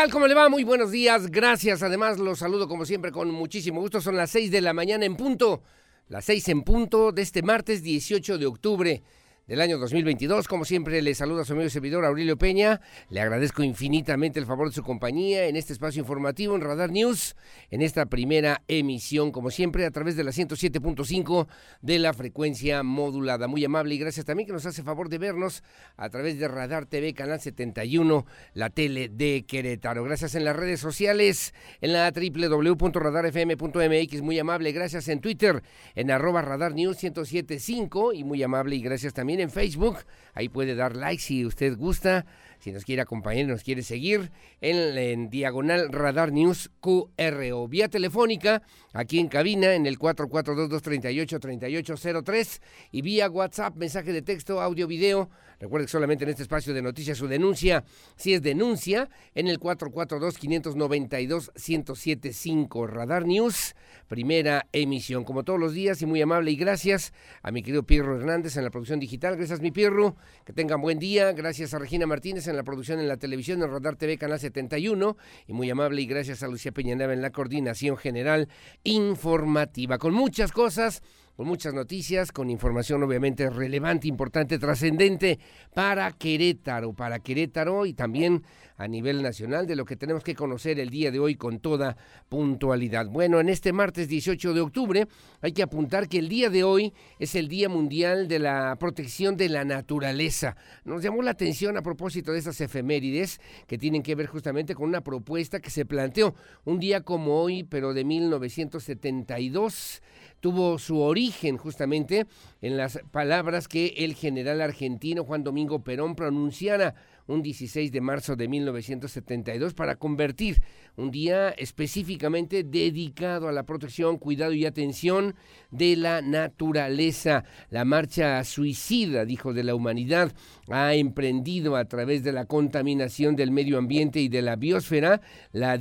Tal? ¿Cómo le va? Muy buenos días. Gracias. Además, los saludo como siempre con muchísimo gusto. Son las 6 de la mañana en punto. Las 6 en punto de este martes 18 de octubre del año 2022. Como siempre, le saluda a su amigo y servidor Aurelio Peña. Le agradezco infinitamente el favor de su compañía en este espacio informativo en Radar News, en esta primera emisión, como siempre, a través de la 107.5 de la frecuencia modulada. Muy amable y gracias también que nos hace favor de vernos a través de Radar TV, Canal 71, la tele de Querétaro. Gracias en las redes sociales, en la www.radarfm.mx. Muy amable, gracias en Twitter, en arroba Radar News 107.5 y muy amable y gracias también en Facebook. Ahí puede dar like si usted gusta, si nos quiere acompañar, nos quiere seguir en, diagonal Radar News QR o vía telefónica aquí en cabina en el 442-238-3803 y vía WhatsApp, mensaje de texto, audio, video. Recuerde que solamente en este espacio de noticias su denuncia, si es denuncia, en el 442-592-1075 Radar News, primera emisión. Como todos los días y muy amable y gracias a mi querido Pierro Hernández en la producción digital. Gracias mi Pierro, que tengan buen día. Gracias a Regina Martínez en la producción en la televisión en Radar TV Canal 71 y muy amable y gracias a Lucía Peñaneva en la coordinación general informativa. Con muchas cosas con muchas noticias, con información obviamente relevante, importante, trascendente para Querétaro, para Querétaro y también a nivel nacional de lo que tenemos que conocer el día de hoy con toda puntualidad. Bueno, en este martes 18 de octubre hay que apuntar que el día de hoy es el Día Mundial de la Protección de la Naturaleza. Nos llamó la atención a propósito de estas efemérides que tienen que ver justamente con una propuesta que se planteó un día como hoy, pero de 1972 tuvo su origen justamente en las palabras que el general argentino Juan Domingo Perón pronunciara un 16 de marzo de 1972 para convertir un día específicamente dedicado a la protección, cuidado y atención de la naturaleza. La marcha suicida, dijo, de la humanidad ha emprendido a través de la contaminación del medio ambiente y de la biosfera, la,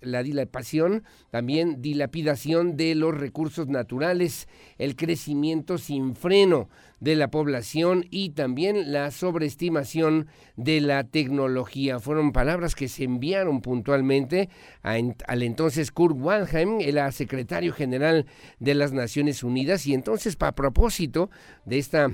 la dilapación, también dilapidación de los recursos naturales, el crecimiento sin freno de la población y también la sobreestimación de la tecnología. Fueron palabras que se enviaron puntualmente al entonces Kurt Waldheim, el secretario general de las Naciones Unidas, y entonces a propósito de esta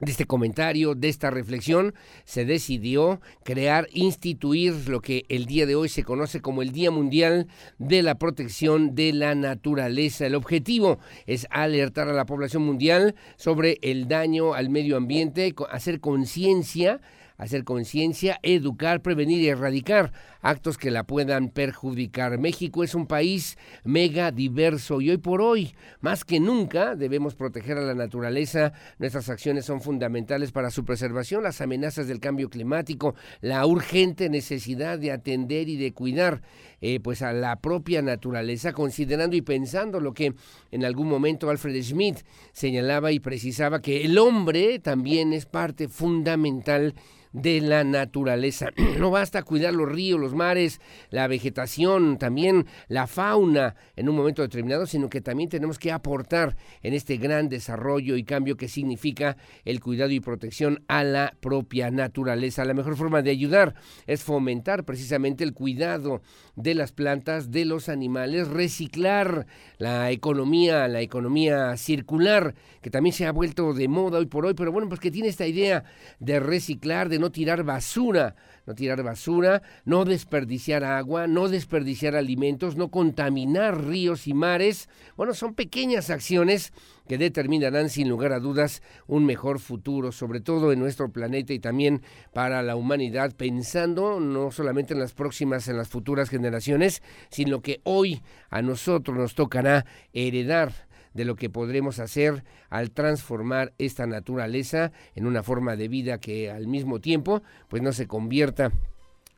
de este comentario, de esta reflexión, se decidió crear, instituir lo que el día de hoy se conoce como el Día Mundial de la Protección de la Naturaleza. El objetivo es alertar a la población mundial sobre el daño al medio ambiente, hacer conciencia hacer conciencia, educar, prevenir y erradicar actos que la puedan perjudicar. México es un país mega diverso y hoy por hoy, más que nunca, debemos proteger a la naturaleza. Nuestras acciones son fundamentales para su preservación, las amenazas del cambio climático, la urgente necesidad de atender y de cuidar eh, pues a la propia naturaleza, considerando y pensando lo que en algún momento Alfred Schmidt señalaba y precisaba que el hombre también es parte fundamental de la naturaleza. No basta cuidar los ríos, los mares, la vegetación, también la fauna en un momento determinado, sino que también tenemos que aportar en este gran desarrollo y cambio que significa el cuidado y protección a la propia naturaleza. La mejor forma de ayudar es fomentar precisamente el cuidado de las plantas, de los animales, reciclar la economía, la economía circular, que también se ha vuelto de moda hoy por hoy, pero bueno, pues que tiene esta idea de reciclar, de no tirar basura, no tirar basura, no desperdiciar agua, no desperdiciar alimentos, no contaminar ríos y mares. Bueno, son pequeñas acciones que determinarán sin lugar a dudas un mejor futuro, sobre todo en nuestro planeta y también para la humanidad, pensando no solamente en las próximas, en las futuras generaciones, sino que hoy a nosotros nos tocará heredar de lo que podremos hacer al transformar esta naturaleza en una forma de vida que al mismo tiempo pues no se convierta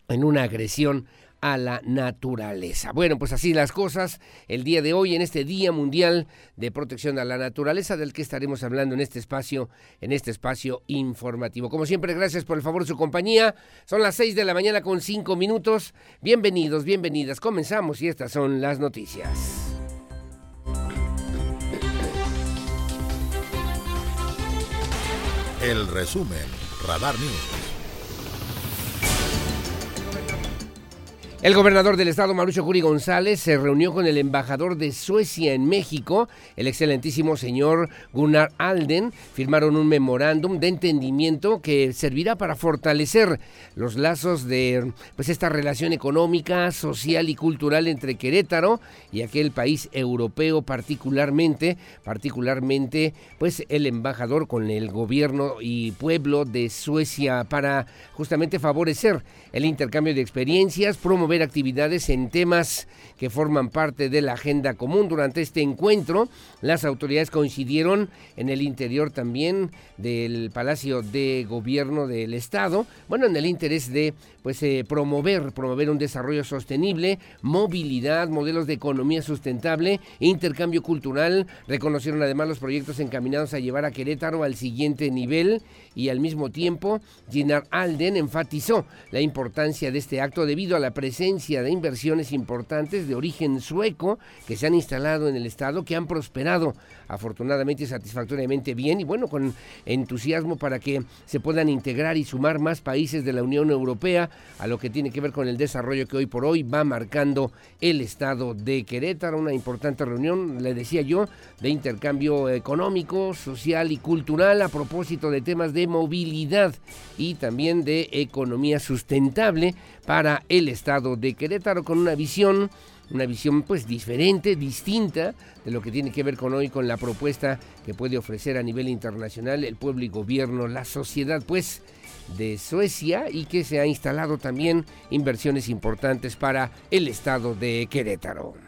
en una agresión a la naturaleza. Bueno, pues así las cosas el día de hoy en este Día Mundial de Protección a la Naturaleza del que estaremos hablando en este espacio en este espacio informativo. Como siempre, gracias por el favor de su compañía. Son las seis de la mañana con cinco minutos. Bienvenidos, bienvenidas. Comenzamos y estas son las noticias. El resumen, Radar News. El gobernador del estado, Mauricio Curi González, se reunió con el embajador de Suecia en México, el excelentísimo señor Gunnar Alden. Firmaron un memorándum de entendimiento que servirá para fortalecer los lazos de pues, esta relación económica, social y cultural entre Querétaro y aquel país europeo particularmente, particularmente pues el embajador con el gobierno y pueblo de Suecia para justamente favorecer el intercambio de experiencias, promover actividades en temas que forman parte de la agenda común. Durante este encuentro, las autoridades coincidieron en el interior también del Palacio de Gobierno del Estado, bueno, en el interés de pues eh, promover, promover un desarrollo sostenible, movilidad, modelos de economía sustentable, intercambio cultural, reconocieron además los proyectos encaminados a llevar a Querétaro al siguiente nivel y al mismo tiempo Ginar Alden enfatizó la importancia de este acto debido a la presencia de inversiones importantes de origen sueco que se han instalado en el estado, que han prosperado afortunadamente y satisfactoriamente bien y bueno, con entusiasmo para que se puedan integrar y sumar más países de la Unión Europea a lo que tiene que ver con el desarrollo que hoy por hoy va marcando el estado de Querétaro, una importante reunión, le decía yo, de intercambio económico, social y cultural a propósito de temas de movilidad y también de economía sustentable para el estado de Querétaro con una visión una visión pues diferente, distinta de lo que tiene que ver con hoy con la propuesta que puede ofrecer a nivel internacional el pueblo y gobierno, la sociedad pues de Suecia y que se ha instalado también inversiones importantes para el estado de Querétaro.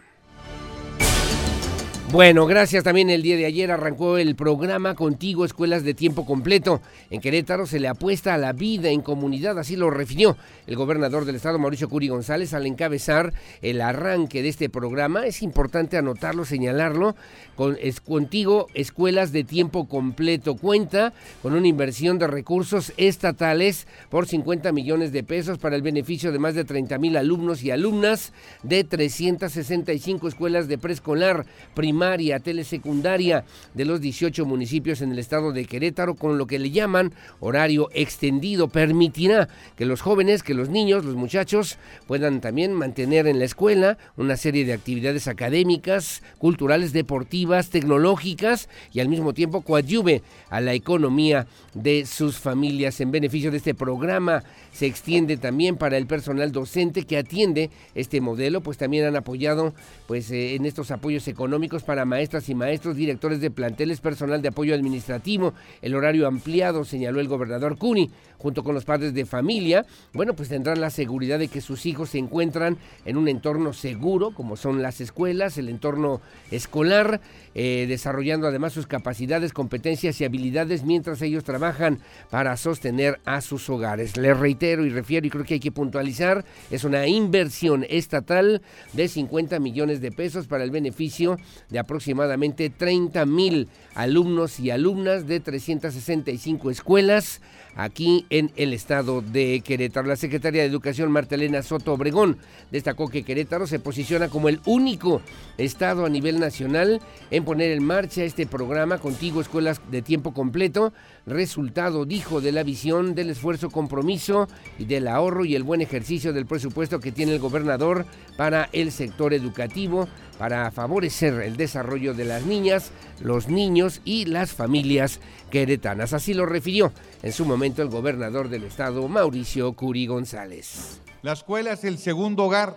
Bueno, gracias también el día de ayer arrancó el programa Contigo Escuelas de Tiempo Completo. En Querétaro se le apuesta a la vida en comunidad, así lo refirió el gobernador del estado Mauricio Curi González al encabezar el arranque de este programa. Es importante anotarlo, señalarlo. Con, es, contigo Escuelas de Tiempo Completo cuenta con una inversión de recursos estatales por 50 millones de pesos para el beneficio de más de 30 mil alumnos y alumnas de 365 escuelas de preescolar, primaria primaria, telesecundaria de los 18 municipios en el estado de Querétaro, con lo que le llaman horario extendido. Permitirá que los jóvenes, que los niños, los muchachos puedan también mantener en la escuela una serie de actividades académicas, culturales, deportivas, tecnológicas y al mismo tiempo coadyuve a la economía de sus familias. En beneficio de este programa se extiende también para el personal docente que atiende este modelo, pues también han apoyado pues eh, en estos apoyos económicos para maestras y maestros, directores de planteles, personal de apoyo administrativo, el horario ampliado, señaló el gobernador Cuni, junto con los padres de familia, bueno, pues tendrán la seguridad de que sus hijos se encuentran en un entorno seguro, como son las escuelas, el entorno escolar, eh, desarrollando además sus capacidades, competencias y habilidades mientras ellos trabajan para sostener a sus hogares. Les reitero y refiero, y creo que hay que puntualizar, es una inversión estatal de 50 millones de pesos para el beneficio de aproximadamente 30 mil alumnos y alumnas de 365 escuelas aquí en el estado de Querétaro. La secretaria de Educación Martelena Soto Obregón destacó que Querétaro se posiciona como el único estado a nivel nacional en poner en marcha este programa Contigo Escuelas de Tiempo Completo, resultado, dijo, de la visión, del esfuerzo, compromiso y del ahorro y el buen ejercicio del presupuesto que tiene el gobernador para el sector educativo, para favorecer el desarrollo de las niñas, los niños y las familias queretanas. Así lo refirió en su momento el gobernador del estado, Mauricio Curi González. La escuela es el segundo hogar,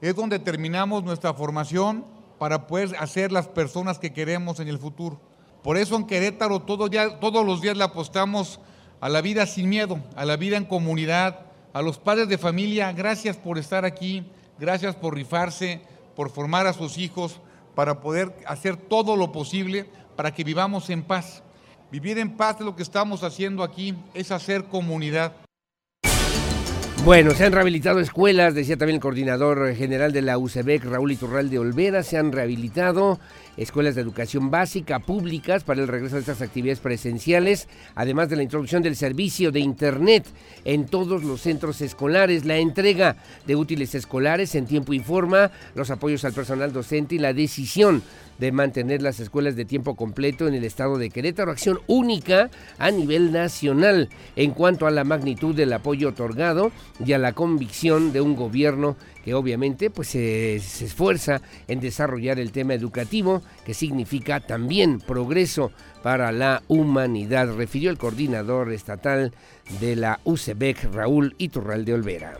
es donde terminamos nuestra formación para poder hacer las personas que queremos en el futuro. Por eso en Querétaro todos los días le apostamos a la vida sin miedo, a la vida en comunidad, a los padres de familia, gracias por estar aquí, gracias por rifarse, por formar a sus hijos, para poder hacer todo lo posible para que vivamos en paz. Vivir en paz es lo que estamos haciendo aquí, es hacer comunidad. Bueno, se han rehabilitado escuelas, decía también el coordinador general de la UCEBEC, Raúl Iturral de Olvera, se han rehabilitado escuelas de educación básica públicas para el regreso de estas actividades presenciales, además de la introducción del servicio de Internet en todos los centros escolares, la entrega de útiles escolares en tiempo y forma, los apoyos al personal docente y la decisión de mantener las escuelas de tiempo completo en el estado de Querétaro, acción única a nivel nacional en cuanto a la magnitud del apoyo otorgado y a la convicción de un gobierno que obviamente pues se, esfuerza en desarrollar el tema educativo, que significa también progreso para la humanidad, refirió el coordinador estatal de la UCEBEC, Raúl Iturralde Olvera.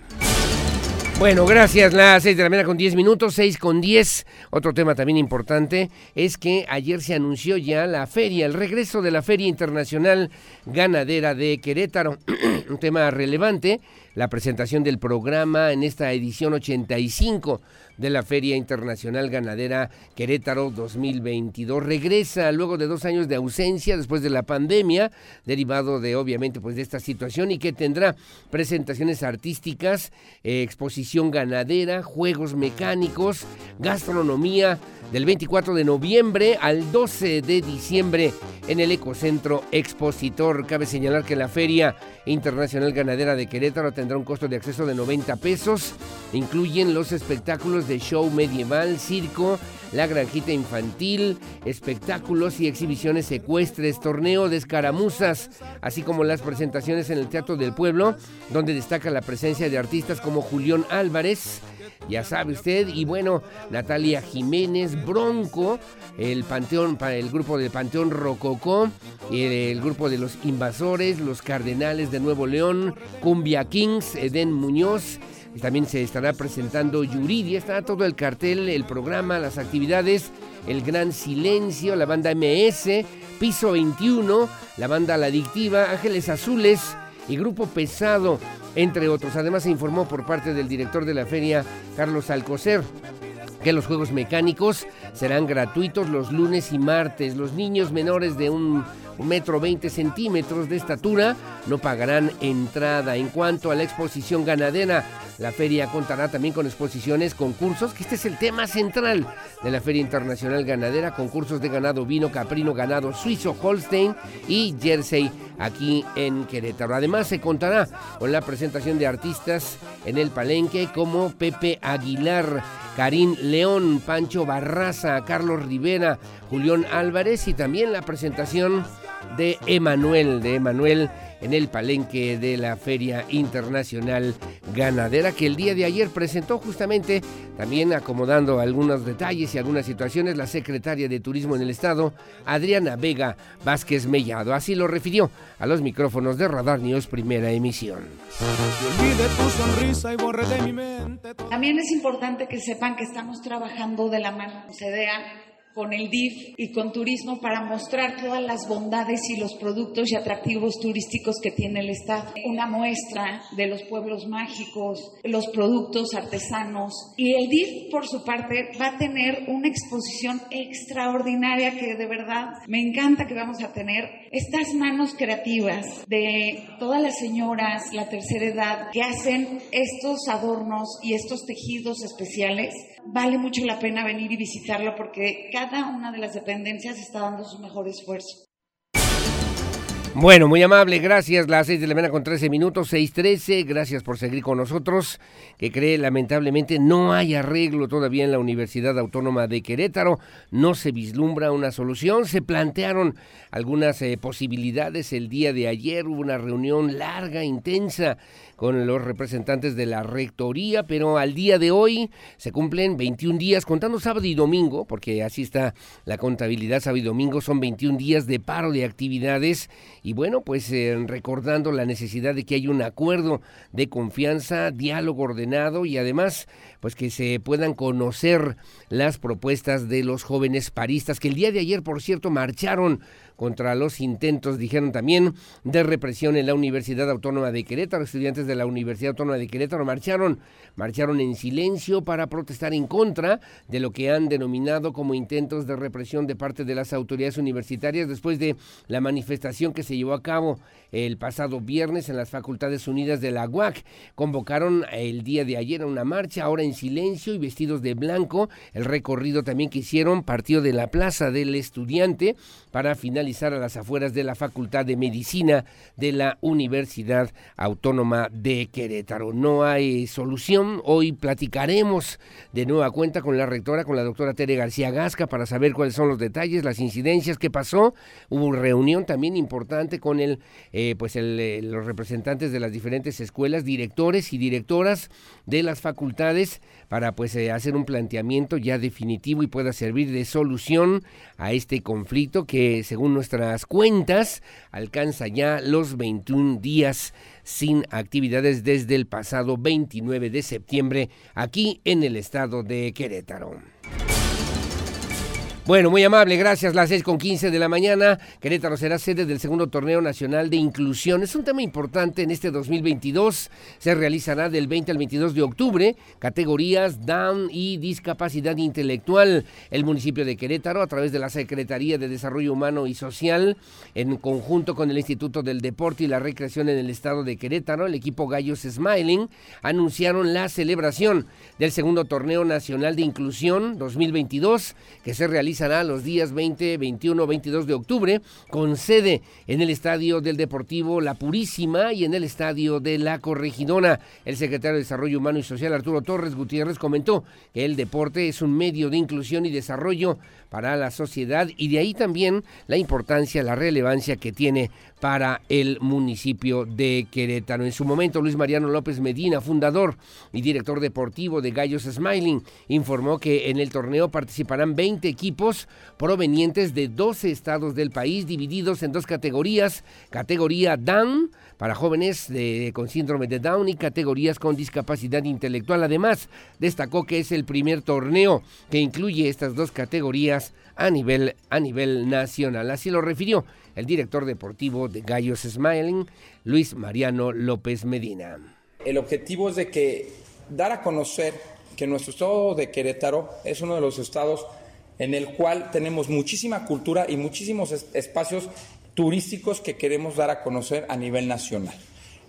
Bueno, gracias. Las 6 de la mañana con 10 minutos, 6 con 10. Otro tema también importante es que ayer se anunció ya la feria, el regreso de la Feria Internacional Ganadera de Querétaro. Un tema relevante la presentación del programa en esta edición 85 de la Feria Internacional Ganadera Querétaro 2022. Regresa luego de dos años de ausencia después de la pandemia, derivado de obviamente pues de esta situación y que tendrá presentaciones artísticas, eh, exposición ganadera, juegos mecánicos, gastronomía del 24 de noviembre al 12 de diciembre en el Ecocentro Expositor. Cabe señalar que la Feria Internacional Ganadera de Querétaro tendrá un costo de acceso de 90 pesos. Incluyen los espectáculos de show medieval, circo, la granjita infantil, espectáculos y exhibiciones ecuestres, torneo de escaramuzas, así como las presentaciones en el Teatro del Pueblo, donde destaca la presencia de artistas como Julián Álvarez, ya sabe usted, y bueno, Natalia Jiménez, Bronco, el Panteón, el grupo del Panteón Rococó, el grupo de los Invasores, los Cardenales de Nuevo León, Cumbia Kings, Eden Muñoz, también se estará presentando Yuridia, está todo el cartel, el programa, las actividades, el Gran Silencio, la banda MS, Piso 21, la banda La Adictiva, Ángeles Azules y Grupo Pesado entre otros. Además se informó por parte del director de la feria, Carlos Alcocer, que los juegos mecánicos serán gratuitos los lunes y martes. Los niños menores de un, metro veinte centímetros de estatura no pagarán entrada. En cuanto a la exposición ganadera, la feria contará también con exposiciones, concursos, que este es el tema central de la Feria Internacional Ganadera, concursos de ganado vino, caprino, ganado suizo, Holstein y Jersey aquí en Querétaro. Además se contará con la presentación de artistas en el palenque como Pepe Aguilar, Karim León, Pancho Barraza, Carlos Rivera, Julián Álvarez y también la presentación de Emanuel, de Emanuel en el palenque de la Feria Internacional Ganadera que el día de ayer presentó justamente, también acomodando algunos detalles y algunas situaciones, la secretaria de Turismo en el Estado, Adriana Vega Vázquez Mellado. Así lo refirió a los micrófonos de Radar News Primera Emisión. También es importante que sepan que estamos trabajando de la mano con con el DIF y con turismo para mostrar todas las bondades y los productos y atractivos turísticos que tiene el Estado. Una muestra de los pueblos mágicos, los productos artesanos. Y el DIF, por su parte, va a tener una exposición extraordinaria que de verdad me encanta que vamos a tener. Estas manos creativas de todas las señoras, la tercera edad, que hacen estos adornos y estos tejidos especiales vale mucho la pena venir y visitarlo porque cada una de las dependencias está dando su mejor esfuerzo. Bueno, muy amable, gracias. Las 6 de la mañana con 13 minutos, 6.13. Gracias por seguir con nosotros. Que cree, lamentablemente, no hay arreglo todavía en la Universidad Autónoma de Querétaro. No se vislumbra una solución. Se plantearon algunas eh, posibilidades el día de ayer. Hubo una reunión larga, intensa con los representantes de la rectoría, pero al día de hoy se cumplen 21 días, contando sábado y domingo, porque así está la contabilidad, sábado y domingo son 21 días de paro de actividades. Y bueno, pues eh, recordando la necesidad de que haya un acuerdo de confianza, diálogo ordenado y además pues que se puedan conocer las propuestas de los jóvenes paristas que el día de ayer, por cierto, marcharon contra los intentos, dijeron también, de represión en la Universidad Autónoma de Querétaro. Estudiantes de la Universidad Autónoma de Querétaro marcharon, marcharon en silencio para protestar en contra de lo que han denominado como intentos de represión de parte de las autoridades universitarias después de la manifestación que se llevó a cabo el pasado viernes en las Facultades Unidas de la UAC. Convocaron el día de ayer a una marcha, ahora en silencio y vestidos de blanco. El recorrido también que hicieron partió de la Plaza del Estudiante para finalizar a las afueras de la Facultad de Medicina de la Universidad Autónoma de Querétaro. No hay solución. Hoy platicaremos de nueva cuenta con la rectora, con la doctora Tere García Gasca, para saber cuáles son los detalles, las incidencias, qué pasó. Hubo reunión también importante con el eh, pues eh, los representantes de las diferentes escuelas, directores y directoras de las facultades para pues eh, hacer un planteamiento ya definitivo y pueda servir de solución a este conflicto que según nuestras cuentas alcanza ya los 21 días sin actividades desde el pasado 29 de septiembre aquí en el estado de Querétaro. Bueno, muy amable, gracias. Las 6 con 15 de la mañana. Querétaro será sede del segundo torneo nacional de inclusión. Es un tema importante en este 2022. Se realizará del 20 al 22 de octubre. Categorías Down y discapacidad intelectual. El municipio de Querétaro, a través de la Secretaría de Desarrollo Humano y Social, en conjunto con el Instituto del Deporte y la Recreación en el estado de Querétaro, el equipo Gallos Smiling, anunciaron la celebración del segundo torneo nacional de inclusión 2022 que se realiza los días 20, 21, 22 de octubre, con sede en el Estadio del Deportivo La Purísima y en el Estadio de La Corregidona. El secretario de Desarrollo Humano y Social, Arturo Torres Gutiérrez, comentó que el deporte es un medio de inclusión y desarrollo para la sociedad y de ahí también la importancia, la relevancia que tiene para el municipio de Querétaro. En su momento, Luis Mariano López Medina, fundador y director deportivo de Gallos Smiling, informó que en el torneo participarán 20 equipos provenientes de 12 estados del país, divididos en dos categorías, categoría Down, para jóvenes con síndrome de Down y categorías con discapacidad intelectual. Además, destacó que es el primer torneo que incluye estas dos categorías a nivel, a nivel nacional. Así lo refirió el director deportivo de Gallos Smiling, Luis Mariano López Medina. El objetivo es de que dar a conocer que nuestro estado de Querétaro es uno de los estados en el cual tenemos muchísima cultura y muchísimos espacios turísticos que queremos dar a conocer a nivel nacional.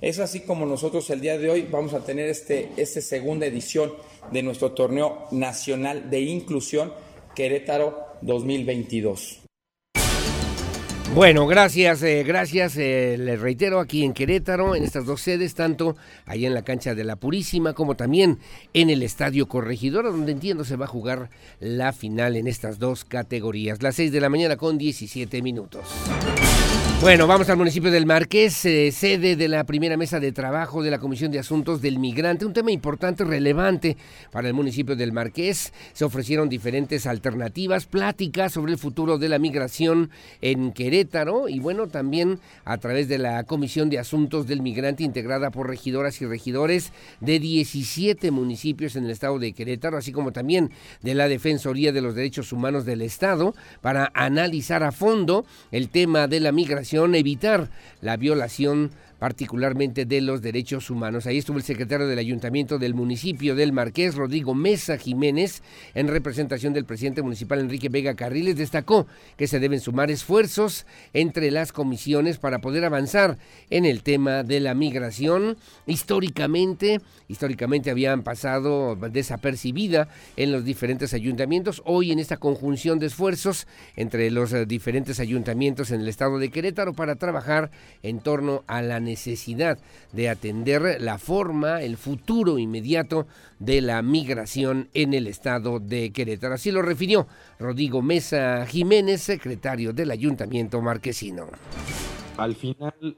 Es así como nosotros el día de hoy vamos a tener este, esta segunda edición de nuestro torneo nacional de inclusión Querétaro 2022. Bueno, gracias, eh, gracias. Eh, les reitero aquí en Querétaro, en estas dos sedes, tanto allá en la cancha de la Purísima como también en el Estadio Corregidora, donde entiendo se va a jugar la final en estas dos categorías. Las 6 de la mañana con 17 minutos. Bueno, vamos al municipio del Marqués, eh, sede de la primera mesa de trabajo de la Comisión de Asuntos del Migrante, un tema importante, relevante para el municipio del Marqués. Se ofrecieron diferentes alternativas, pláticas sobre el futuro de la migración en Querétaro y bueno, también a través de la Comisión de Asuntos del Migrante integrada por regidoras y regidores de 17 municipios en el estado de Querétaro, así como también de la Defensoría de los Derechos Humanos del Estado, para analizar a fondo el tema de la migración evitar la violación particularmente de los derechos humanos. Ahí estuvo el secretario del Ayuntamiento del municipio del Marqués, Rodrigo Mesa Jiménez, en representación del presidente municipal Enrique Vega Carriles, destacó que se deben sumar esfuerzos entre las comisiones para poder avanzar en el tema de la migración. Históricamente, históricamente habían pasado desapercibida en los diferentes ayuntamientos. Hoy en esta conjunción de esfuerzos entre los eh, diferentes ayuntamientos en el estado de Querétaro para trabajar en torno a la necesidad de atender la forma, el futuro inmediato de la migración en el estado de Querétaro. Así lo refirió Rodrigo Mesa Jiménez, secretario del Ayuntamiento Marquesino. Al final,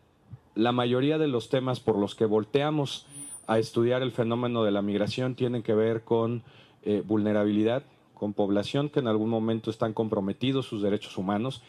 la mayoría de los temas por los que volteamos a estudiar el fenómeno de la migración tienen que ver con eh, vulnerabilidad, con población que en algún momento están comprometidos sus derechos humanos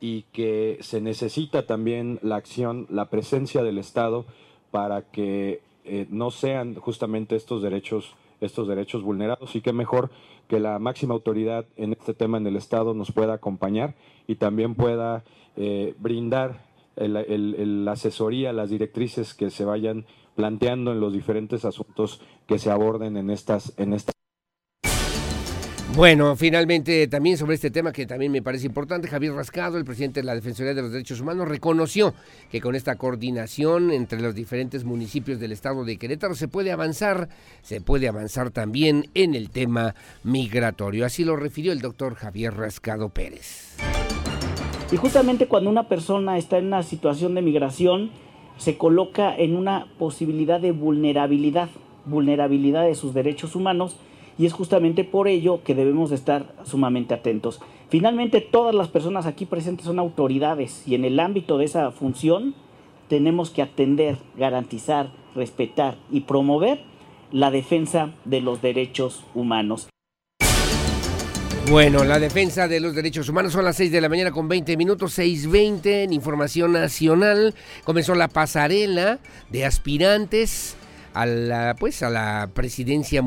y que se necesita también la acción, la presencia del Estado para que eh, no sean justamente estos derechos estos derechos vulnerados y qué mejor que la máxima autoridad en este tema en el Estado nos pueda acompañar y también pueda eh, brindar la asesoría, las directrices que se vayan planteando en los diferentes asuntos que se aborden en estas, en estas bueno, finalmente también sobre este tema que también me parece importante, Javier Rascado, el presidente de la Defensoría de los Derechos Humanos, reconoció que con esta coordinación entre los diferentes municipios del estado de Querétaro se puede avanzar, se puede avanzar también en el tema migratorio. Así lo refirió el doctor Javier Rascado Pérez. Y justamente cuando una persona está en una situación de migración, se coloca en una posibilidad de vulnerabilidad, vulnerabilidad de sus derechos humanos, y es justamente por ello que debemos estar sumamente atentos. Finalmente, todas las personas aquí presentes son autoridades y en el ámbito de esa función tenemos que atender, garantizar, respetar y promover la defensa de los derechos humanos. Bueno, la defensa de los derechos humanos son las 6 de la mañana con 20 minutos, 6.20 en Información Nacional. Comenzó la pasarela de aspirantes a la pues a la presidencia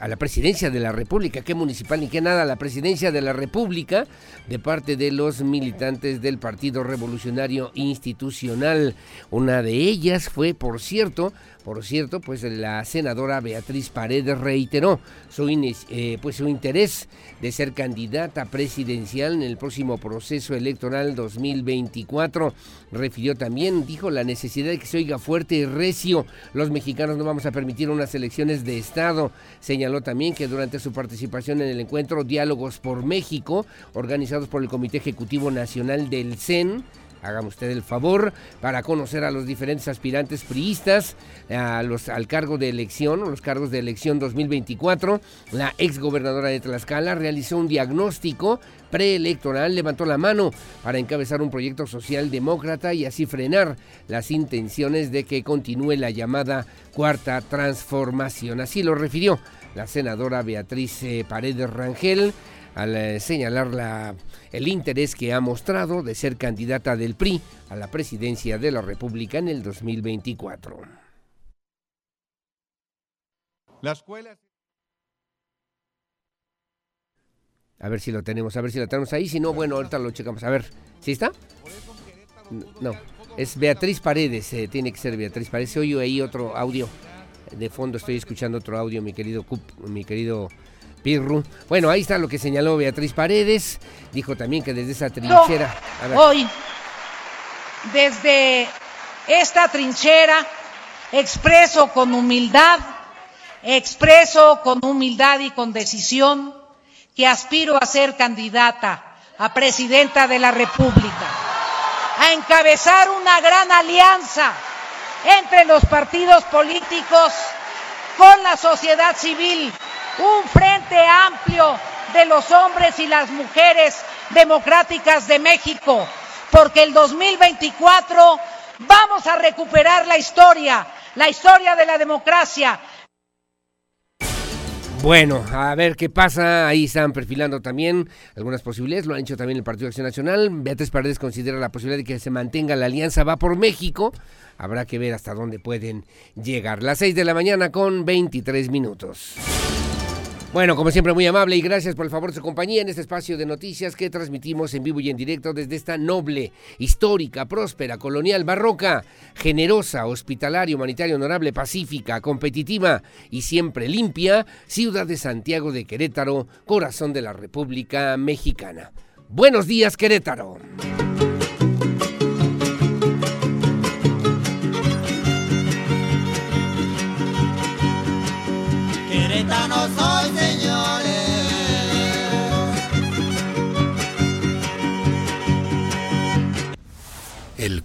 a la presidencia de la República, que municipal ni que nada, a la presidencia de la República de parte de los militantes del Partido Revolucionario Institucional. Una de ellas fue, por cierto, por cierto, pues la senadora Beatriz Paredes reiteró su, eh, pues, su interés de ser candidata presidencial en el próximo proceso electoral 2024. Refirió también, dijo, la necesidad de que se oiga fuerte y recio. Los mexicanos no vamos a permitir unas elecciones de Estado. Señaló también que durante su participación en el encuentro Diálogos por México, organizados por el Comité Ejecutivo Nacional del CEN, hágame usted el favor, para conocer a los diferentes aspirantes priistas a los, al cargo de elección, los cargos de elección 2024. La exgobernadora de Tlaxcala realizó un diagnóstico preelectoral, levantó la mano para encabezar un proyecto social demócrata y así frenar las intenciones de que continúe la llamada cuarta transformación. Así lo refirió la senadora Beatriz eh, Paredes Rangel al eh, señalar la, el interés que ha mostrado de ser candidata del PRI a la presidencia de la República en el 2024. La escuela... A ver si lo tenemos, a ver si lo tenemos ahí. Si no, bueno, ahorita lo checamos. A ver, ¿sí está? No, es Beatriz Paredes, eh, tiene que ser Beatriz Paredes. Oye ahí otro audio. De fondo estoy escuchando otro audio, mi querido mi querido Pirru. Bueno, ahí está lo que señaló Beatriz Paredes. Dijo también que desde esa trinchera. Hoy, desde esta trinchera, expreso con humildad, expreso con humildad y con decisión que aspiro a ser candidata a presidenta de la República, a encabezar una gran alianza entre los partidos políticos con la sociedad civil un frente amplio de los hombres y las mujeres democráticas de México, porque el 2024 vamos a recuperar la historia, la historia de la democracia. Bueno, a ver qué pasa. Ahí están perfilando también algunas posibilidades. Lo ha hecho también el Partido Acción Nacional. Beatriz Paredes considera la posibilidad de que se mantenga la alianza Va por México. Habrá que ver hasta dónde pueden llegar. Las 6 de la mañana con 23 minutos. Bueno, como siempre, muy amable y gracias por el favor de su compañía en este espacio de noticias que transmitimos en vivo y en directo desde esta noble, histórica, próspera, colonial, barroca, generosa, hospitalaria, humanitaria, honorable, pacífica, competitiva y siempre limpia ciudad de Santiago de Querétaro, corazón de la República Mexicana. Buenos días, Querétaro.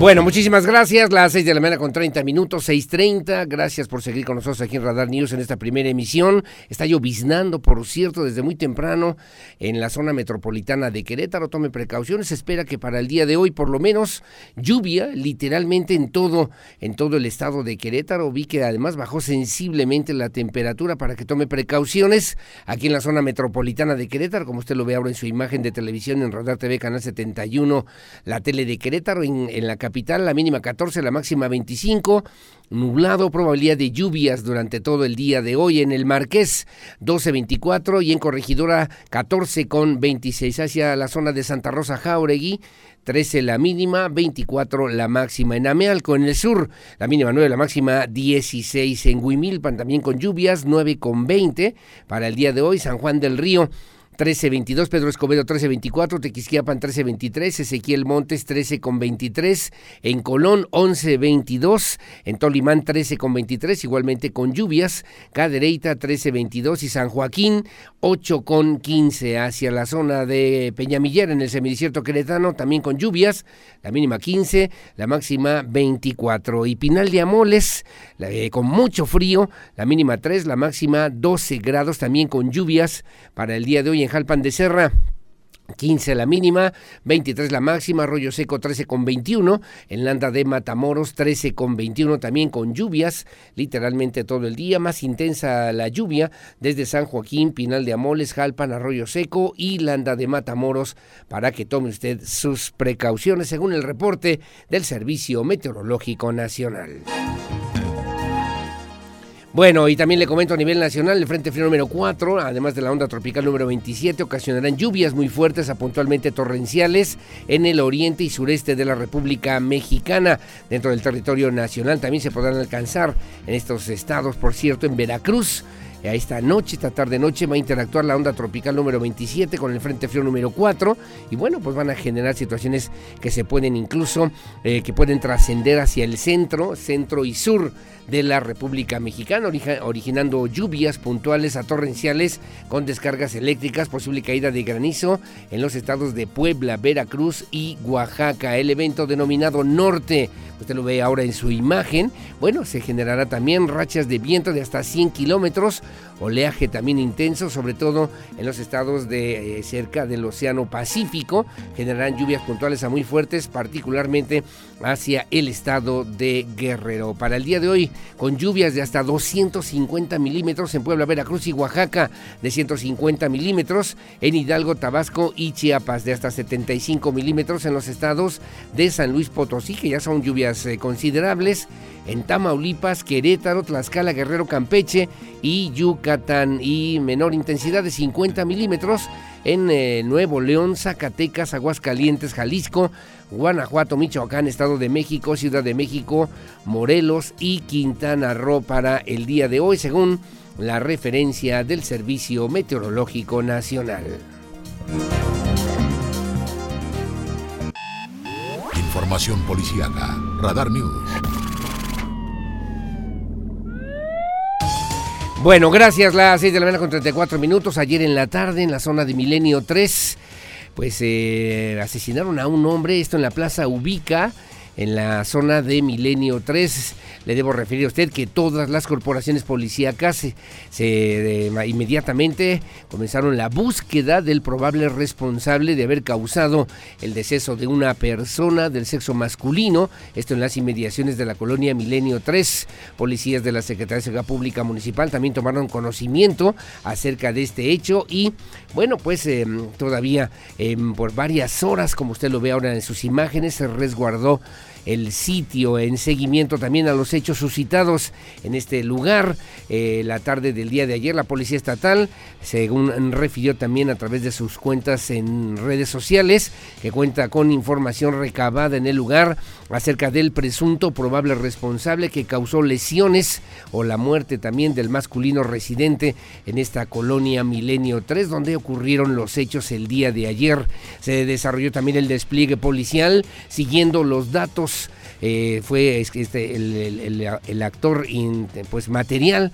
Bueno, muchísimas gracias. Las 6 de la mañana con 30 minutos, 6.30. Gracias por seguir con nosotros aquí en Radar News en esta primera emisión. Está lloviznando, por cierto, desde muy temprano en la zona metropolitana de Querétaro. Tome precauciones. Se espera que para el día de hoy, por lo menos, lluvia literalmente en todo, en todo el estado de Querétaro. Vi que además bajó sensiblemente la temperatura para que tome precauciones aquí en la zona metropolitana de Querétaro, como usted lo ve ahora en su imagen de televisión en Radar TV, Canal 71, la tele de Querétaro, en, en la capital, la mínima 14, la máxima 25, nublado, probabilidad de lluvias durante todo el día de hoy en el Marqués 12-24 y en Corregidora 14 con 26 hacia la zona de Santa Rosa Jauregui. 13 la mínima, 24 la máxima en Amealco, en el sur, la mínima 9, la máxima 16 en Huimilpan, también con lluvias, 9 con 20 para el día de hoy, San Juan del Río 13.22, Pedro Escobedo 13.24, Tequisquiapan 13.23, Ezequiel Montes 13.23, en Colón 11.22, en Tolimán 13.23, igualmente con lluvias, Cadereyta 13.22 y San Joaquín 8.15 hacia la zona de Peñamiller en el semidesierto queretano, también con lluvias, la mínima 15, la máxima 24 y Pinal de Amoles eh, con mucho frío, la mínima 3, la máxima 12 grados, también con lluvias para el día de hoy en Jalpan de Serra. 15 la mínima, 23 la máxima, Arroyo Seco 13 con 21, en Landa de Matamoros 13 con 21 también con lluvias, literalmente todo el día, más intensa la lluvia desde San Joaquín, Pinal de Amoles, Jalpan, Arroyo Seco y Landa de Matamoros para que tome usted sus precauciones según el reporte del Servicio Meteorológico Nacional. Bueno, y también le comento a nivel nacional, el Frente Frío número 4, además de la onda tropical número 27, ocasionarán lluvias muy fuertes a puntualmente torrenciales en el oriente y sureste de la República Mexicana. Dentro del territorio nacional también se podrán alcanzar en estos estados, por cierto, en Veracruz, esta noche, esta tarde noche, va a interactuar la onda tropical número 27 con el frente frío número 4 y bueno, pues van a generar situaciones que se pueden incluso, eh, que pueden trascender hacia el centro, centro y sur de la República Mexicana, originando lluvias puntuales a torrenciales con descargas eléctricas, posible caída de granizo en los estados de Puebla, Veracruz y Oaxaca. El evento denominado Norte, usted lo ve ahora en su imagen, bueno, se generará también rachas de viento de hasta 100 kilómetros oleaje también intenso, sobre todo en los estados de eh, cerca del Océano Pacífico. Generarán lluvias puntuales a muy fuertes, particularmente hacia el estado de Guerrero. Para el día de hoy, con lluvias de hasta 250 milímetros en Puebla, Veracruz y Oaxaca, de 150 milímetros en Hidalgo, Tabasco y Chiapas, de hasta 75 milímetros en los estados de San Luis Potosí, que ya son lluvias eh, considerables en Tamaulipas, Querétaro, Tlaxcala, Guerrero, Campeche y Yucatán y menor intensidad de 50 milímetros en eh, Nuevo León, Zacatecas, Aguascalientes, Jalisco, Guanajuato, Michoacán, Estado de México, Ciudad de México, Morelos y Quintana Roo para el día de hoy, según la referencia del Servicio Meteorológico Nacional. Información policíaca, Radar News. Bueno, gracias. Las 6 de la mañana con 34 minutos. Ayer en la tarde, en la zona de Milenio 3, pues eh, asesinaron a un hombre. Esto en la Plaza Ubica en la zona de Milenio 3. Le debo referir a usted que todas las corporaciones policíacas se, inmediatamente comenzaron la búsqueda del probable responsable de haber causado el deceso de una persona del sexo masculino, esto en las inmediaciones de la colonia Milenio 3. Policías de la Secretaría de Seguridad Pública Municipal también tomaron conocimiento acerca de este hecho y bueno, pues em, todavía em, por varias horas, como usted lo ve ahora en sus imágenes, se resguardó el sitio en seguimiento también a los hechos suscitados en este lugar. Eh, la tarde del día de ayer la Policía Estatal, según refirió también a través de sus cuentas en redes sociales, que cuenta con información recabada en el lugar acerca del presunto probable responsable que causó lesiones o la muerte también del masculino residente en esta colonia Milenio 3, donde ocurrieron los hechos el día de ayer. Se desarrolló también el despliegue policial siguiendo los datos. Eh, fue este, el, actor pues material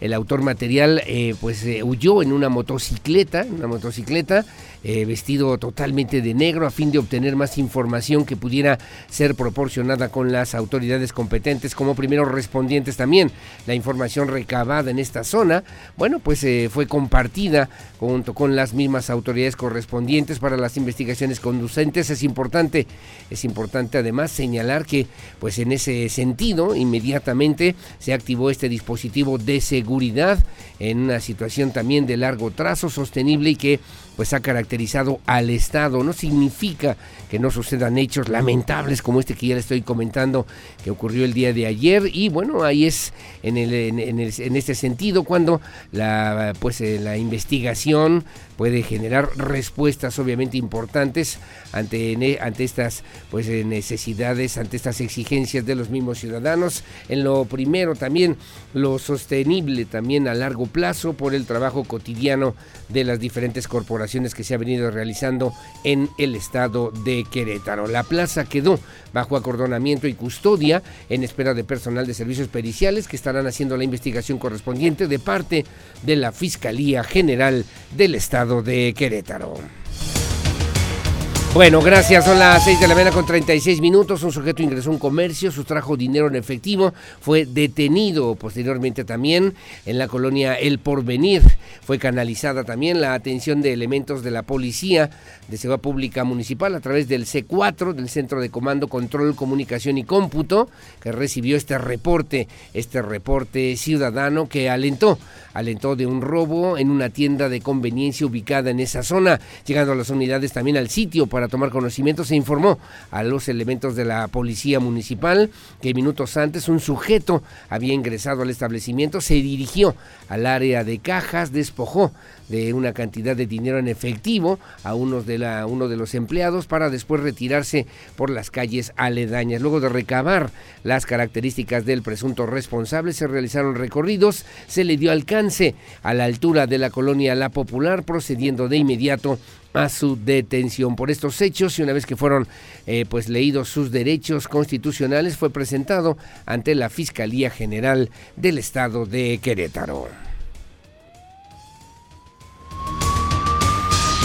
el autor material eh, pues eh, huyó en una motocicleta, una motocicleta eh, vestido totalmente de negro a fin de obtener más información que pudiera ser proporcionada con las autoridades competentes como primeros respondientes también. La información recabada en esta zona, bueno, pues eh, fue compartida junto con las mismas autoridades correspondientes para las investigaciones conducentes. Es importante, es importante además señalar que pues en ese sentido inmediatamente se activó este dispositivo de seguridad en una situación también de largo trazo sostenible y que pues ha caracterizado al Estado. No significa que no sucedan hechos lamentables como este que ya le estoy comentando que ocurrió el día de ayer y bueno, ahí es en, el, en, en este sentido cuando la, pues, eh, la investigación puede generar respuestas obviamente importantes ante, ante estas pues, eh, necesidades, ante estas exigencias de los mismos ciudadanos. En lo primero también lo sostenible también a largo plazo por el trabajo cotidiano de las diferentes corporaciones que se ha venido realizando en el estado de Querétaro. La plaza quedó bajo acordonamiento y custodia en espera de personal de servicios periciales que estarán haciendo la investigación correspondiente de parte de la Fiscalía General del Estado de Querétaro. Bueno, gracias. Son las 6 de la mañana con 36 minutos. Un sujeto ingresó a un comercio, sustrajo dinero en efectivo, fue detenido posteriormente también en la colonia El Porvenir. Fue canalizada también la atención de elementos de la policía de Seguridad Pública Municipal a través del C4, del Centro de Comando, Control, Comunicación y Cómputo, que recibió este reporte, este reporte ciudadano que alentó, alentó de un robo en una tienda de conveniencia ubicada en esa zona, llegando a las unidades también al sitio para tomar conocimiento, se informó a los elementos de la policía municipal que minutos antes un sujeto había ingresado al establecimiento, se dirigió al área de cajas, despojó de una cantidad de dinero en efectivo a uno de, la, uno de los empleados para después retirarse por las calles aledañas. Luego de recabar las características del presunto responsable, se realizaron recorridos, se le dio alcance a la altura de la colonia La Popular, procediendo de inmediato a su detención por estos hechos y una vez que fueron eh, pues leídos sus derechos constitucionales fue presentado ante la Fiscalía General del Estado de Querétaro.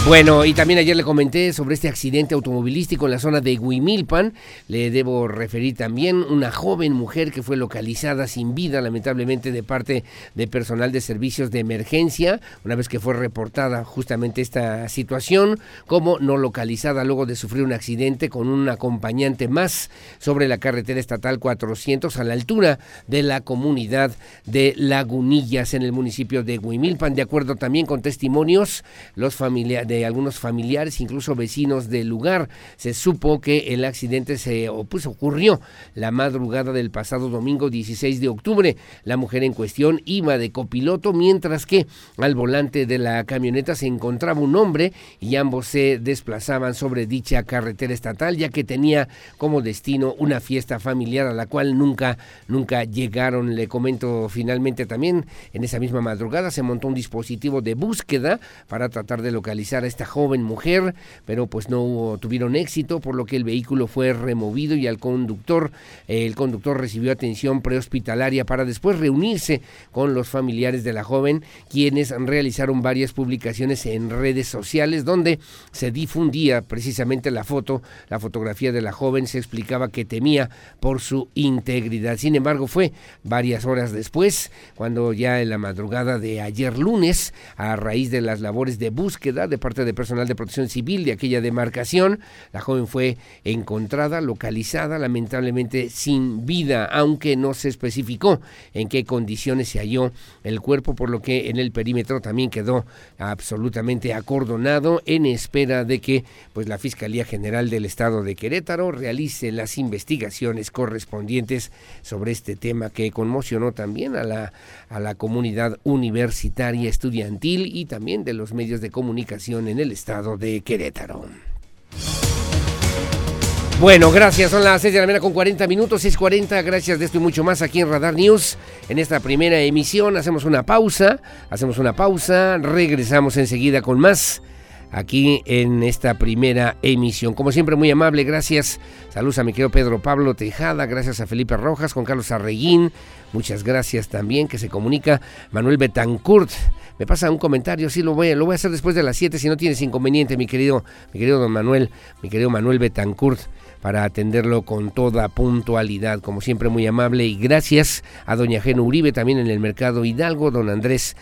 Bueno, y también ayer le comenté sobre este accidente automovilístico en la zona de Huimilpan. Le debo referir también una joven mujer que fue localizada sin vida, lamentablemente, de parte de personal de servicios de emergencia, una vez que fue reportada justamente esta situación, como no localizada luego de sufrir un accidente con un acompañante más sobre la carretera estatal 400 a la altura de la comunidad de Lagunillas en el municipio de Huimilpan. De acuerdo también con testimonios, los familiares algunos familiares, incluso vecinos del lugar. Se supo que el accidente se pues, ocurrió la madrugada del pasado domingo 16 de octubre. La mujer en cuestión iba de copiloto, mientras que al volante de la camioneta se encontraba un hombre y ambos se desplazaban sobre dicha carretera estatal, ya que tenía como destino una fiesta familiar a la cual nunca, nunca llegaron. Le comento finalmente también, en esa misma madrugada se montó un dispositivo de búsqueda para tratar de localizar esta joven mujer, pero pues no tuvieron éxito, por lo que el vehículo fue removido y al conductor, el conductor recibió atención prehospitalaria para después reunirse con los familiares de la joven, quienes realizaron varias publicaciones en redes sociales donde se difundía precisamente la foto, la fotografía de la joven, se explicaba que temía por su integridad. Sin embargo, fue varias horas después, cuando ya en la madrugada de ayer lunes, a raíz de las labores de búsqueda de de personal de protección civil de aquella demarcación. La joven fue encontrada, localizada, lamentablemente sin vida, aunque no se especificó en qué condiciones se halló el cuerpo, por lo que en el perímetro también quedó absolutamente acordonado en espera de que pues la Fiscalía General del Estado de Querétaro realice las investigaciones correspondientes sobre este tema que conmocionó también a la, a la comunidad universitaria estudiantil y también de los medios de comunicación en el estado de Querétaro. Bueno, gracias. Son las 6 de la mañana con 40 minutos, 6.40. Gracias de esto y mucho más aquí en Radar News. En esta primera emisión hacemos una pausa. Hacemos una pausa. Regresamos enseguida con más aquí en esta primera emisión. Como siempre, muy amable, gracias. Saludos a mi querido Pedro Pablo Tejada, gracias a Felipe Rojas, con Carlos Arreguín, muchas gracias también, que se comunica Manuel Betancourt. Me pasa un comentario, sí lo voy, lo voy a hacer después de las 7, si no tienes inconveniente, mi querido, mi querido don Manuel, mi querido Manuel Betancourt para atenderlo con toda puntualidad, como siempre muy amable y gracias a doña Geno Uribe también en el mercado Hidalgo, don Andrés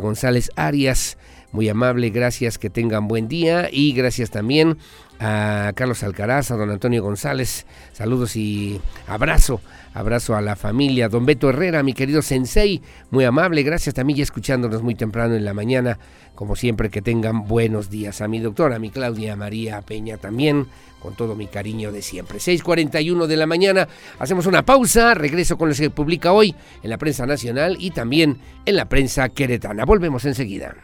González Arias, muy amable, gracias, que tengan buen día y gracias también a Carlos Alcaraz, a don Antonio González, saludos y abrazo, abrazo a la familia, don Beto Herrera, mi querido Sensei, muy amable, gracias también ya escuchándonos muy temprano en la mañana, como siempre que tengan buenos días, a mi doctora, a mi Claudia María Peña también, con todo mi cariño de siempre. 6.41 de la mañana, hacemos una pausa, regreso con lo que publica hoy en la prensa nacional y también en la prensa queretana. Volvemos enseguida.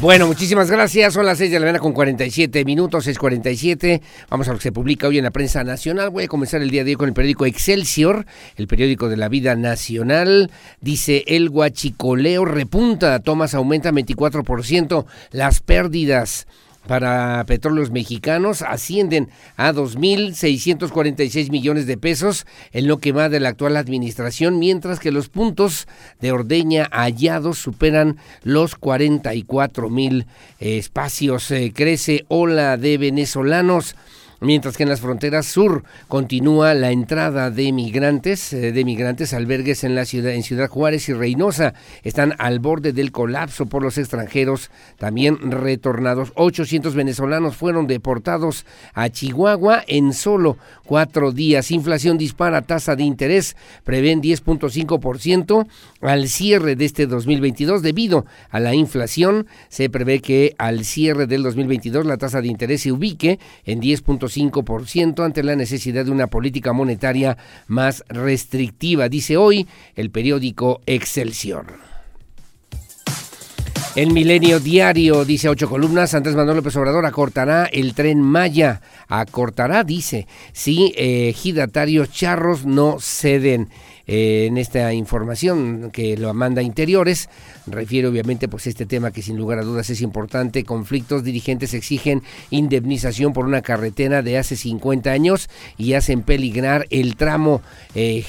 Bueno, muchísimas gracias. Son las 6 de la mañana con 47 minutos, 6.47. Vamos a lo que se publica hoy en la prensa nacional. Voy a comenzar el día de hoy con el periódico Excelsior, el periódico de la vida nacional. Dice, el guachicoleo repunta, tomas aumenta 24%, las pérdidas para petróleos mexicanos ascienden a 2.646 millones de pesos en lo que va de la actual administración, mientras que los puntos de ordeña hallados superan los 44 mil espacios. Eh, crece ola de venezolanos mientras que en las fronteras sur continúa la entrada de migrantes, eh, de migrantes albergues en la ciudad en Ciudad Juárez y Reynosa están al borde del colapso por los extranjeros también retornados. 800 venezolanos fueron deportados a Chihuahua en solo cuatro días. Inflación dispara, tasa de interés prevén 10.5% al cierre de este 2022 debido a la inflación. Se prevé que al cierre del 2022 la tasa de interés se ubique en 10.5% ciento ante la necesidad de una política monetaria más restrictiva, dice hoy el periódico Excelsior. El Milenio Diario dice ocho columnas. Andrés Manuel López Obrador acortará el tren Maya. Acortará, dice, si eh, charros no ceden. Eh, en esta información que lo manda Interiores. Refiere obviamente pues este tema que sin lugar a dudas es importante. Conflictos dirigentes exigen indemnización por una carretera de hace 50 años y hacen peligrar el tramo eh,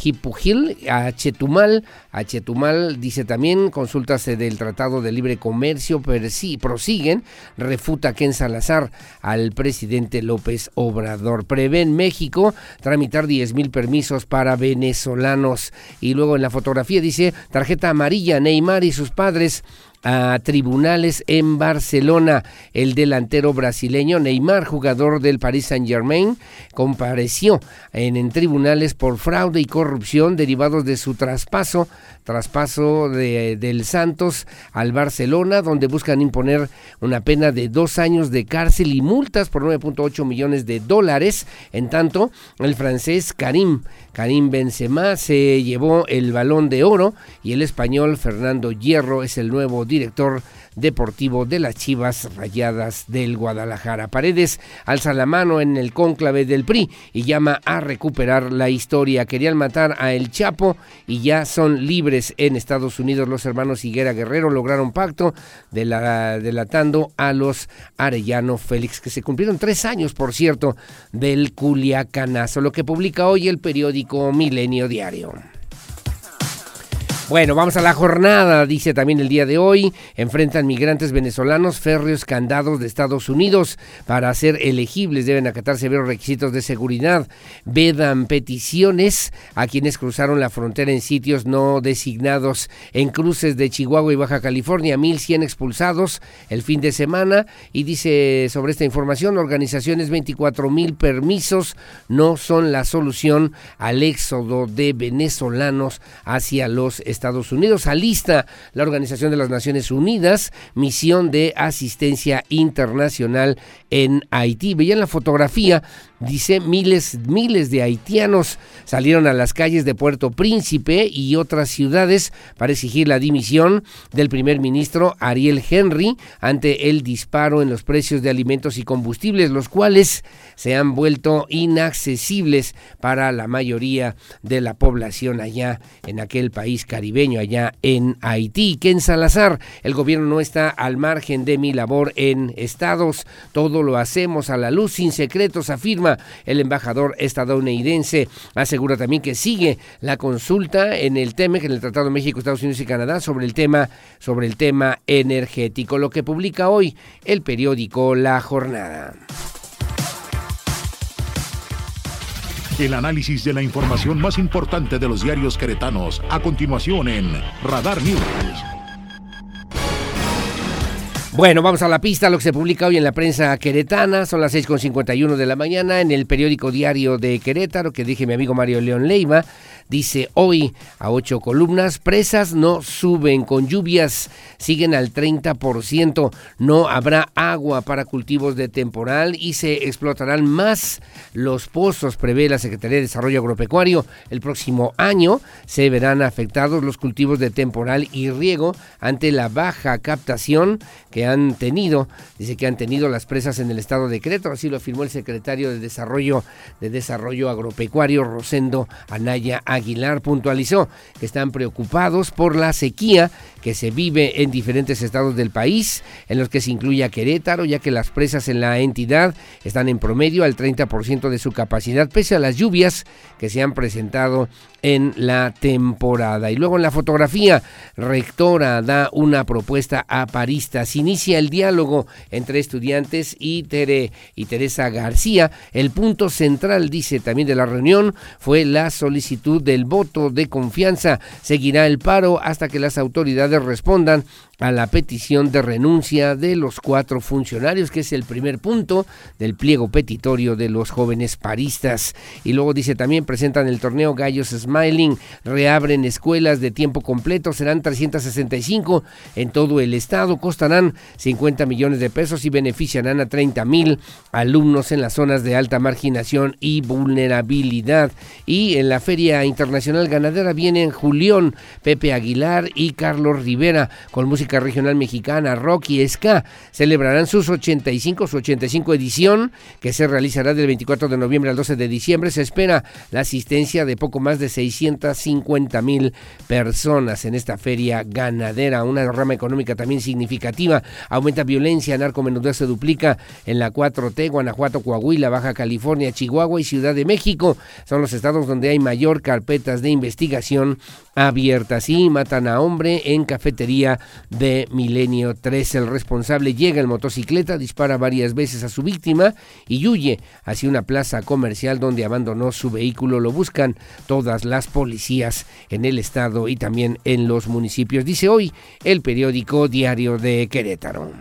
Jipujil, a Chetumal. A Chetumal dice también, consultas del Tratado de Libre Comercio prosiguen, refuta Ken Salazar al presidente López Obrador. Prevé en México tramitar 10 mil permisos para venezolanos. Y luego en la fotografía dice, tarjeta amarilla, Neymar y sus padres a tribunales en Barcelona. El delantero brasileño Neymar, jugador del Paris Saint-Germain, compareció en, en, tribunales por fraude y corrupción derivados de su traspaso, traspaso de, del Santos al Barcelona, donde buscan imponer una pena de dos años de cárcel y multas por 9.8 millones de dólares. En tanto, el francés Karim Karim Benzema se llevó el balón de oro y el español Fernando Hierro es el nuevo director deportivo de las Chivas Rayadas del Guadalajara. Paredes alza la mano en el cónclave del PRI y llama a recuperar la historia. Querían matar a El Chapo y ya son libres en Estados Unidos. Los hermanos Higuera Guerrero lograron pacto de la, delatando a los Arellano Félix, que se cumplieron tres años, por cierto, del Culiacanazo, lo que publica hoy el periódico Milenio Diario. Bueno, vamos a la jornada, dice también el día de hoy. Enfrentan migrantes venezolanos férreos candados de Estados Unidos. Para ser elegibles deben acatar severos requisitos de seguridad. Vedan peticiones a quienes cruzaron la frontera en sitios no designados. En cruces de Chihuahua y Baja California, 1.100 expulsados el fin de semana. Y dice sobre esta información, organizaciones 24.000 permisos no son la solución al éxodo de venezolanos hacia los Estados Estados Unidos. Alista la Organización de las Naciones Unidas, misión de asistencia internacional en Haití. Veían la fotografía, dice, miles, miles de haitianos salieron a las calles de Puerto Príncipe y otras ciudades para exigir la dimisión del primer ministro Ariel Henry ante el disparo en los precios de alimentos y combustibles, los cuales se han vuelto inaccesibles para la mayoría de la población allá en aquel país caribeño, allá en Haití. Ken Salazar, el gobierno no está al margen de mi labor en estados, todo lo hacemos a la luz sin secretos, afirma el embajador estadounidense. Asegura también que sigue la consulta en el TEMEC, en el Tratado México, Estados Unidos y Canadá, sobre el tema, sobre el tema energético, lo que publica hoy el periódico La Jornada. El análisis de la información más importante de los diarios queretanos, a continuación en Radar News. Bueno, vamos a la pista, lo que se publica hoy en la prensa queretana, son las 6.51 de la mañana, en el periódico diario de Querétaro, que dije mi amigo Mario León Leiva, dice hoy a ocho columnas, presas no suben, con lluvias siguen al 30%, no habrá agua para cultivos de temporal y se explotarán más los pozos, prevé la Secretaría de Desarrollo Agropecuario. El próximo año se verán afectados los cultivos de temporal y riego ante la baja captación que han tenido, dice que han tenido las presas en el estado de Querétaro, así lo afirmó el secretario de Desarrollo de Desarrollo Agropecuario Rosendo Anaya Aguilar puntualizó que están preocupados por la sequía que se vive en diferentes estados del país, en los que se incluye a Querétaro, ya que las presas en la entidad están en promedio al 30% de su capacidad, pese a las lluvias que se han presentado en la temporada. Y luego en la fotografía, Rectora da una propuesta a paristas. Inicia el diálogo entre estudiantes y, Tere, y Teresa García. El punto central, dice también de la reunión, fue la solicitud del voto de confianza. Seguirá el paro hasta que las autoridades respondan a la petición de renuncia de los cuatro funcionarios, que es el primer punto del pliego petitorio de los jóvenes paristas. Y luego dice también presentan el torneo Gallos Smiling, reabren escuelas de tiempo completo, serán 365 en todo el estado, costarán 50 millones de pesos y beneficiarán a 30 mil alumnos en las zonas de alta marginación y vulnerabilidad. Y en la Feria Internacional Ganadera vienen Julián, Pepe Aguilar y Carlos Rivera con música regional mexicana, rock y ska celebrarán sus 85, su 85 edición, que se realizará del 24 de noviembre al 12 de diciembre. Se espera la asistencia de poco más de 650 mil personas en esta feria ganadera, una rama económica también significativa. Aumenta violencia, narcomenudeo se duplica en la 4T, Guanajuato, Coahuila, Baja California, Chihuahua y Ciudad de México. Son los estados donde hay mayor carpetas de investigación abiertas y matan a hombre en cafetería de Milenio 3. El responsable llega en motocicleta, dispara varias veces a su víctima y huye hacia una plaza comercial donde abandonó su vehículo. Lo buscan todas las policías en el estado y también en los municipios, dice hoy el periódico Diario de Querétaro.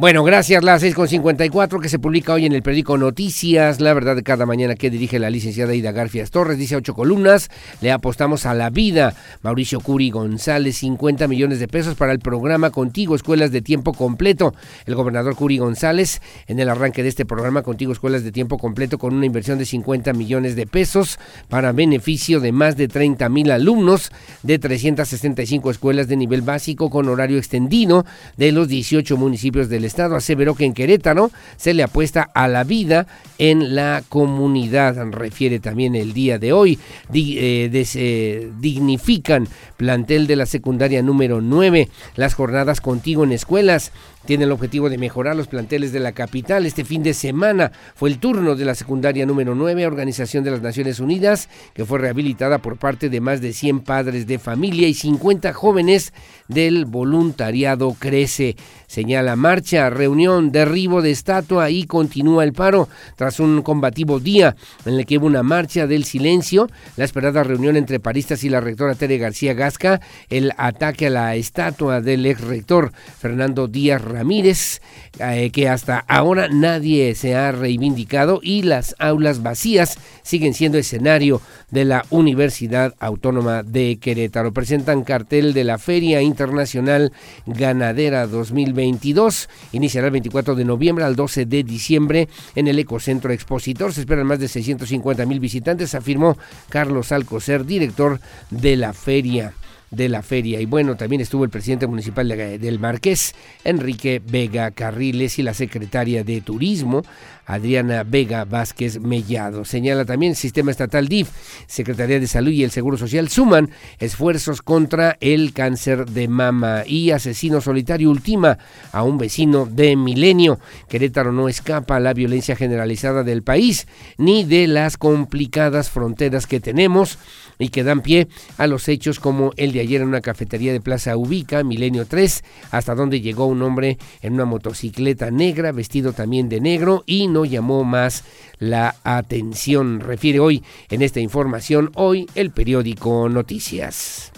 Bueno, gracias. Las 6.54 que se publica hoy en el periódico Noticias, la verdad de cada mañana que dirige la licenciada Ida Garfias Torres, dice ocho columnas, le apostamos a la vida. Mauricio Curi González, 50 millones de pesos para el programa Contigo Escuelas de Tiempo Completo. El gobernador Curi González, en el arranque de este programa Contigo Escuelas de Tiempo Completo, con una inversión de 50 millones de pesos para beneficio de más de 30 mil alumnos de 365 escuelas de nivel básico con horario extendido de los 18 municipios del Estado aseveró que en Querétaro se le apuesta a la vida en la comunidad. Refiere también el día de hoy. Eh, dignifican plantel de la secundaria número 9. Las jornadas contigo en escuelas tiene el objetivo de mejorar los planteles de la capital. Este fin de semana fue el turno de la secundaria número 9, Organización de las Naciones Unidas, que fue rehabilitada por parte de más de 100 padres de familia y 50 jóvenes del voluntariado Crece. Señala marcha reunión, derribo de estatua y continúa el paro tras un combativo día en el que hubo una marcha del silencio, la esperada reunión entre paristas y la rectora Tere García Gasca, el ataque a la estatua del ex rector Fernando Díaz Ramírez, eh, que hasta ahora nadie se ha reivindicado y las aulas vacías siguen siendo escenario de la Universidad Autónoma de Querétaro. Presentan cartel de la Feria Internacional Ganadera 2022. Iniciará el 24 de noviembre al 12 de diciembre en el Ecocentro Expositor. Se esperan más de 650 mil visitantes, afirmó Carlos Alcocer, director de la feria de la feria. Y bueno, también estuvo el presidente municipal del Marqués, Enrique Vega Carriles, y la secretaria de Turismo, Adriana Vega Vázquez Mellado. Señala también el sistema estatal DIF, Secretaría de Salud y el Seguro Social suman esfuerzos contra el cáncer de mama y asesino solitario ultima a un vecino de Milenio. Querétaro no escapa a la violencia generalizada del país ni de las complicadas fronteras que tenemos y que dan pie a los hechos como el de ayer en una cafetería de Plaza Ubica, Milenio 3, hasta donde llegó un hombre en una motocicleta negra, vestido también de negro y no llamó más la atención. Refiere hoy en esta información, hoy el periódico Noticias.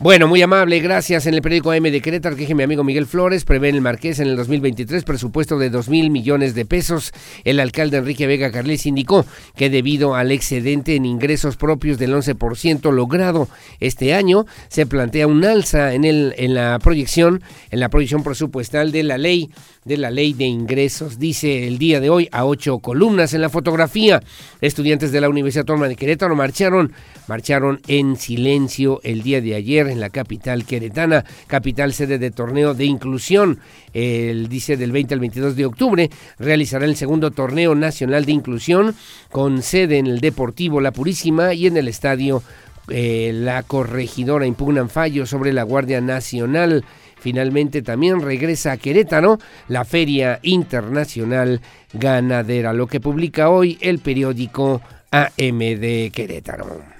Bueno, muy amable, gracias. En el periódico AM de Querétaro, que mi amigo Miguel Flores, prevé en el Marqués en el 2023 presupuesto de 2 mil millones de pesos. El alcalde Enrique Vega Carles indicó que debido al excedente en ingresos propios del 11% logrado este año, se plantea un alza en, el, en la proyección, en la proyección presupuestal de la ley de la ley de ingresos. Dice el día de hoy a ocho columnas en la fotografía. Estudiantes de la Universidad Autónoma de Querétaro marcharon, marcharon en silencio el día de ayer en la capital queretana, capital sede de torneo de inclusión. El dice del 20 al 22 de octubre realizará el segundo torneo nacional de inclusión con sede en el Deportivo La Purísima y en el estadio eh, La Corregidora impugnan fallos sobre la Guardia Nacional. Finalmente también regresa a Querétaro la Feria Internacional Ganadera, lo que publica hoy el periódico AM de Querétaro.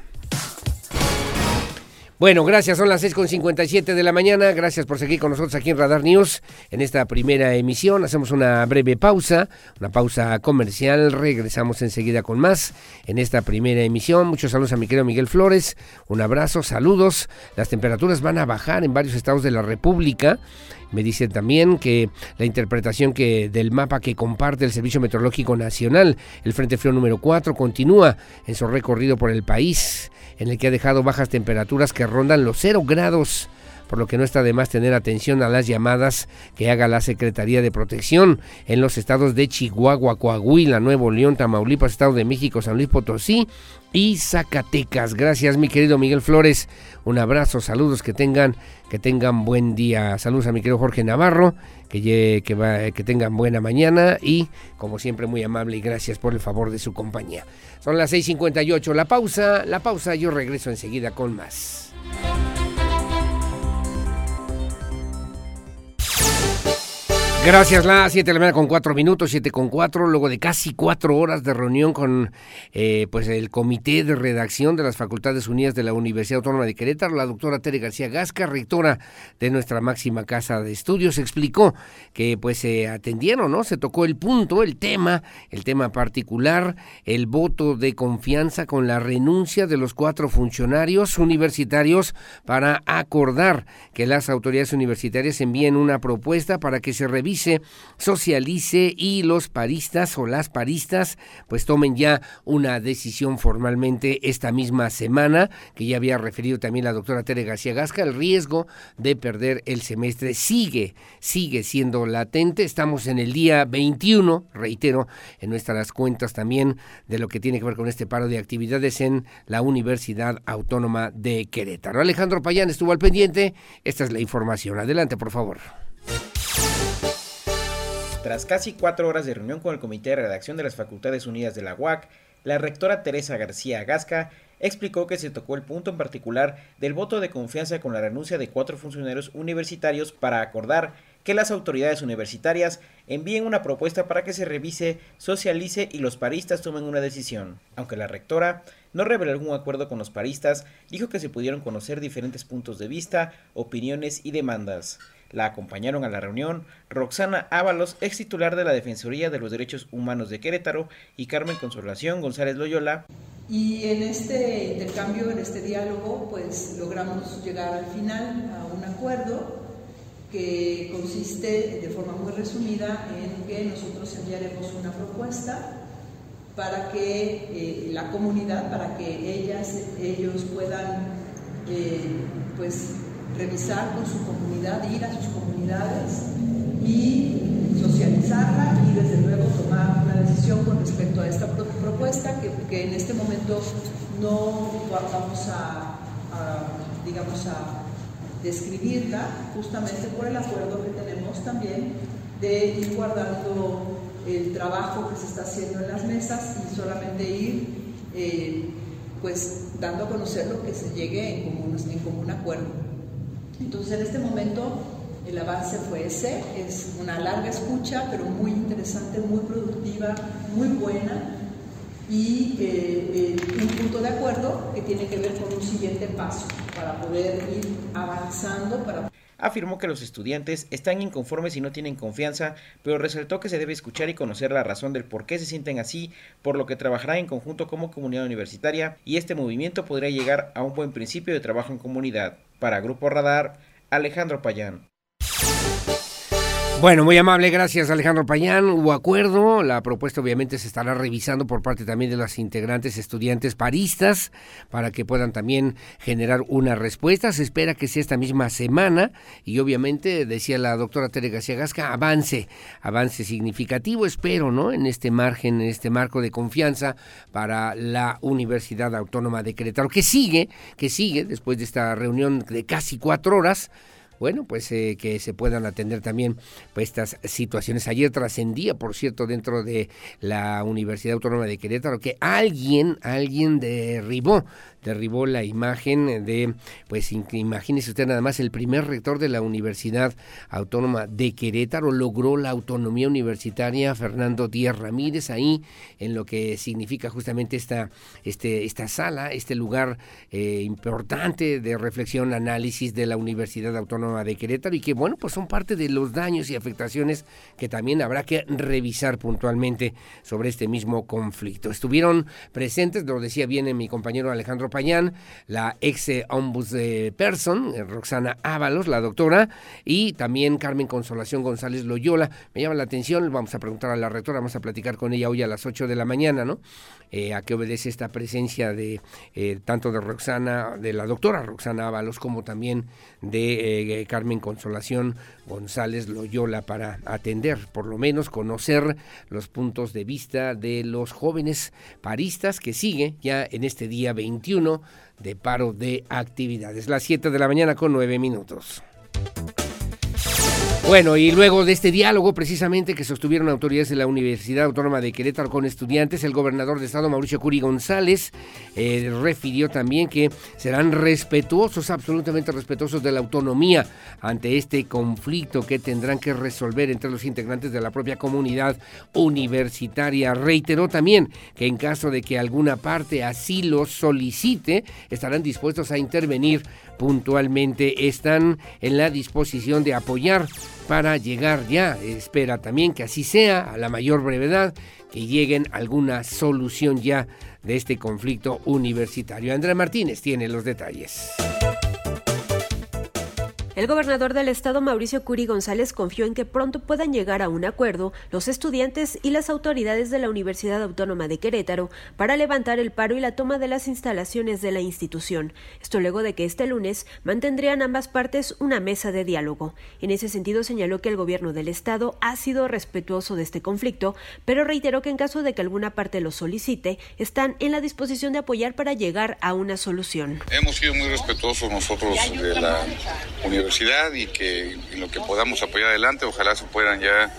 Bueno, gracias. Son las 6.57 de la mañana. Gracias por seguir con nosotros aquí en Radar News en esta primera emisión. Hacemos una breve pausa, una pausa comercial. Regresamos enseguida con más en esta primera emisión. Muchos saludos a mi querido Miguel Flores. Un abrazo, saludos. Las temperaturas van a bajar en varios estados de la República. Me dicen también que la interpretación que del mapa que comparte el Servicio Meteorológico Nacional, el Frente Frío número 4, continúa en su recorrido por el país en el que ha dejado bajas temperaturas que rondan los cero grados por lo que no está de más tener atención a las llamadas que haga la Secretaría de Protección en los estados de Chihuahua, Coahuila, Nuevo León, Tamaulipas, Estado de México, San Luis Potosí y Zacatecas. Gracias, mi querido Miguel Flores. Un abrazo, saludos, que tengan, que tengan buen día. Saludos a mi querido Jorge Navarro, que, que, que tengan buena mañana y, como siempre, muy amable y gracias por el favor de su compañía. Son las 6:58. La pausa, la pausa, yo regreso enseguida con más. Gracias, la 7 de la mañana con 4 minutos, 7 con 4, luego de casi 4 horas de reunión con eh, pues el Comité de Redacción de las Facultades Unidas de la Universidad Autónoma de Querétaro, la doctora Tere García Gasca, rectora de nuestra máxima casa de estudios, explicó que pues se atendieron, ¿no? Se tocó el punto, el tema, el tema particular, el voto de confianza con la renuncia de los cuatro funcionarios universitarios para acordar que las autoridades universitarias envíen una propuesta para que se revise socialice y los paristas o las paristas pues tomen ya una decisión formalmente esta misma semana, que ya había referido también la doctora Tere García Gasca, el riesgo de perder el semestre sigue, sigue siendo latente. Estamos en el día 21, reitero, en nuestras cuentas también de lo que tiene que ver con este paro de actividades en la Universidad Autónoma de Querétaro. Alejandro Payán estuvo al pendiente. Esta es la información. Adelante, por favor. Tras casi cuatro horas de reunión con el Comité de Redacción de las Facultades Unidas de la UAC, la rectora Teresa García Gasca explicó que se tocó el punto en particular del voto de confianza con la renuncia de cuatro funcionarios universitarios para acordar que las autoridades universitarias envíen una propuesta para que se revise, socialice y los paristas tomen una decisión. Aunque la rectora no reveló algún acuerdo con los paristas, dijo que se pudieron conocer diferentes puntos de vista, opiniones y demandas. La acompañaron a la reunión Roxana Ábalos, ex titular de la Defensoría de los Derechos Humanos de Querétaro, y Carmen Consolación González Loyola. Y en este intercambio, en este diálogo, pues logramos llegar al final a un acuerdo que consiste de forma muy resumida en que nosotros enviaremos una propuesta para que eh, la comunidad, para que ellas, ellos puedan eh, pues revisar con su comunidad, ir a sus comunidades y socializarla y desde luego tomar una decisión con respecto a esta propuesta que, en este momento no vamos a, digamos, a describirla justamente por el acuerdo que tenemos también de ir guardando el trabajo que se está haciendo en las mesas y solamente ir eh, pues dando a conocer lo que se llegue en común, en común acuerdo. Entonces, en este momento, el avance fue ese, es una larga escucha, pero muy interesante, muy productiva, muy buena y eh, eh, un punto de acuerdo que tiene que ver con un siguiente paso para poder ir avanzando, para afirmó que los estudiantes están inconformes y no tienen confianza, pero resaltó que se debe escuchar y conocer la razón del por qué se sienten así, por lo que trabajará en conjunto como comunidad universitaria y este movimiento podría llegar a un buen principio de trabajo en comunidad. Para Grupo Radar, Alejandro Payán. Bueno, muy amable, gracias Alejandro Payán. Hubo acuerdo, la propuesta obviamente se estará revisando por parte también de las integrantes estudiantes paristas para que puedan también generar una respuesta. Se espera que sea esta misma semana y obviamente, decía la doctora Tere García Gasca, avance, avance significativo, espero, ¿no? En este margen, en este marco de confianza para la Universidad Autónoma de Querétaro, que sigue, que sigue después de esta reunión de casi cuatro horas bueno, pues eh, que se puedan atender también pues, estas situaciones. Ayer trascendía, por cierto, dentro de la Universidad Autónoma de Querétaro, que alguien, alguien derribó derribó la imagen de, pues imagínese usted nada más, el primer rector de la Universidad Autónoma de Querétaro logró la autonomía universitaria, Fernando Díaz Ramírez, ahí en lo que significa justamente esta, este, esta sala, este lugar eh, importante de reflexión, análisis de la Universidad Autónoma de Querétaro y que bueno, pues son parte de los daños y afectaciones que también habrá que revisar puntualmente sobre este mismo conflicto. Estuvieron presentes, lo decía bien mi compañero Alejandro La ex person, eh, Roxana Ábalos, la doctora, y también Carmen Consolación González Loyola. Me llama la atención, vamos a preguntar a la rectora, vamos a platicar con ella hoy a las 8 de la mañana, ¿no? Eh, a qué obedece esta presencia de eh, tanto de Roxana, de la doctora Roxana Ábalos, como también de Carmen Consolación González Loyola para atender, por lo menos conocer los puntos de vista de los jóvenes paristas que sigue ya en este día 21 de paro de actividades. Las 7 de la mañana con 9 minutos. Bueno, y luego de este diálogo precisamente que sostuvieron autoridades de la Universidad Autónoma de Querétaro con estudiantes, el gobernador de Estado Mauricio Curi González eh, refirió también que serán respetuosos, absolutamente respetuosos de la autonomía ante este conflicto que tendrán que resolver entre los integrantes de la propia comunidad universitaria. Reiteró también que en caso de que alguna parte así lo solicite, estarán dispuestos a intervenir puntualmente, están en la disposición de apoyar para llegar ya, espera también que así sea, a la mayor brevedad, que lleguen alguna solución ya de este conflicto universitario. Andrea Martínez tiene los detalles. El gobernador del estado, Mauricio Curi González, confió en que pronto puedan llegar a un acuerdo los estudiantes y las autoridades de la Universidad Autónoma de Querétaro para levantar el paro y la toma de las instalaciones de la institución. Esto luego de que este lunes mantendrían ambas partes una mesa de diálogo. En ese sentido, señaló que el gobierno del estado ha sido respetuoso de este conflicto, pero reiteró que en caso de que alguna parte lo solicite, están en la disposición de apoyar para llegar a una solución. Hemos sido muy respetuosos nosotros de la universidad y que lo que podamos apoyar adelante, ojalá se puedan ya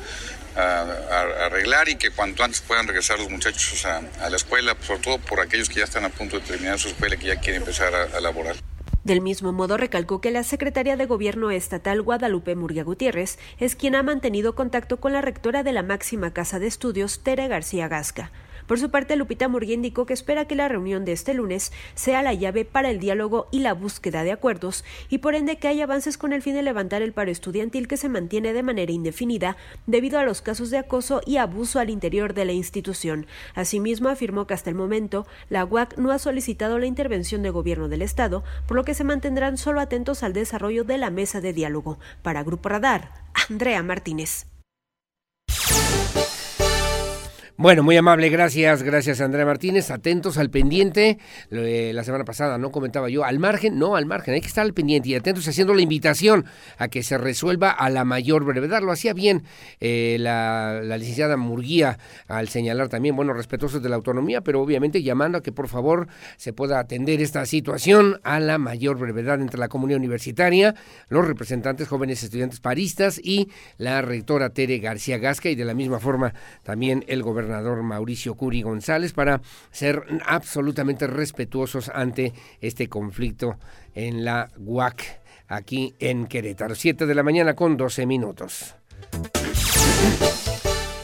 arreglar y que cuanto antes puedan regresar los muchachos a, la escuela, sobre todo por aquellos que ya están a punto de terminar su escuela y que ya quieren empezar a, a laborar. Del mismo modo, recalcó que la secretaria de Gobierno estatal Guadalupe Murguía Gutiérrez es quien ha mantenido contacto con la rectora de la máxima casa de estudios, Tere García Gasca. Por su parte, Lupita Murguía indicó que espera que la reunión de este lunes sea la llave para el diálogo y la búsqueda de acuerdos y por ende que haya avances con el fin de levantar el paro estudiantil que se mantiene de manera indefinida debido a los casos de acoso y abuso al interior de la institución. Asimismo, afirmó que hasta el momento la UAC no ha solicitado la intervención del gobierno del Estado, por lo que se mantendrán solo atentos al desarrollo de la mesa de diálogo. Para Grupo Radar, Andrea Martínez. Bueno, muy amable, gracias, gracias Andrea Martínez. Atentos al pendiente. la semana pasada no comentaba yo, al margen, no al margen, hay que estar al pendiente y atentos haciendo la invitación a que se resuelva a la mayor brevedad. Lo hacía bien eh, la, licenciada Murguía al señalar también, bueno, respetuosos de la autonomía, pero obviamente llamando a que por favor se pueda atender esta situación a la mayor brevedad entre la comunidad universitaria, los representantes jóvenes estudiantes paristas y la rectora Tere García Gasca y de la misma forma también el gobernador gobernador Mauricio Curi González para ser absolutamente respetuosos ante este conflicto en la UAC aquí en Querétaro. Siete de la mañana con 12 minutos.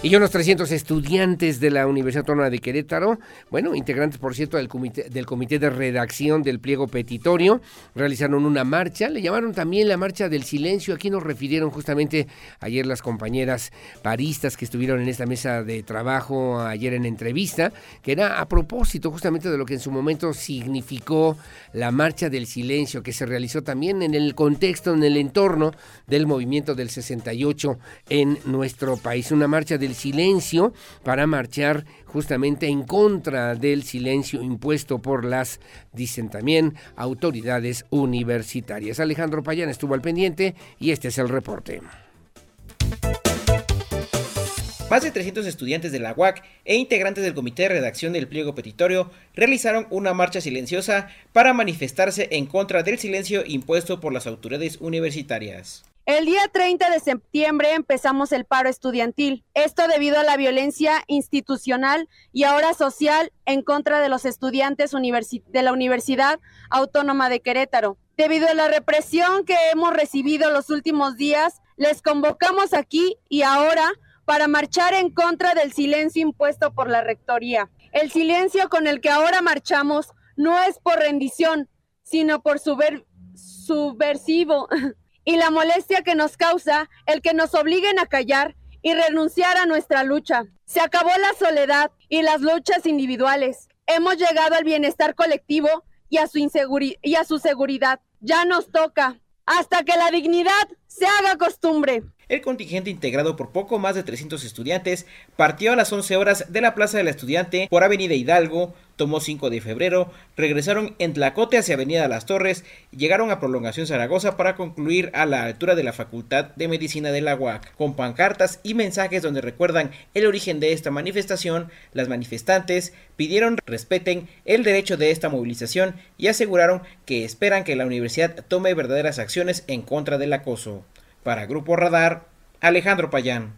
Y unos 300 estudiantes de la Universidad Autónoma de Querétaro, bueno, integrantes, por cierto, del comité, del comité de redacción del pliego petitorio, realizaron una marcha, le llamaron también la marcha del silencio. Aquí nos refirieron justamente ayer las compañeras paristas que estuvieron en esta mesa de trabajo ayer en entrevista, que era a propósito justamente de lo que en su momento significó la marcha del silencio, que se realizó también en el contexto, en el entorno del movimiento del 68 en nuestro país. Una marcha del silencio para marchar justamente en contra del silencio impuesto por las, dicen también, autoridades universitarias. Alejandro Payán estuvo al pendiente y este es el reporte. Más de 300 estudiantes de la UAC e integrantes del comité de redacción del pliego petitorio realizaron una marcha silenciosa para manifestarse en contra del silencio impuesto por las autoridades universitarias. El día 30 de septiembre empezamos el paro estudiantil. Esto debido a la violencia institucional y ahora social en contra de los estudiantes de la Universidad Autónoma de Querétaro. Debido a la represión que hemos recibido los últimos días, les convocamos aquí y ahora para marchar en contra del silencio impuesto por la Rectoría. El silencio con el que ahora marchamos no es por rendición, sino por subversivo y la molestia que nos causa el que nos obliguen a callar y renunciar a nuestra lucha. Se acabó la soledad y las luchas individuales. Hemos llegado al bienestar colectivo y a su, y a su seguridad. Ya nos toca, hasta que la dignidad se haga costumbre. El contingente integrado por poco más de 300 estudiantes partió a las 11 horas de la Plaza del Estudiante por Avenida Hidalgo, tomó 5 de febrero, regresaron en Tlacote hacia Avenida Las Torres y llegaron a Prolongación Zaragoza para concluir a la altura de la Facultad de Medicina de la UAC. Con pancartas y mensajes donde recuerdan el origen de esta manifestación, las manifestantes pidieron respeten el derecho de esta movilización y aseguraron que esperan que la universidad tome verdaderas acciones en contra del acoso. Para Grupo Radar, Alejandro Payán.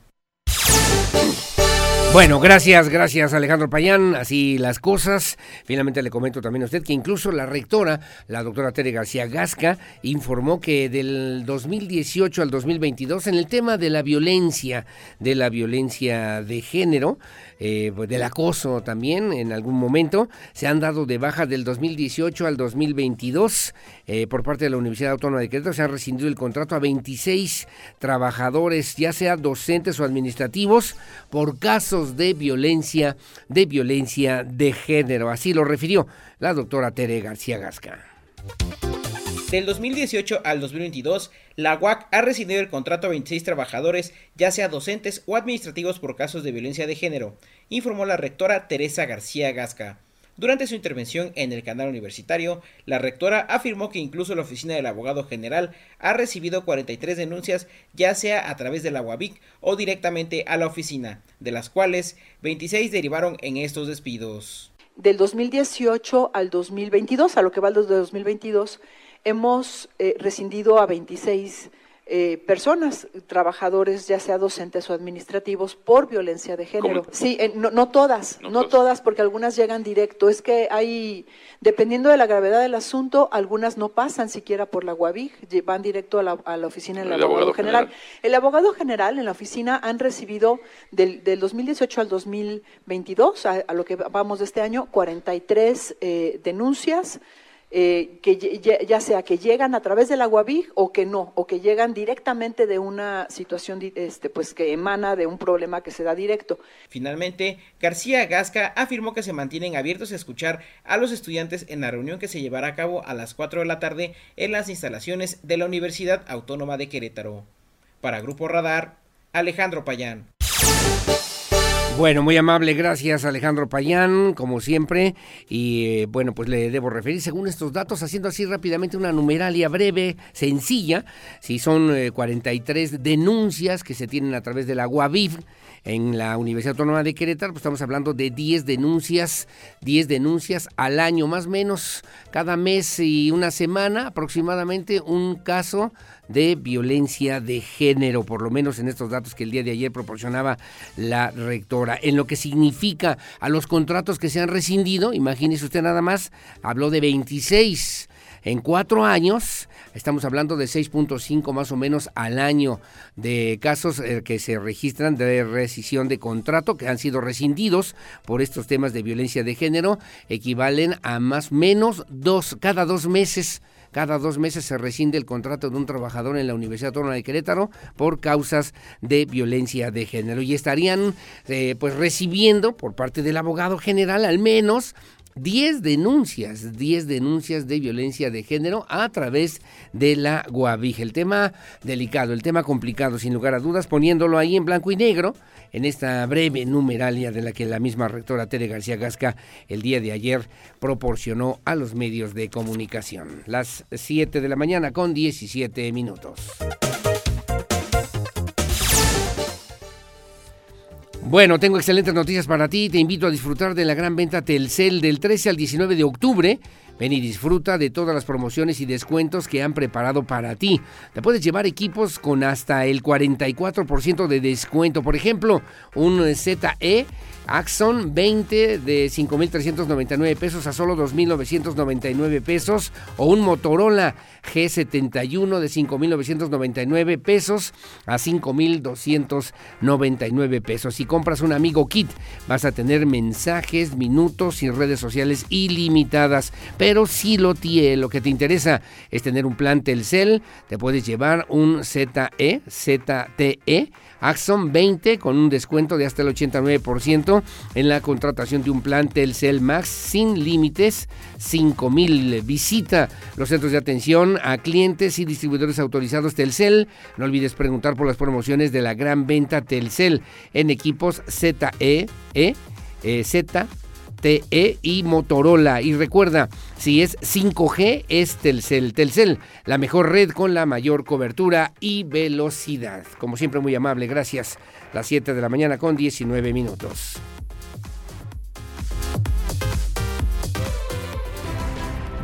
Bueno, gracias, gracias Alejandro Payán. Así las cosas. Finalmente le comento también a usted que incluso la rectora, la doctora Tere García Gasca, informó que del 2018 al 2022 en el tema de la violencia, de la violencia de género, eh, pues, del acoso también en algún momento. Se han dado de baja del 2018 al 2022 eh, por parte de la Universidad Autónoma de Querétaro. Se ha rescindido el contrato a 26 trabajadores, ya sea docentes o administrativos, por casos de violencia, de violencia de género. Así lo refirió la doctora Tere García Gasca. Del 2018 al 2022, la UAC ha rescindido el contrato a 26 trabajadores, ya sea docentes o administrativos por casos de violencia de género, informó la rectora Teresa García Gasca. Durante su intervención en el canal universitario, la rectora afirmó que incluso la oficina del abogado general ha recibido 43 denuncias, ya sea a través de la UABIC o directamente a la oficina, de las cuales 26 derivaron en estos despidos. Del 2018 al 2022, a lo que va del 2022, hemos eh, rescindido a 26 eh, personas, trabajadores, ya sea docentes o administrativos, por violencia de género. Sí, eh, no, todas, no, todas, porque algunas llegan directo. Es que hay, dependiendo de la gravedad del asunto, algunas no pasan siquiera por la UABIG, van directo a la, oficina del abogado, general. El abogado general en la oficina han recibido del, 2018 al 2022, a, a, lo que vamos de este año, 43 eh, denuncias eh, que ya, sea que llegan a través del aguabig o que no, o que llegan directamente de una situación este, pues que emana de un problema que se da directo. Finalmente, García Gasca afirmó que se mantienen abiertos a escuchar a los estudiantes en la reunión que se llevará a cabo a las 4 de la tarde en las instalaciones de la Universidad Autónoma de Querétaro. Para Grupo Radar, Alejandro Payán. Bueno, muy amable, gracias Alejandro Payán, como siempre. Y eh, bueno, pues le debo referir, según estos datos, haciendo así rápidamente una numeralia breve, sencilla, si son 43 eh, denuncias que se tienen a través de la UAVIV en la Universidad Autónoma de Querétaro, pues estamos hablando de 10 denuncias, 10 denuncias al año, más o menos cada mes y una semana aproximadamente un caso de violencia de género, por lo menos en estos datos que el día de ayer proporcionaba la rectora. En lo que significa a los contratos que se han rescindido, imagínese usted nada más, habló de 26 en cuatro años, estamos hablando de 6.5 más o menos al año de casos eh, que se registran de rescisión de contrato, que han sido rescindidos por estos temas de violencia de género, equivalen a más o menos dos, cada dos meses cada dos meses se rescinde el contrato de un trabajador en la Universidad Autónoma de Querétaro por causas de violencia de género. Y estarían eh, pues recibiendo por parte del abogado general al menos 10 denuncias, 10 denuncias de violencia de género a través de la Guavija. El tema delicado, el tema complicado, sin lugar a dudas, poniéndolo ahí en blanco y negro, en esta breve numeralia de la que la misma rectora Tere García Gasca el día de ayer proporcionó a los medios de comunicación. Las 7 de la mañana con 17 minutos. Bueno, tengo excelentes noticias para ti. Te invito a disfrutar de la gran venta Telcel del 13 al 19 de octubre Ven y disfruta de todas las promociones y descuentos que han preparado para ti. Te puedes llevar equipos con hasta el 44% de descuento. Por ejemplo, un ZE Axon 20 de 5.399 pesos a solo 2.999 pesos o un Motorola G71 de 5.999 pesos a 5.299 pesos. Si compras un amigo kit vas a tener mensajes, minutos y redes sociales ilimitadas. Pero si lo tiene, lo que te interesa es tener un plan Telcel, te puedes llevar un ZE, ZTE Axon 20 con un descuento de hasta el 89% en la contratación de un plan Telcel Max sin límites, 5000. Visita los centros de atención a clientes y distribuidores autorizados Telcel. No olvides preguntar por las promociones de la gran venta Telcel en equipos ZE, e, eh, Z, TE y Motorola. Y recuerda, si es 5G, es Telcel. Telcel, la mejor red con la mayor cobertura y velocidad. Como siempre, muy amable, gracias. Las 7 de la mañana con 19 minutos.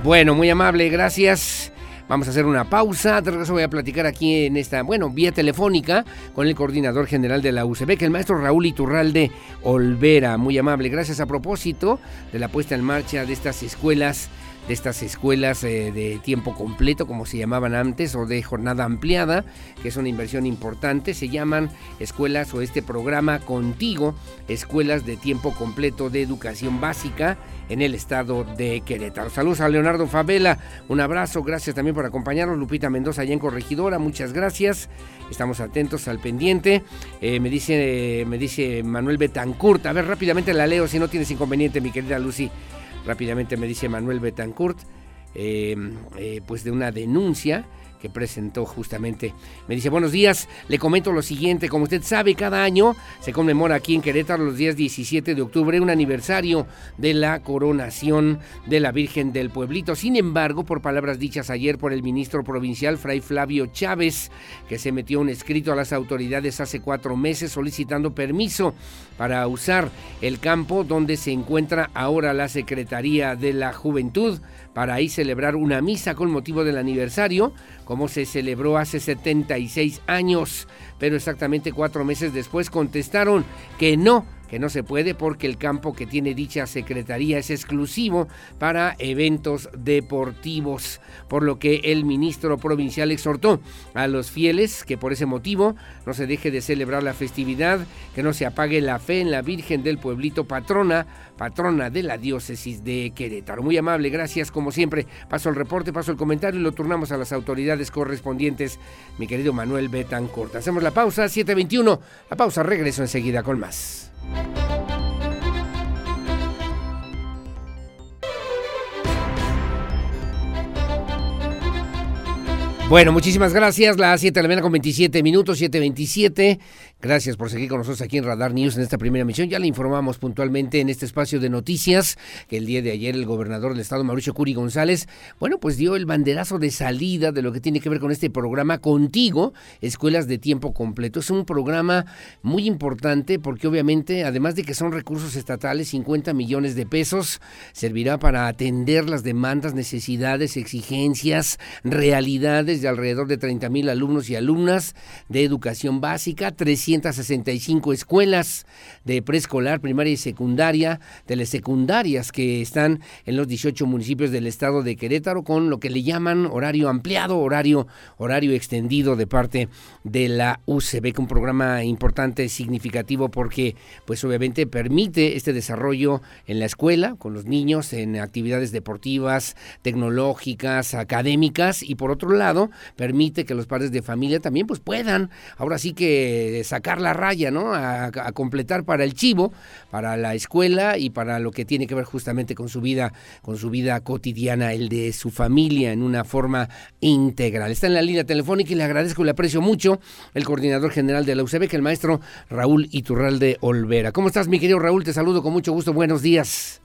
Bueno, muy amable, gracias. Vamos a hacer una pausa. De regreso voy a platicar aquí en esta, bueno, vía telefónica con el coordinador general de la UCB, que el maestro Raúl Iturralde Olvera. Muy amable. Gracias a propósito de la puesta en marcha de estas escuelas de estas escuelas eh, de tiempo completo, como se llamaban antes, o de jornada ampliada, que es una inversión importante. Se llaman escuelas o este programa Contigo, escuelas de tiempo completo de educación básica en el estado de Querétaro. Saludos a Leonardo Favela, un abrazo, gracias también por acompañarnos. Lupita Mendoza allá en Corregidora, muchas gracias. Estamos atentos al pendiente. Eh, me, dice, me dice Manuel Betancourt, a ver rápidamente la leo si no tienes inconveniente, mi querida Lucy. Rápidamente me dice Manuel Betancourt, eh, eh, pues de una denuncia que presentó justamente. Me dice, buenos días, le comento lo siguiente, como usted sabe, cada año se conmemora aquí en Querétaro los días 17 de octubre un aniversario de la coronación de la Virgen del Pueblito. Sin embargo, por palabras dichas ayer por el ministro provincial Fray Flavio Chávez, que se metió un escrito a las autoridades hace cuatro meses solicitando permiso para usar el campo donde se encuentra ahora la Secretaría de la Juventud para ahí celebrar una misa con motivo del aniversario, como se celebró hace 76 años, pero exactamente cuatro meses después contestaron que no, que no se puede porque el campo que tiene dicha secretaría es exclusivo para eventos deportivos, por lo que el ministro provincial exhortó a los fieles que por ese motivo no se deje de celebrar la festividad, que no se apague la fe en la Virgen del Pueblito patrona, patrona de la diócesis de Querétaro. Muy amable, gracias como siempre. Paso el reporte, paso el comentario y lo turnamos a las autoridades correspondientes, mi querido Manuel Betancourt. Hacemos la pausa, 721. La pausa, regreso enseguida con más. Bueno, muchísimas gracias. Las 7 de la mañana con 27 minutos, 7.27. Gracias por seguir con nosotros aquí en Radar News en esta primera emisión. Ya le informamos puntualmente en este espacio de noticias que el día de ayer el gobernador del estado, Mauricio Curi González, bueno, pues dio el banderazo de salida de lo que tiene que ver con este programa Contigo, Escuelas de Tiempo Completo. Es un programa muy importante porque obviamente, además de que son recursos estatales, 50 millones de pesos, servirá para atender las demandas, necesidades, exigencias, realidades de alrededor de 30 mil alumnos y alumnas de educación básica, 300 365 escuelas de preescolar, primaria y secundaria, telesecundarias que están en los 18 municipios del estado de Querétaro con lo que le llaman horario ampliado, horario, horario extendido de parte de la UCB, un programa importante, significativo porque pues obviamente permite este desarrollo en la escuela con los niños en actividades deportivas, tecnológicas, académicas y por otro lado permite que los padres de familia también pues puedan ahora sí que sacar la raya, ¿no? A, completar para el chivo, para la escuela y para lo que tiene que ver justamente con su vida, con su vida cotidiana, el de su familia en una forma integral. Está en la línea telefónica y le agradezco y le aprecio mucho el coordinador general de la UCB, que el maestro Raúl Iturralde Olvera. ¿Cómo estás, mi querido Raúl? Te saludo con mucho gusto. Buenos días.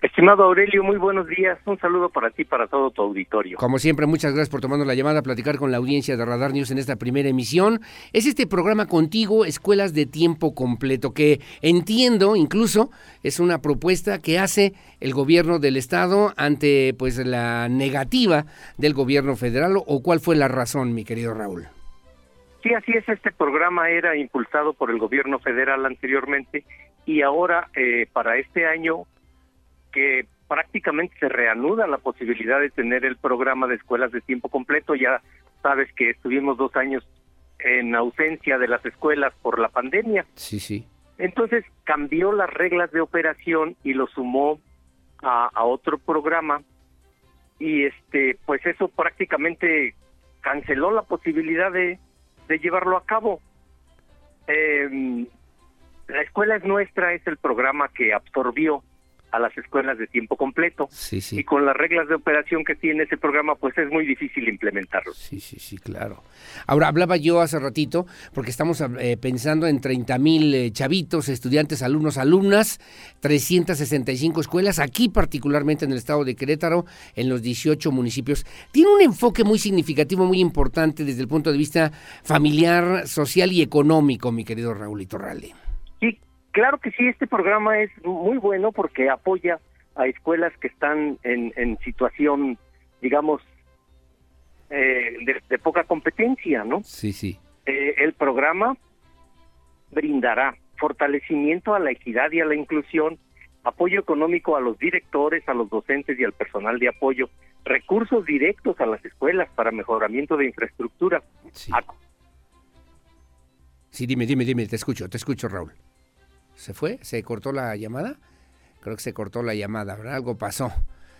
Estimado Aurelio, muy buenos días. Un saludo para ti, para todo tu auditorio. Como siempre, muchas gracias por tomarnos la llamada a platicar con la audiencia de Radar News en esta primera emisión. Es este programa contigo, Escuelas de Tiempo Completo, que entiendo incluso es una propuesta que hace el gobierno del Estado ante pues la negativa del gobierno federal o cuál fue la razón, mi querido Raúl. Sí, así es. Este programa era impulsado por el gobierno federal anteriormente y ahora eh, para este año que prácticamente se reanuda la posibilidad de tener el programa de escuelas de tiempo completo. Ya sabes que estuvimos dos años en ausencia de las escuelas por la pandemia. Sí, sí. Entonces cambió las reglas de operación y lo sumó a, otro programa y este pues eso prácticamente canceló la posibilidad de, de llevarlo a cabo. Eh, la escuela es nuestra es el programa que absorbió a las escuelas de tiempo completo. Sí, sí. Y con las reglas de operación que tiene ese programa, pues es muy difícil implementarlo. Sí, sí, sí, claro. Ahora, hablaba yo hace ratito, porque estamos eh, pensando en 30 mil eh, chavitos, estudiantes, alumnos, alumnas, 365 escuelas, aquí particularmente en el estado de Querétaro, en los 18 municipios. Tiene un enfoque muy significativo, muy importante desde el punto de vista familiar, social y económico, mi querido Raúl Itorralde. Claro que sí, este programa es muy bueno porque apoya a escuelas que están en, situación, digamos, eh, de, poca competencia, ¿no? Sí, sí. Eh, el programa brindará fortalecimiento a la equidad y a la inclusión, apoyo económico a los directores, a los docentes y al personal de apoyo, recursos directos a las escuelas para mejoramiento de infraestructura. Sí, sí dime, dime, dime, te escucho, te escucho, Raúl. ¿Se fue? ¿Se cortó la llamada? Creo que se cortó la llamada, ¿verdad? Algo pasó.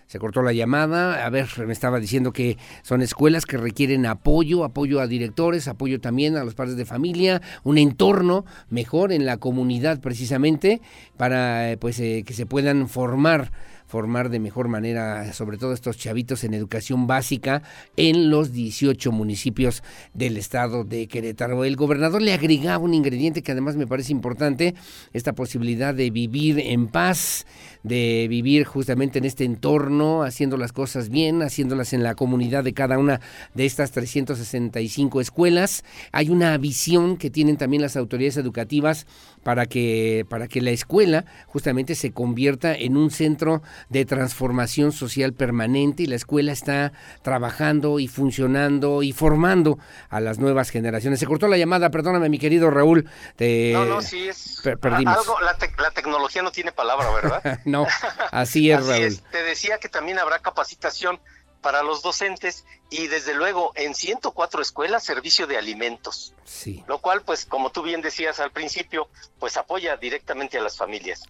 Se cortó la llamada. A ver, me estaba diciendo que son escuelas que requieren apoyo, apoyo a directores, apoyo también a los padres de familia, un entorno mejor en la comunidad precisamente para eh, pues eh, que se puedan formar formar de mejor manera, sobre todo estos chavitos en educación básica en los 18 municipios del estado de Querétaro. El gobernador le agregaba un ingrediente que además me parece importante, esta posibilidad de vivir en paz, de vivir justamente en este entorno, haciendo las cosas bien, haciéndolas en la comunidad de cada una de estas 365 escuelas. Hay una visión que tienen también las autoridades educativas para que, para que la escuela justamente se convierta en un centro de transformación social permanente y la escuela está trabajando y funcionando y formando a las nuevas generaciones. Se cortó la llamada, perdóname mi querido Raúl. Te... No, no, sí es... Algo, la, tecnología no tiene palabra, ¿verdad? no, así es, Raúl. Te decía que también habrá capacitación para los docentes y desde luego en 104 escuelas servicio de alimentos. Sí. Lo cual, pues, como tú bien decías al principio, pues apoya directamente a las familias.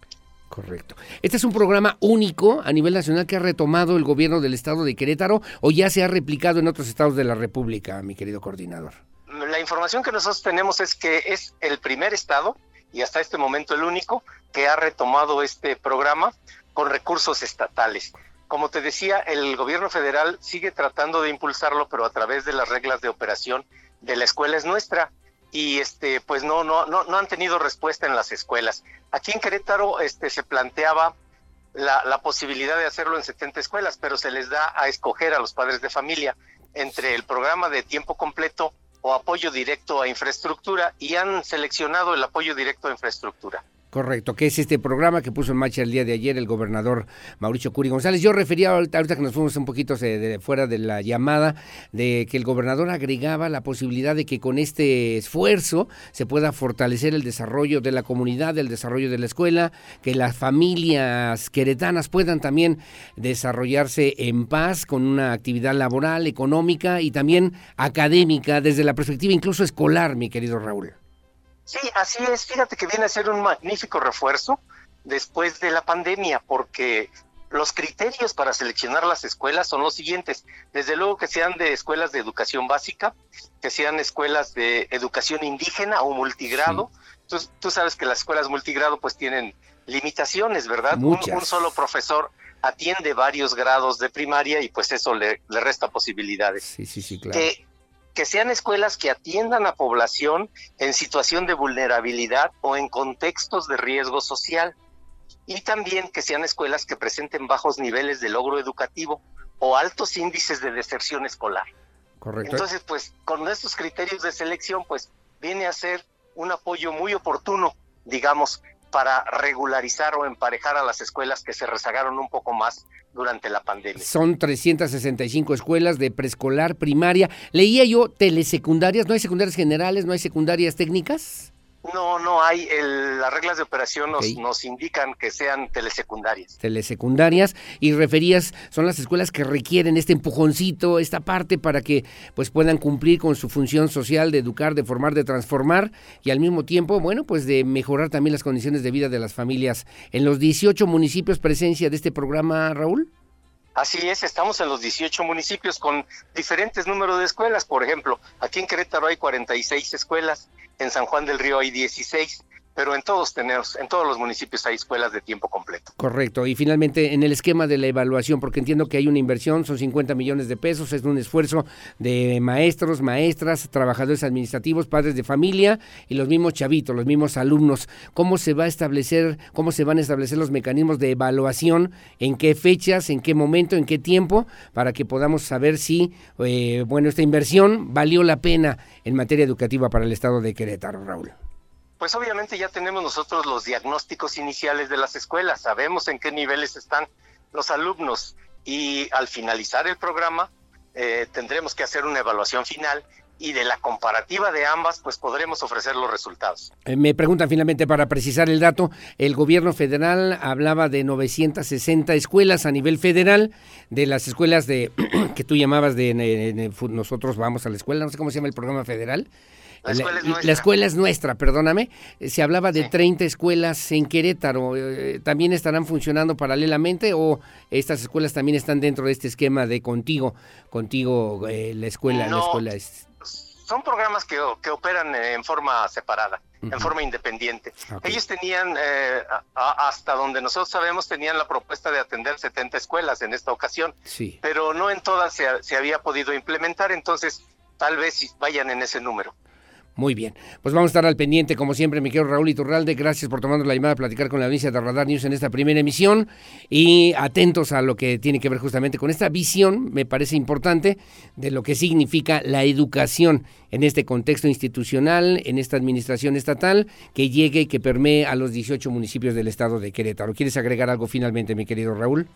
Correcto. ¿Este es un programa único a nivel nacional que ha retomado el gobierno del estado de Querétaro o ya se ha replicado en otros estados de la República, mi querido coordinador? La información que nosotros tenemos es que es el primer estado y hasta este momento el único que ha retomado este programa con recursos estatales. Como te decía, el gobierno federal sigue tratando de impulsarlo, pero a través de las reglas de operación de la escuela es nuestra y este pues no no no no han tenido respuesta en las escuelas. Aquí en Querétaro este se planteaba la, la, posibilidad de hacerlo en 70 escuelas, pero se les da a escoger a los padres de familia entre el programa de tiempo completo o apoyo directo a infraestructura y han seleccionado el apoyo directo a infraestructura. Correcto, que es este programa que puso en marcha el día de ayer el gobernador Mauricio Curi González. Yo refería ahorita, que nos fuimos un poquito de, fuera de la llamada, de que el gobernador agregaba la posibilidad de que con este esfuerzo se pueda fortalecer el desarrollo de la comunidad, el desarrollo de la escuela, que las familias queretanas puedan también desarrollarse en paz con una actividad laboral, económica y también académica desde la perspectiva incluso escolar, mi querido Raúl. Sí, así es. Fíjate que viene a ser un magnífico refuerzo después de la pandemia, porque los criterios para seleccionar las escuelas son los siguientes. Desde luego que sean de escuelas de educación básica, que sean escuelas de educación indígena o multigrado. Tú, sabes que las escuelas multigrado pues tienen limitaciones, ¿verdad? Un, solo profesor atiende varios grados de primaria y pues eso le, resta posibilidades. Sí, sí, sí, claro que sean escuelas que atiendan a población en situación de vulnerabilidad o en contextos de riesgo social. Y también que sean escuelas que presenten bajos niveles de logro educativo o altos índices de deserción escolar. Correcto. Entonces, pues con estos criterios de selección, pues viene a ser un apoyo muy oportuno, digamos, para regularizar o emparejar a las escuelas que se rezagaron un poco más durante la pandemia. Son 365 escuelas de preescolar, primaria. Leía yo telesecundarias, ¿no hay secundarias generales, no hay secundarias técnicas? No, no hay. las reglas de operación nos, nos, indican que sean telesecundarias. Telesecundarias y referías son las escuelas que requieren este empujoncito, esta parte para que pues puedan cumplir con su función social de educar, de formar, de transformar y al mismo tiempo, bueno, pues de mejorar también las condiciones de vida de las familias. En los 18 municipios presencia de este programa, Raúl. Así es, estamos en los 18 municipios con diferentes números de escuelas. Por ejemplo, aquí en Querétaro hay 46 escuelas, en San Juan del Río hay 16, pero en todos tenemos, en todos los municipios hay escuelas de tiempo completo. Correcto. Y finalmente, en el esquema de la evaluación, porque entiendo que hay una inversión, son 50 millones de pesos, es un esfuerzo de maestros, maestras, trabajadores administrativos, padres de familia y los mismos chavitos, los mismos alumnos. ¿Cómo se va a establecer, cómo se van a establecer los mecanismos de evaluación? ¿En qué fechas, en qué momento, en qué tiempo? Para que podamos saber si, eh, bueno, esta inversión valió la pena en materia educativa para el Estado de Querétaro, Raúl. Pues obviamente ya tenemos nosotros los diagnósticos iniciales de las escuelas, sabemos en qué niveles están los alumnos y al finalizar el programa eh, tendremos que hacer una evaluación final y de la comparativa de ambas, pues podremos ofrecer los resultados. Eh, me preguntan finalmente para precisar el dato, el gobierno federal hablaba de 960 escuelas a nivel federal, de las escuelas de que tú llamabas de nosotros vamos a la escuela, no sé cómo se llama el programa federal, la escuela, es nuestra. la escuela es nuestra, perdóname. Eh, se hablaba de 30 escuelas en Querétaro. Eh, ¿También estarán funcionando paralelamente o estas escuelas también están dentro de este esquema de contigo, contigo eh, la escuela, la escuela es... Son programas que, que operan en forma separada, en forma independiente. Ellos tenían, hasta donde nosotros sabemos, tenían la propuesta de atender 70 escuelas en esta ocasión, sí. pero no en todas se, se había podido implementar, entonces tal vez vayan en ese número. Muy bien, pues vamos a estar al pendiente, como siempre, mi querido Raúl Iturralde. Gracias por tomarnos la llamada a platicar con la audiencia de Radar News en esta primera emisión y atentos a lo que tiene que ver justamente con esta visión, me parece importante, de lo que significa la educación en este contexto institucional, en esta administración estatal, que llegue y que permee a los 18 municipios del estado de Querétaro. ¿Quieres agregar algo finalmente, mi querido Raúl?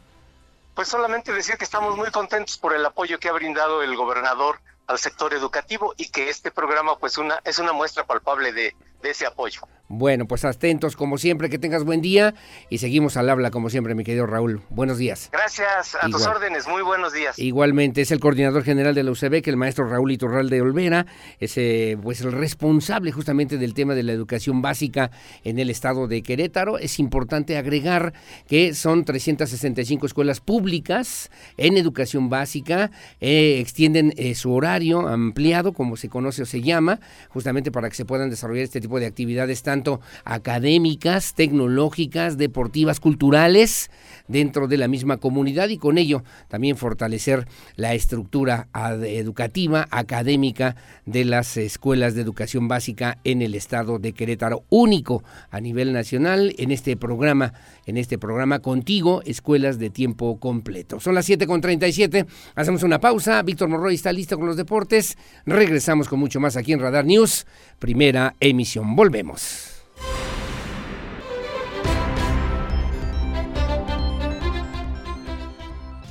Pues solamente decir que estamos muy contentos por el apoyo que ha brindado el gobernador al sector educativo y que este programa pues una es una muestra palpable de, de ese apoyo. Bueno, pues atentos como siempre, que tengas buen día y seguimos al habla como siempre, mi querido Raúl. Buenos días. Gracias, a tus órdenes, muy buenos días. Igualmente, es el coordinador general de la UCB, que el maestro Raúl Iturralde Olvera, es eh, pues el responsable justamente del tema de la educación básica en el estado de Querétaro. Es importante agregar que son 365 escuelas públicas en educación básica, eh, extienden eh, su horario ampliado, como se conoce o se llama, justamente para que se puedan desarrollar este tipo de actividades tanto académicas, tecnológicas, deportivas, culturales dentro de la misma comunidad y con ello también fortalecer la estructura educativa, académica de las escuelas de educación básica en el estado de Querétaro, único a nivel nacional en este programa, en este programa contigo, escuelas de tiempo completo. Son las 7.37, hacemos una pausa, Víctor Morroy está listo con los deportes, regresamos con mucho más aquí en Radar News, primera emisión, volvemos.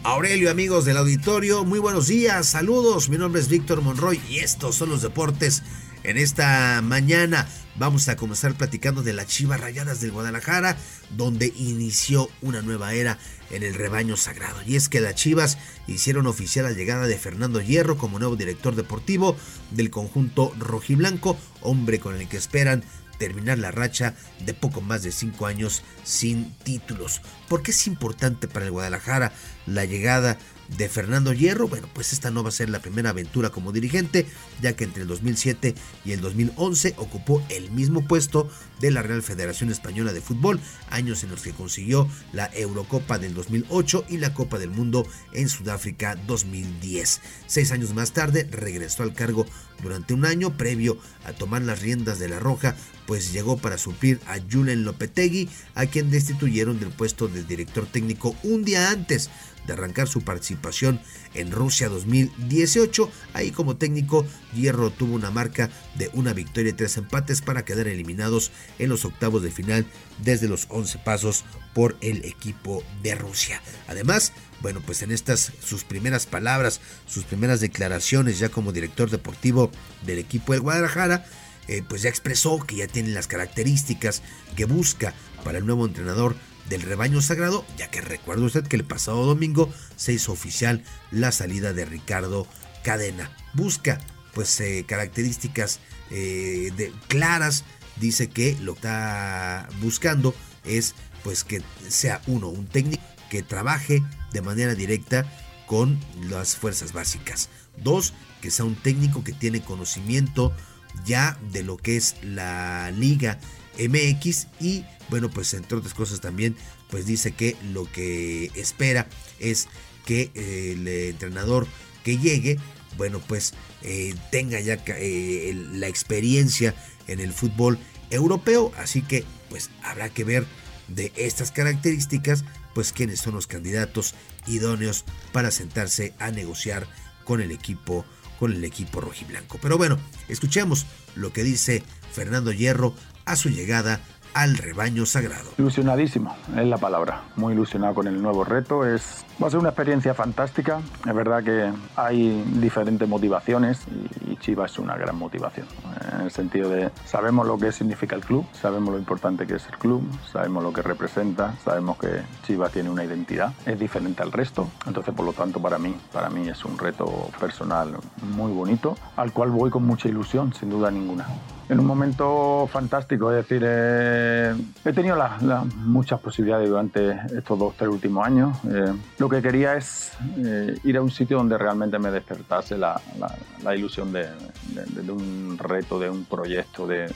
Aurelio, amigos del auditorio, muy buenos días, saludos, mi nombre es Víctor Monroy y estos son los deportes. En esta mañana vamos a comenzar platicando de las Chivas Rayadas del Guadalajara, donde inició una nueva era en el rebaño sagrado. Y es que las Chivas hicieron oficial la llegada de Fernando Hierro como nuevo director deportivo del conjunto rojiblanco, hombre con el que esperan terminar la racha de poco más de cinco años sin títulos. ¿Por qué es importante para el Guadalajara la llegada de Fernando Hierro, bueno, pues esta no va a ser la primera aventura como dirigente, ya que entre el 2007 y el 2011 ocupó el mismo puesto de la Real Federación Española de Fútbol, años en los que consiguió la Eurocopa del 2008 y la Copa del Mundo en Sudáfrica 2010. Seis años más tarde regresó al cargo durante un año previo a tomar las riendas de la Roja, pues llegó para suplir a Julen Lopetegui, a quien destituyeron del puesto de director técnico un día antes de arrancar su participación en Rusia 2018. Ahí como técnico, Hierro tuvo una marca de una victoria y tres empates para quedar eliminados en los octavos de final desde los 11 pasos por el equipo de Rusia. Además, bueno, pues en estas sus primeras palabras, sus primeras declaraciones ya como director deportivo del equipo del Guadalajara, eh, pues ya expresó que ya tiene las características que busca para el nuevo entrenador del rebaño sagrado, ya que recuerda usted que el pasado domingo se hizo oficial la salida de Ricardo Cadena. Busca pues eh, características eh, de, claras, dice que lo está buscando es pues que sea uno, un técnico que trabaje de manera directa con las fuerzas básicas. Dos, que sea un técnico que tiene conocimiento ya de lo que es la liga MX y bueno pues entre otras cosas también pues dice que lo que espera es que eh, el entrenador que llegue bueno pues eh, tenga ya eh, la experiencia en el fútbol europeo. Así que pues habrá que ver de estas características pues quiénes son los candidatos idóneos para sentarse a negociar con el equipo con el equipo rojiblanco. Pero bueno escuchemos lo que dice Fernando Hierro a su llegada al rebaño sagrado. Ilusionadísimo, es la palabra. Muy ilusionado con el nuevo reto. Es, va a ser una experiencia fantástica. Es verdad que hay diferentes motivaciones y, Chivas es una gran motivación. En el sentido de sabemos lo que significa el club, sabemos lo importante que es el club, sabemos lo que representa, sabemos que Chivas tiene una identidad, es diferente al resto. Entonces, por lo tanto, para mí, para mí es un reto personal muy bonito, al cual voy con mucha ilusión, sin duda ninguna en un momento fantástico. Es decir, eh, he tenido muchas posibilidades durante estos dos, tres últimos años. Eh, lo que quería es eh, ir a un sitio donde realmente me despertase la, ilusión de, un reto, de un proyecto, de,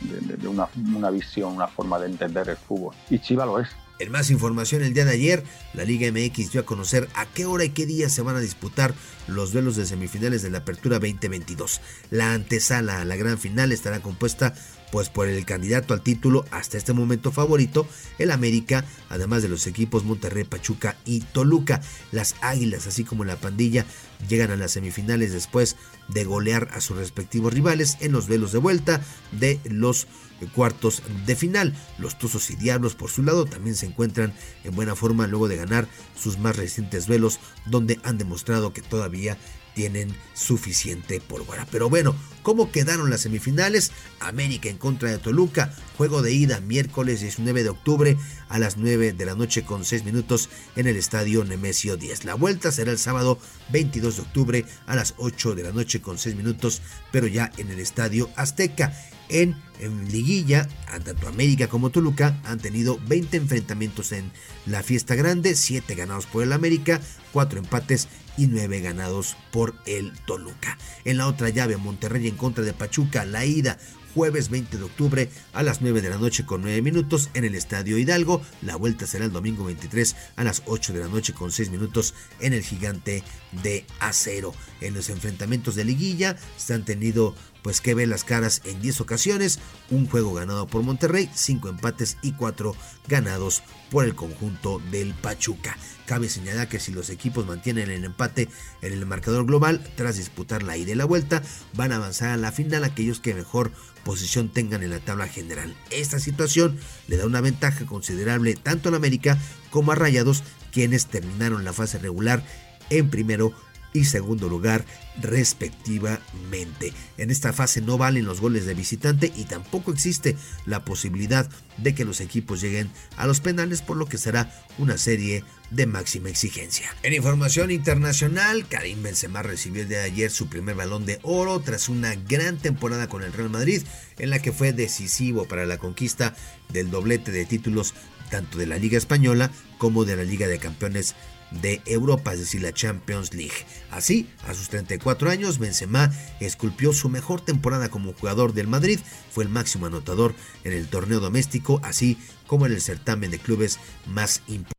una, una visión, una forma de entender el fútbol. Y Chiva lo es En más información, el día de ayer, la Liga MX dio a conocer a qué hora y qué día se van a disputar los duelos de semifinales de la Apertura 2022. La antesala a la gran final estará compuesta pues por el candidato al título hasta este momento favorito, el América, además de los equipos Monterrey, Pachuca y Toluca. Las Águilas, así como la pandilla, llegan a las semifinales después de golear a sus respectivos rivales en los duelos de vuelta de los cuartos de final. Los Tuzos y Diablos por su lado también se encuentran en buena forma luego de ganar sus más recientes duelos donde han demostrado que todavía tienen suficiente pólvora. Pero bueno, ¿cómo quedaron las semifinales? América en contra de Toluca, juego de ida miércoles 19 de octubre a las 9 de la noche con 6 minutos en el estadio Nemesio 10. La vuelta será el sábado 22 de octubre a las 8 de la noche con 6 minutos, pero ya en el estadio Azteca. En, en, liguilla, tanto América como Toluca han tenido 20 enfrentamientos en la fiesta grande, 7 ganados por el América, 4 empates y 9 ganados por el Toluca. En la otra llave, Monterrey en contra de Pachuca, la ida jueves 20 de octubre a las 9 de la noche con 9 minutos en el Estadio Hidalgo. La vuelta será el domingo 23 a las 8 de la noche con 6 minutos en el Gigante de Acero. En los enfrentamientos de liguilla se han tenido pues que ve las caras en 10 ocasiones, un juego ganado por Monterrey, 5 empates y 4 ganados por el conjunto del Pachuca. Cabe señalar que si los equipos mantienen el empate en el marcador global, tras disputar la ida y la vuelta, van a avanzar a la final aquellos que mejor posición tengan en la tabla general. Esta situación le da una ventaja considerable tanto a América como a Rayados, quienes terminaron la fase regular en primero y segundo lugar respectivamente. En esta fase no valen los goles de visitante y tampoco existe la posibilidad de que los equipos lleguen a los penales por lo que será una serie de máxima exigencia. En información internacional, Karim Benzema recibió el de ayer su primer balón de oro tras una gran temporada con el Real Madrid en la que fue decisivo para la conquista del doblete de títulos tanto de la Liga Española como de la Liga de Campeones de Europa, es decir, la Champions League. Así, a sus 34 años, Benzema esculpió su mejor temporada como jugador del Madrid, fue el máximo anotador en el torneo doméstico, así como en el certamen de clubes más importante.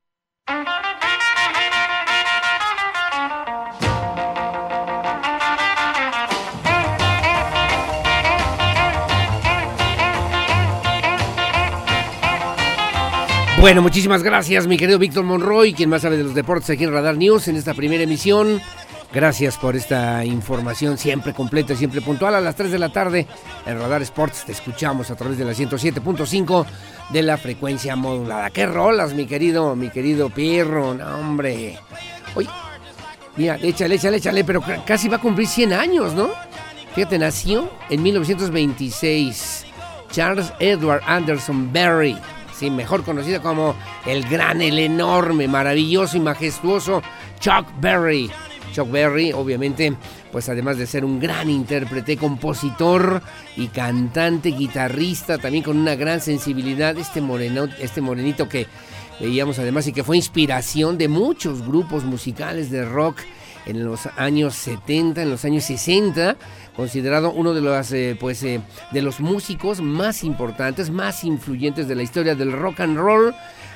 Bueno, muchísimas gracias, mi querido Víctor Monroy, quien más sabe de los deportes aquí en Radar News en esta primera emisión. Gracias por esta información siempre completa, siempre puntual. A las 3 de la tarde en Radar Sports te escuchamos a través de la 107.5 de la frecuencia modulada. ¡Qué rolas, mi querido, mi querido Pierro! No, hombre. Oye, mira, échale, échale, échale, pero casi va a cumplir 100 años, ¿no? Fíjate, nació en 1926 Charles Edward Anderson Berry sí, mejor conocido como el gran, el enorme, maravilloso y majestuoso Chuck Berry. Chuck Berry, obviamente, pues además de ser un gran intérprete, compositor y cantante, guitarrista, también con una gran sensibilidad, este, moreno, este morenito que veíamos además y que fue inspiración de muchos grupos musicales de rock en los años 70, en los años 60, considerado uno de los, eh, pues, eh, de los músicos más importantes, más influyentes de la historia del rock and roll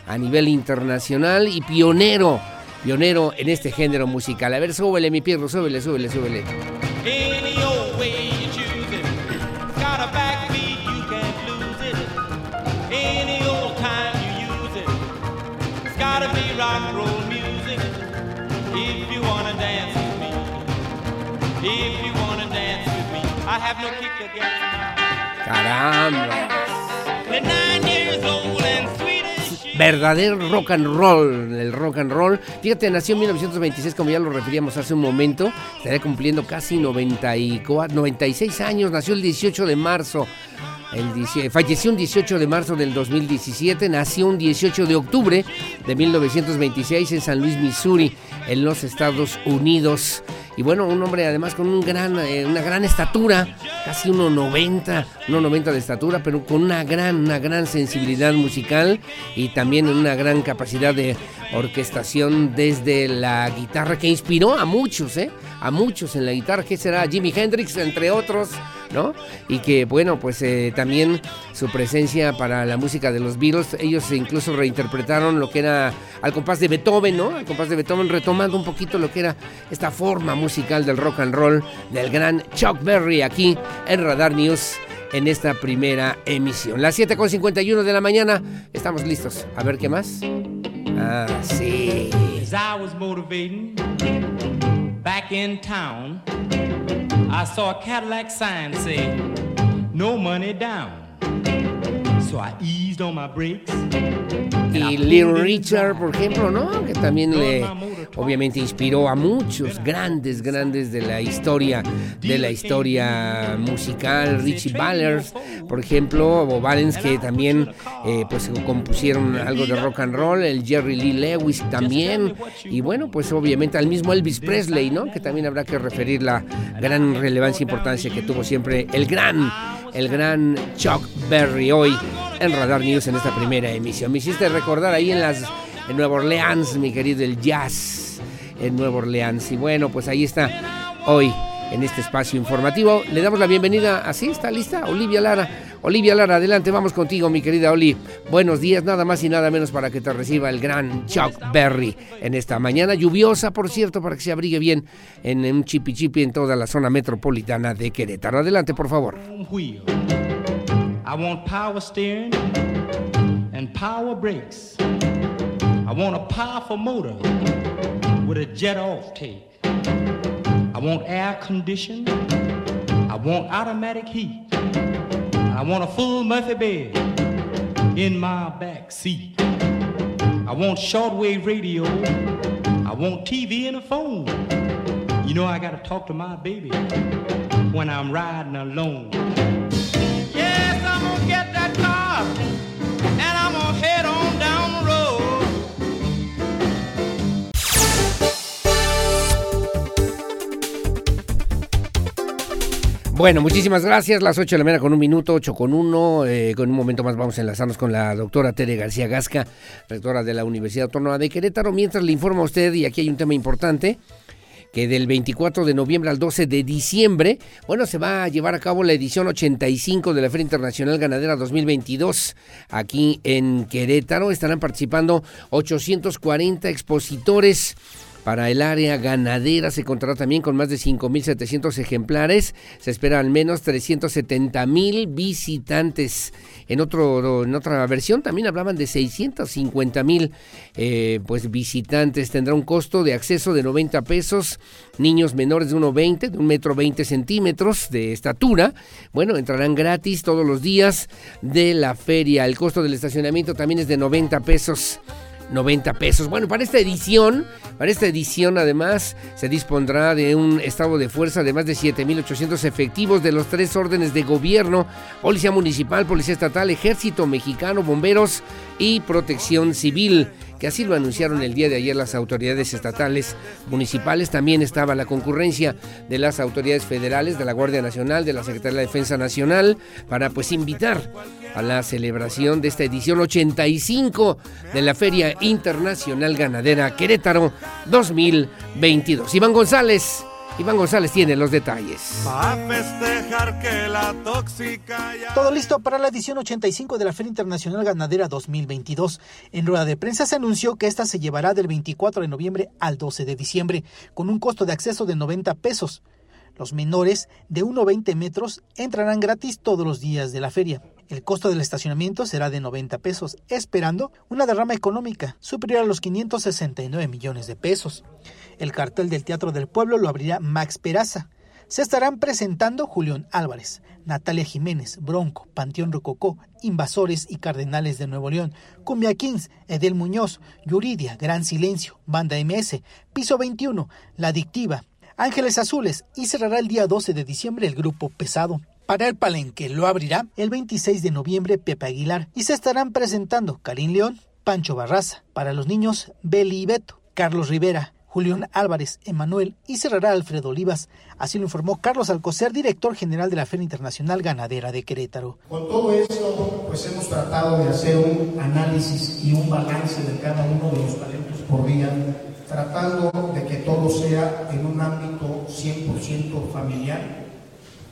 a nivel internacional y pionero, pionero en este género musical. A ver, súbele mi pierro, súbele, súbele, súbele. Caramba. Verdadero rock and roll, el rock and roll. Fíjate, nació en 1926, como ya lo referíamos hace un momento. Estaría cumpliendo casi 94, 96 años. Nació el 18 de marzo. El, falleció un 18 de marzo del 2017, nació un 18 de octubre de 1926 en San Luis, Missouri, en los Estados Unidos. Y bueno, un hombre además con un gran, eh, una gran estatura, casi 1,90, 1,90 de estatura, pero con una gran, una gran sensibilidad musical y también una gran capacidad de orquestación desde la guitarra que inspiró a muchos, ¿eh? A muchos en la guitarra, que será Jimi Hendrix, entre otros, ¿no? Y que, bueno, pues eh, también su presencia para la música de los Beatles, ellos incluso reinterpretaron lo que era al compás de Beethoven, ¿no? Al compás de Beethoven, retomando un poquito lo que era esta forma musical del rock and roll del gran Chuck Berry aquí en Radar News en esta primera emisión. Las 7.51 de la mañana, estamos listos. A ver qué más. Ah, sí. As I was motivating back in town, I saw a Cadillac sign say, no money down. So I eased on my brakes. Y Little Richard, por ejemplo, ¿no? Que también le obviamente inspiró a muchos grandes, grandes de la historia, de la historia musical. Richie Valens, por ejemplo, o Valens que también eh, pues compusieron algo de rock and roll, el Jerry Lee Lewis también, y bueno, pues obviamente al mismo Elvis Presley, ¿no? Que también habrá que referir la gran relevancia e importancia que tuvo siempre el gran, el gran Chuck Berry hoy en Radar News en esta primera emisión. Me hiciste recordar ahí en las en Nueva Orleans, mi querido el jazz en Nueva Orleans. Y bueno, pues ahí está hoy en este espacio informativo. Le damos la bienvenida, así está lista, Olivia Lara. Olivia Lara, adelante, vamos contigo, mi querida Oli. Buenos días, nada más y nada menos para que te reciba el gran Chuck Berry en esta mañana lluviosa, por cierto, para que se abrigue bien en un chipi chipi en toda la zona metropolitana de Querétaro. Adelante, por favor. I want power steering and power brakes. I want a powerful motor with a jet off take. I want air conditioning. I want automatic heat. I want a full Murphy bed in my back seat. I want shortwave radio. I want TV and a phone. You know I gotta talk to my baby when I'm riding alone. Bueno, muchísimas gracias. Las 8 de la mañana con un minuto, 8 con 1. Eh, con un momento más vamos a enlazarnos con la doctora Tere García Gasca, rectora de la Universidad Autónoma de Querétaro. Mientras le informo a usted, y aquí hay un tema importante, que del 24 de noviembre al 12 de diciembre, bueno, se va a llevar a cabo la edición 85 de la Feria Internacional Ganadera 2022 aquí en Querétaro. Estarán participando 840 expositores. Para el área ganadera se contará también con más de 5.700 ejemplares. Se espera al menos 370.000 visitantes. En, otra versión también hablaban de 650 mil eh, pues visitantes. Tendrá un costo de acceso de 90 pesos. Niños menores de 1,20, de un metro 20 centímetros de estatura. Bueno, entrarán gratis todos los días de la feria. El costo del estacionamiento también es de 90 pesos. 90 pesos. Bueno, para esta edición, para esta edición además se dispondrá de un estado de fuerza de más de 7.800 efectivos de los tres órdenes de gobierno, Policía Municipal, Policía Estatal, Ejército Mexicano, Bomberos y Protección Civil que así lo anunciaron el día de ayer las autoridades estatales municipales. También estaba la concurrencia de las autoridades federales, de la Guardia Nacional, de la Secretaría de la Defensa Nacional, para pues invitar a la celebración de esta edición 85 de la Feria Internacional Ganadera Querétaro 2022. Iván González. Iván González tiene los detalles. Todo listo para la edición 85 de la Feria Internacional Ganadera 2022. En rueda de prensa se anunció que esta se llevará del 24 de noviembre al 12 de diciembre, con un costo de acceso de 90 pesos. Los menores de 1,20 metros entrarán gratis todos los días de la feria. El costo del estacionamiento será de 90 pesos, esperando una derrama económica superior a los 569 millones de pesos. El cartel del Teatro del Pueblo lo abrirá Max Peraza. Se estarán presentando Julián Álvarez, Natalia Jiménez, Bronco, Panteón Rococó, Invasores y Cardenales de Nuevo León, Cumbia Kings, Edel Muñoz, Yuridia, Gran Silencio, Banda MS, Piso 21, La Adictiva, Ángeles Azules y cerrará el día 12 de diciembre el grupo Pesado. Para el Palenque lo abrirá el 26 de noviembre Pepe Aguilar y se estarán presentando Karim León, Pancho Barraza, para los niños Beli y Beto, Carlos Rivera, Julián Álvarez, Emanuel y cerrará Alfredo Olivas. Así lo informó Carlos Alcocer, director general de la Feria Internacional Ganadera de Querétaro. Con todo esto, pues hemos tratado de hacer un análisis y un balance de cada uno de los talentos por día, tratando de que todo sea en un ámbito 100% familiar.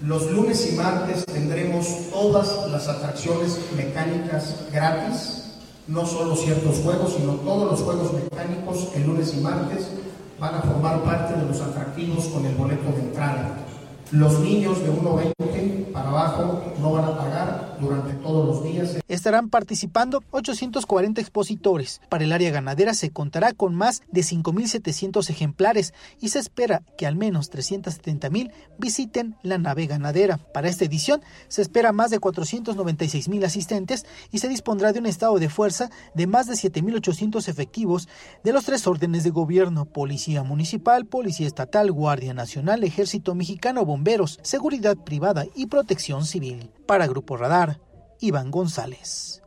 Los lunes y martes tendremos todas las atracciones mecánicas gratis, no solo ciertos juegos, sino todos los juegos mecánicos el lunes y martes van a formar parte de los atractivos con el boleto de entrada. Los niños de 1.20 para abajo no van a pagar durante todos los días. Estarán participando 840 expositores. Para el área ganadera se contará con más de 5.700 ejemplares y se espera que al menos 370.000 visiten la nave ganadera. Para esta edición se espera más de 496.000 asistentes y se dispondrá de un estado de fuerza de más de 7.800 efectivos de los tres órdenes de gobierno, Policía Municipal, Policía Estatal, Guardia Nacional, Ejército Mexicano, Bomberos, Seguridad Privada y Protección Civil. Para Grupo Radar, Iván González.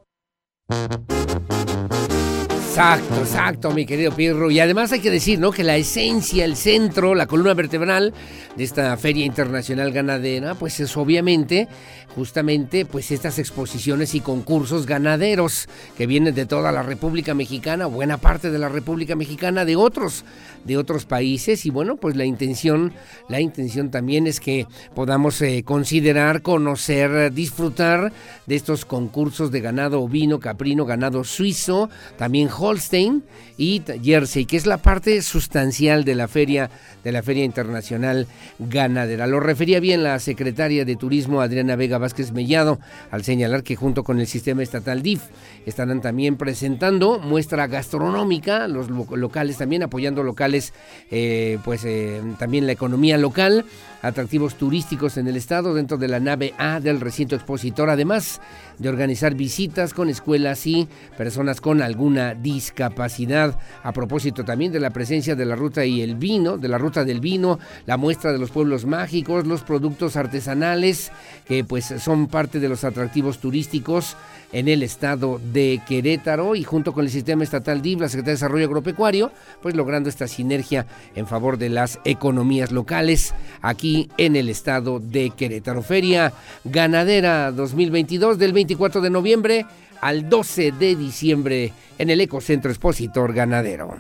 Exacto, exacto, mi querido Pirro. Y además hay que decir, ¿no? Que la esencia, el centro, la columna vertebral de esta Feria Internacional Ganadera, pues es obviamente, justamente, pues estas exposiciones y concursos ganaderos que vienen de toda la República Mexicana, buena parte de la República Mexicana, de otros, de otros países. Y bueno, pues la intención, la intención también es que podamos eh, considerar, conocer, disfrutar de estos concursos de ganado ovino, caprino, ganado suizo, también Holstein y Jersey, que es la parte sustancial de la feria de la Feria Internacional Ganadera. Lo refería bien la secretaria de Turismo Adriana Vega Vázquez Mellado al señalar que junto con el sistema estatal DIF estarán también presentando muestra gastronómica, los locales también apoyando locales, eh, pues eh, también la economía local, atractivos turísticos en el estado dentro de la nave A del recinto expositor, además de organizar visitas con escuelas y personas con alguna discapacidad. A propósito también de la presencia de la ruta y el vino, de la ruta del vino, la muestra de los pueblos mágicos, los productos artesanales que pues son parte de los atractivos turísticos en el estado de Querétaro y junto con el sistema estatal DIV, la Secretaría de Desarrollo Agropecuario, pues logrando esta sinergia en favor de las economías locales aquí en el estado de Querétaro. Feria Ganadera 2022 del 24 de noviembre al 12 de diciembre en el Ecocentro Expositor Ganadero.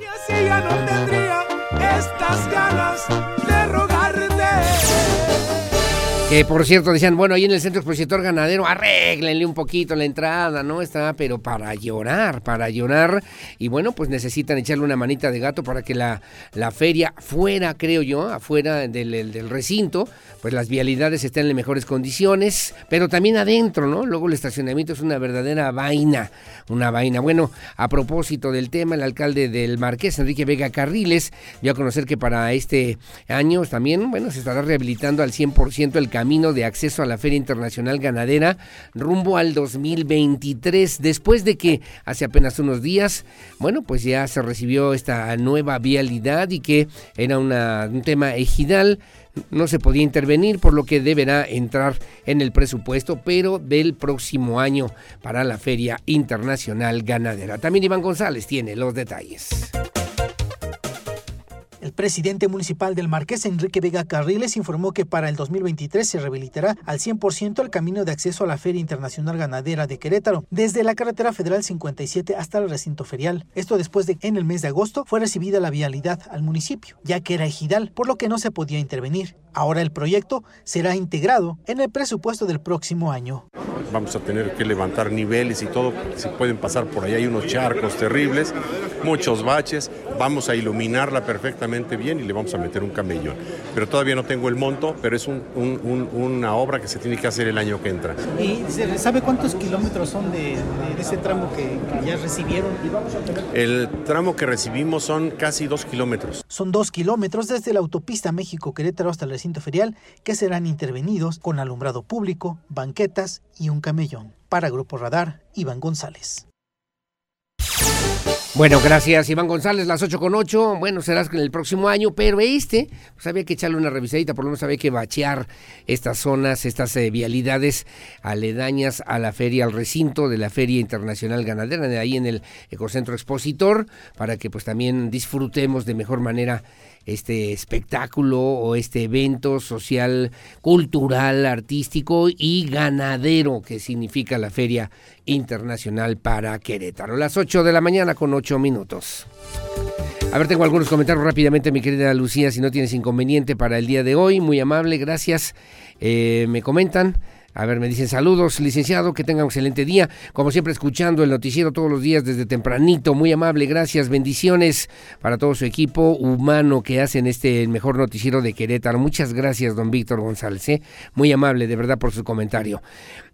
Y así ya no tendría estas ganas. Por cierto decían, bueno, ahí en el centro expositor ganadero, arréglenle un poquito la entrada, ¿no? Está, pero para llorar, para llorar. Y bueno, pues necesitan echarle una manita de gato para que la, la feria fuera, creo yo, afuera del recinto, pues las vialidades estén en mejores condiciones, pero también adentro, ¿no? Luego el estacionamiento es una verdadera vaina, una vaina. Bueno, a propósito del tema, el alcalde del Marqués, Enrique Vega Carriles, dio a conocer que para este año también, bueno, se estará rehabilitando al 100% el camino de acceso a la Feria Internacional Ganadera rumbo al 2023, después de que hace apenas unos días, bueno, pues ya se recibió esta nueva vialidad y que era un tema ejidal no se podía intervenir, por lo que deberá entrar en el presupuesto, pero del próximo año para la Feria Internacional Ganadera. También Iván González tiene los detalles. Presidente municipal del Marqués, Enrique Vega Carriles, informó que para el 2023 se rehabilitará al 100% el camino de acceso a la Feria Internacional Ganadera de Querétaro, desde la carretera federal 57 hasta el recinto ferial. Esto después de que en el mes de agosto fue recibida la vialidad al municipio, ya que era ejidal, por lo que no se podía intervenir. Ahora el proyecto será integrado en el presupuesto del próximo año. Vamos a tener que levantar niveles y todo, si pueden pasar por ahí hay unos charcos terribles, muchos baches, vamos a iluminarla perfectamente bien y le vamos a meter un camellón. Pero todavía no tengo el monto, pero es un- un- un- una obra que se tiene que hacer el año que entra. ¿Y se sabe cuántos kilómetros son de, ese tramo que, ya recibieron? El tramo que recibimos son casi dos kilómetros. Son dos kilómetros desde la autopista México-Querétaro hasta el ferial que serán intervenidos con alumbrado público, banquetas y un camellón. Para Grupo Radar, Iván González. Bueno, gracias Iván González, las 8 con 8. Bueno, serás en el próximo año, pero este, pues había que echarle una revisadita, por lo menos había que bachear estas zonas, estas eh, vialidades aledañas a la feria, al recinto de la Feria Internacional Ganadera, de ahí en el Ecocentro Expositor, para que pues también disfrutemos de mejor manera este espectáculo o este evento social, cultural, artístico y ganadero que significa la Feria Internacional para Querétaro. Las 8 de la mañana con 8 minutos. A ver, tengo algunos comentarios rápidamente, mi querida Lucía, si no tienes inconveniente para el día de hoy. Muy amable, gracias. Eh, me comentan. A ver, me dicen saludos, licenciado, que tenga un excelente día. Como siempre, escuchando el noticiero todos los días desde tempranito. Muy amable, gracias, bendiciones para todo su equipo humano que hacen este mejor noticiero de Querétaro. Muchas gracias, don Víctor González. ¿eh? Muy amable, de verdad, por su comentario.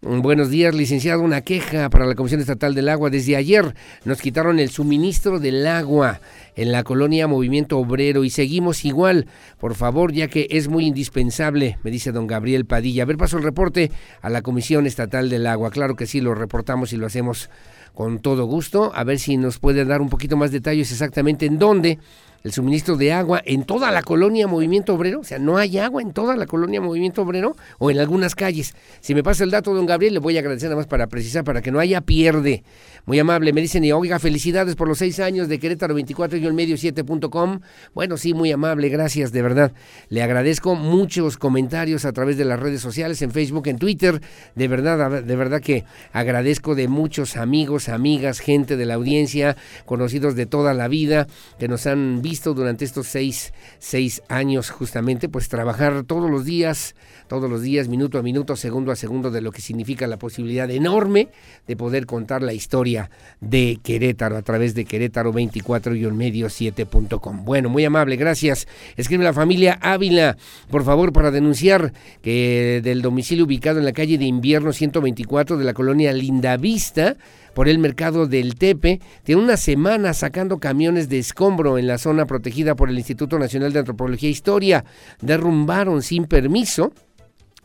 Mm, buenos días, licenciado. Una queja para la Comisión Estatal del Agua. Desde ayer nos quitaron el suministro del agua en la colonia Movimiento Obrero y seguimos igual. Por favor, ya que es muy indispensable, me dice don Gabriel Padilla. A ver, paso el reporte a la Comisión Estatal del Agua. Claro que sí, lo reportamos y lo hacemos con todo gusto. A ver si nos puede dar un poquito más detalles exactamente en dónde el suministro de agua en toda la colonia Movimiento Obrero, o sea, no hay agua en toda la colonia Movimiento Obrero o en algunas calles. Si me pasa el dato, don Gabriel, le voy a agradecer nada más para precisar, para que no haya pierde. Muy amable, me dicen, y oiga, felicidades por los seis años de Querétaro 24 y el medio 7.com. Bueno, sí, muy amable, gracias, de verdad. Le agradezco muchos comentarios a través de las redes sociales, en Facebook, en Twitter. De verdad, de verdad que agradezco de muchos amigos, amigas, gente de la audiencia, conocidos de toda la vida, que nos han visto durante estos seis, seis años justamente, pues trabajar todos los días, todos los días, minuto a minuto, segundo a segundo, de lo que significa la posibilidad enorme de poder contar la historia de Querétaro a través de Querétaro 24 y medio 7.com. Bueno, muy amable, gracias. Escribe la familia Ávila, por favor, para denunciar que del domicilio ubicado en la calle de invierno 124 de la colonia Lindavista, por el mercado del Tepe. Tiene una semana sacando camiones de escombro en la zona protegida por el Instituto Nacional de Antropología e Historia. Derrumbaron sin permiso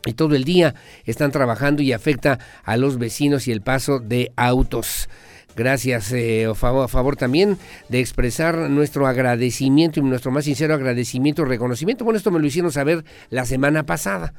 y todo el día están trabajando y afecta a los vecinos y el paso de autos. Gracias, eh, a, favor, a, favor, también de expresar nuestro agradecimiento y nuestro más sincero agradecimiento y reconocimiento. Bueno, esto me lo hicieron saber la semana pasada.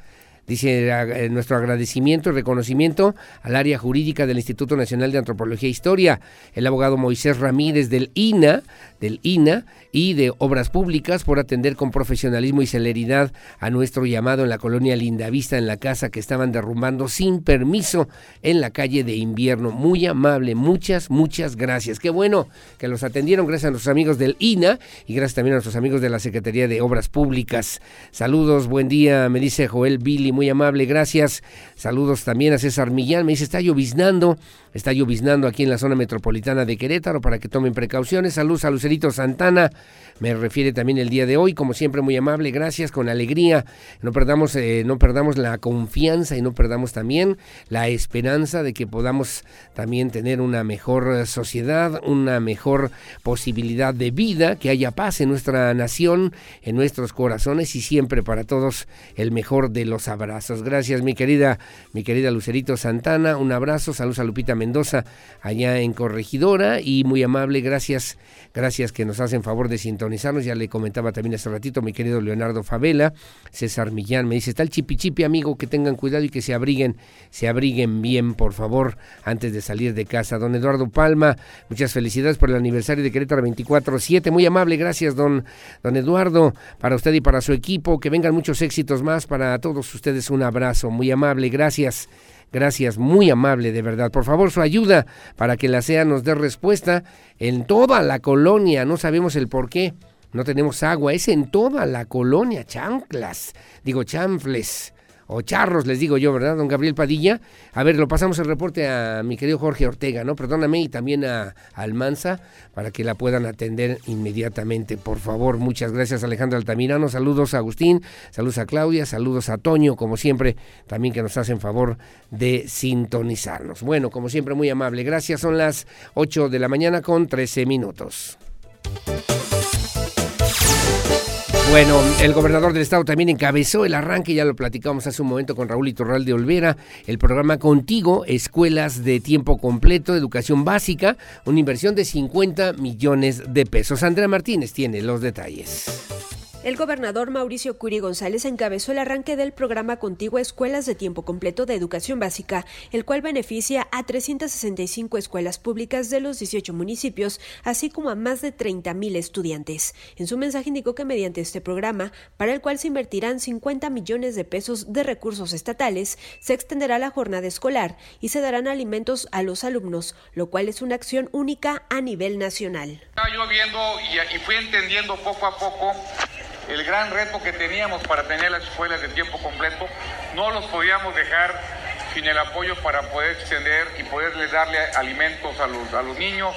Dice eh, nuestro agradecimiento y reconocimiento al área jurídica del Instituto Nacional de Antropología e Historia, el abogado Moisés Ramírez del INA, del INA y de Obras Públicas por atender con profesionalismo y celeridad a nuestro llamado en la colonia Lindavista en la casa que estaban derrumbando sin permiso en la calle de invierno. Muy amable, muchas, muchas gracias. Qué bueno que los atendieron, gracias a nuestros amigos del INA y gracias también a nuestros amigos de la Secretaría de Obras Públicas. Saludos, buen día, me dice Joel Billy muy amable, gracias. Saludos también a César Millán, me dice, está lloviznando, está lloviznando aquí en la zona metropolitana de Querétaro para que tomen precauciones. Saludos a Lucerito Santana, me refiere también el día de hoy, como siempre muy amable, gracias, con alegría. No perdamos, eh, no perdamos la confianza y no perdamos también la esperanza de que podamos también tener una mejor sociedad, una mejor posibilidad de vida, que haya paz en nuestra nación, en nuestros corazones y siempre para todos el mejor de los abrazos. Gracias, mi querida, mi querida Lucerito Santana, un abrazo, saludos a Lupita Mendoza allá en Corregidora y muy amable, gracias, gracias que nos hacen favor de sintonizarnos. Ya le comentaba también hace ratito mi querido Leonardo Favela, César Millán, me dice, está el chipi chipi, amigo, que tengan cuidado y que se abriguen, se abriguen bien, por favor, antes de salir de casa. Don Eduardo Palma, muchas felicidades por el aniversario de Querétaro 24-7, muy amable, gracias, don, don Eduardo, para usted y para su equipo, que vengan muchos éxitos más para todos ustedes, un abrazo, muy amable, gracias. Gracias, muy amable de verdad. Por favor, su ayuda para que la SEA nos dé respuesta en toda la colonia. No sabemos el por qué. No tenemos agua. Es en toda la colonia. Chanclas. Digo, chanfles o charros, les digo yo, ¿verdad, don Gabriel Padilla? A ver, lo pasamos el reporte a mi querido Jorge Ortega, ¿no? Perdóname, y también a, Almanza, para que la puedan atender inmediatamente, por favor. Muchas gracias, Alejandro Altamirano. Saludos a Agustín, saludos a Claudia, saludos a Toño, como siempre, también que nos hacen favor de sintonizarnos. Bueno, como siempre, muy amable. Gracias, son las 8 de la mañana con 13 minutos. Bueno, el gobernador del estado también encabezó el arranque, ya lo platicamos hace un momento con Raúl Iturral de Olvera, el programa Contigo, escuelas de tiempo completo, educación básica, una inversión de 50 millones de pesos. Andrea Martínez tiene los detalles. El gobernador Mauricio Curi González encabezó el arranque del programa Contigo Escuelas de Tiempo Completo de Educación Básica, el cual beneficia a 365 escuelas públicas de los 18 municipios, así como a más de 30 mil estudiantes. En su mensaje indicó que mediante este programa, para el cual se invertirán 50 millones de pesos de recursos estatales, se extenderá la jornada escolar y se darán alimentos a los alumnos, lo cual es una acción única a nivel nacional. Estaba yo viendo y, y fui entendiendo poco a poco el gran reto que teníamos para tener las escuelas de tiempo completo, no los podíamos dejar sin el apoyo para poder extender y poderles darle alimentos a los, a los niños,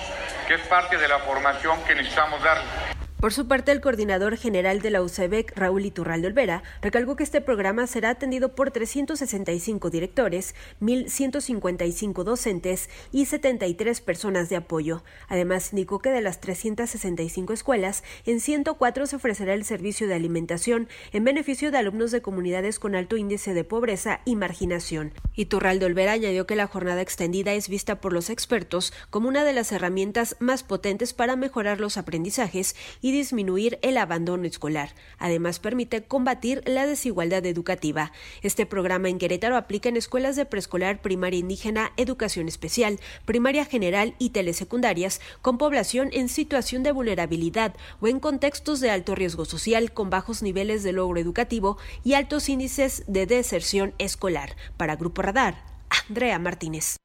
que es parte de la formación que necesitamos darles. Por su parte, el coordinador general de la UCEBEC, Raúl Iturralde Olvera, recalcó que este programa será atendido por 365 directores, 1.155 docentes y 73 personas de apoyo. Además, indicó que de las 365 escuelas, en 104 se ofrecerá el servicio de alimentación en beneficio de alumnos de comunidades con alto índice de pobreza y marginación. Iturralde Olvera añadió que la jornada extendida es vista por los expertos como una de las herramientas más potentes para mejorar los aprendizajes y y disminuir el abandono escolar. Además, permite combatir la desigualdad educativa. Este programa en Querétaro aplica en escuelas de preescolar, primaria indígena, educación especial, primaria general y telesecundarias con población en situación de vulnerabilidad o en contextos de alto riesgo social con bajos niveles de logro educativo y altos índices de deserción escolar. Para Grupo Radar, Andrea Martínez.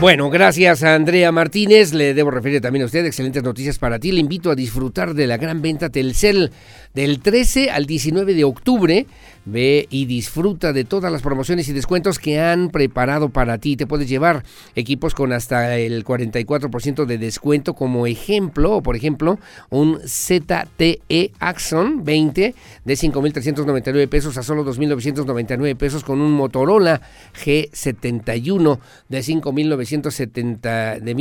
Bueno, gracias a Andrea Martínez. Le debo referir también a usted excelentes noticias para ti. Le invito a disfrutar de la gran venta Telcel del 13 al 19 de octubre. Ve y disfruta de todas las promociones y descuentos que han preparado para ti. Te puedes llevar equipos con hasta el 44% de descuento como ejemplo, por ejemplo, un ZTE Axon 20 de 5.399 pesos a solo 2.999 pesos con un Motorola G71 de 5.970 de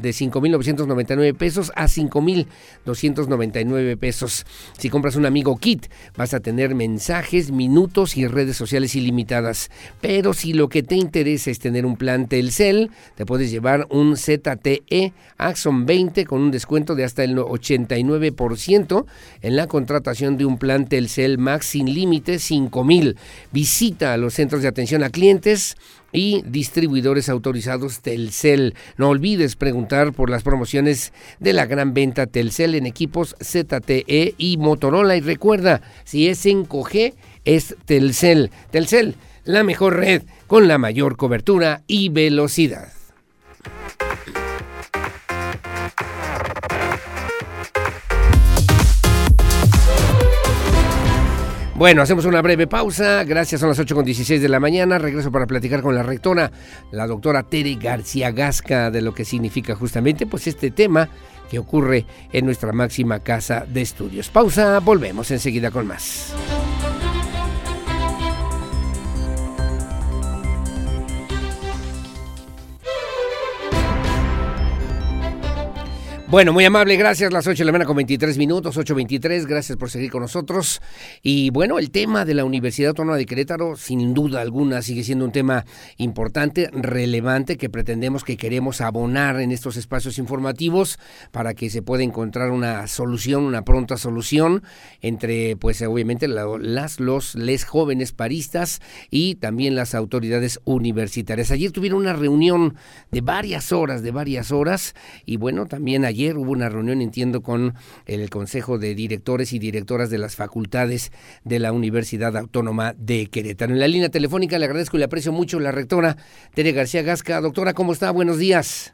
de 5.999 pesos a 5.299 pesos. Si compras un amigo kit, vas a tener mensajes minutos y redes sociales ilimitadas. Pero si lo que te interesa es tener un plan Telcel, te puedes llevar un ZTE Axon 20 con un descuento de hasta el 89% en la contratación de un plan Telcel Max sin límite 5000. Visita los centros de atención a clientes y distribuidores autorizados Telcel. No olvides preguntar por las promociones de la gran venta Telcel en equipos ZTE y Motorola. Y recuerda, si es en Coge, es Telcel. Telcel, la mejor red con la mayor cobertura y velocidad. Bueno, hacemos una breve pausa. Gracias, son las 8.16 de la mañana. Regreso para platicar con la rectora, la doctora Tere García Gasca, de lo que significa justamente pues este tema que ocurre en nuestra máxima casa de estudios. Pausa, volvemos enseguida con más. Bueno, muy amable, gracias. Las 8 de la mañana con 23 minutos, 8.23, gracias por seguir con nosotros. Y bueno, el tema de la Universidad Autónoma de Querétaro, sin duda alguna, sigue siendo un tema importante, relevante, que pretendemos, que queremos abonar en estos espacios informativos para que se pueda encontrar una solución, una pronta solución entre, pues obviamente, las, los, les jóvenes paristas y también las autoridades universitarias. Ayer tuvieron una reunión de varias horas, de varias horas, y bueno, también ayer hubo una reunión, entiendo, con el Consejo de Directores y Directoras de las Facultades de la Universidad Autónoma de Querétaro. En la línea telefónica le agradezco y le aprecio mucho la rectora Tere García Gasca. Doctora, ¿cómo está? Buenos días.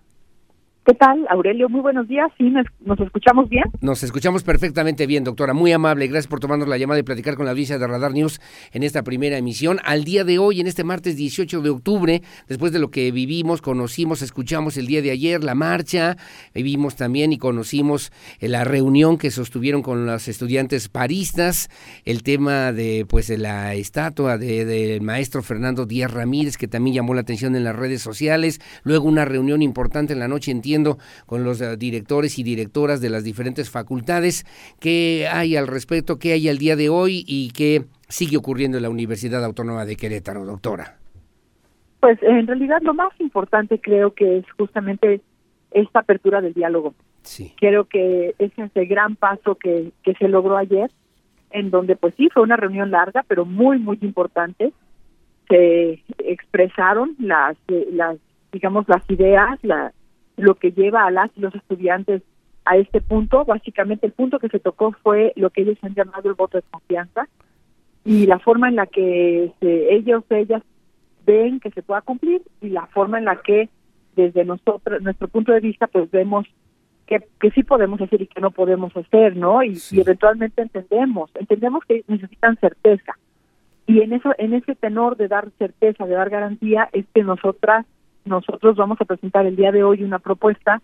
¿Qué tal, Aurelio? Muy buenos días. ¿Sí nos, escuchamos bien? Nos escuchamos perfectamente bien, doctora. Muy amable. Gracias por tomarnos la llamada y platicar con la audiencia de Radar News en esta primera emisión. Al día de hoy, en este martes 18 de octubre, después de lo que vivimos, conocimos, escuchamos el día de ayer la marcha, vivimos también y conocimos eh, la reunión que sostuvieron con los estudiantes paristas, el tema de pues de la estatua del de maestro Fernando Díaz Ramírez, que también llamó la atención en las redes sociales, luego una reunión importante en la noche en con los eh, directores y directoras de las diferentes facultades. ¿Qué hay al respecto? ¿Qué hay al día de hoy? ¿Y qué sigue ocurriendo en la Universidad Autónoma de Querétaro, doctora? Pues en realidad lo más importante creo que es justamente esta apertura del diálogo. Sí. Creo que ese es el gran paso que, que se logró ayer, en donde pues sí, fue una reunión larga, pero muy, muy importante. Se expresaron las, las digamos, las ideas, la, lo que lleva a las los estudiantes a este punto. Básicamente el punto que se tocó fue lo que ellos han llamado el voto de confianza y la forma en la que se, ellos, ellas ven que se pueda cumplir y la forma en la que desde nosotros, nuestro punto de vista, pues vemos que, que sí podemos hacer y que no podemos hacer, ¿no? Y, y eventualmente entendemos, entendemos que necesitan certeza. Y en eso, en ese tenor de dar certeza, de dar garantía, es que nosotras, nosotros vamos a presentar el día de hoy una propuesta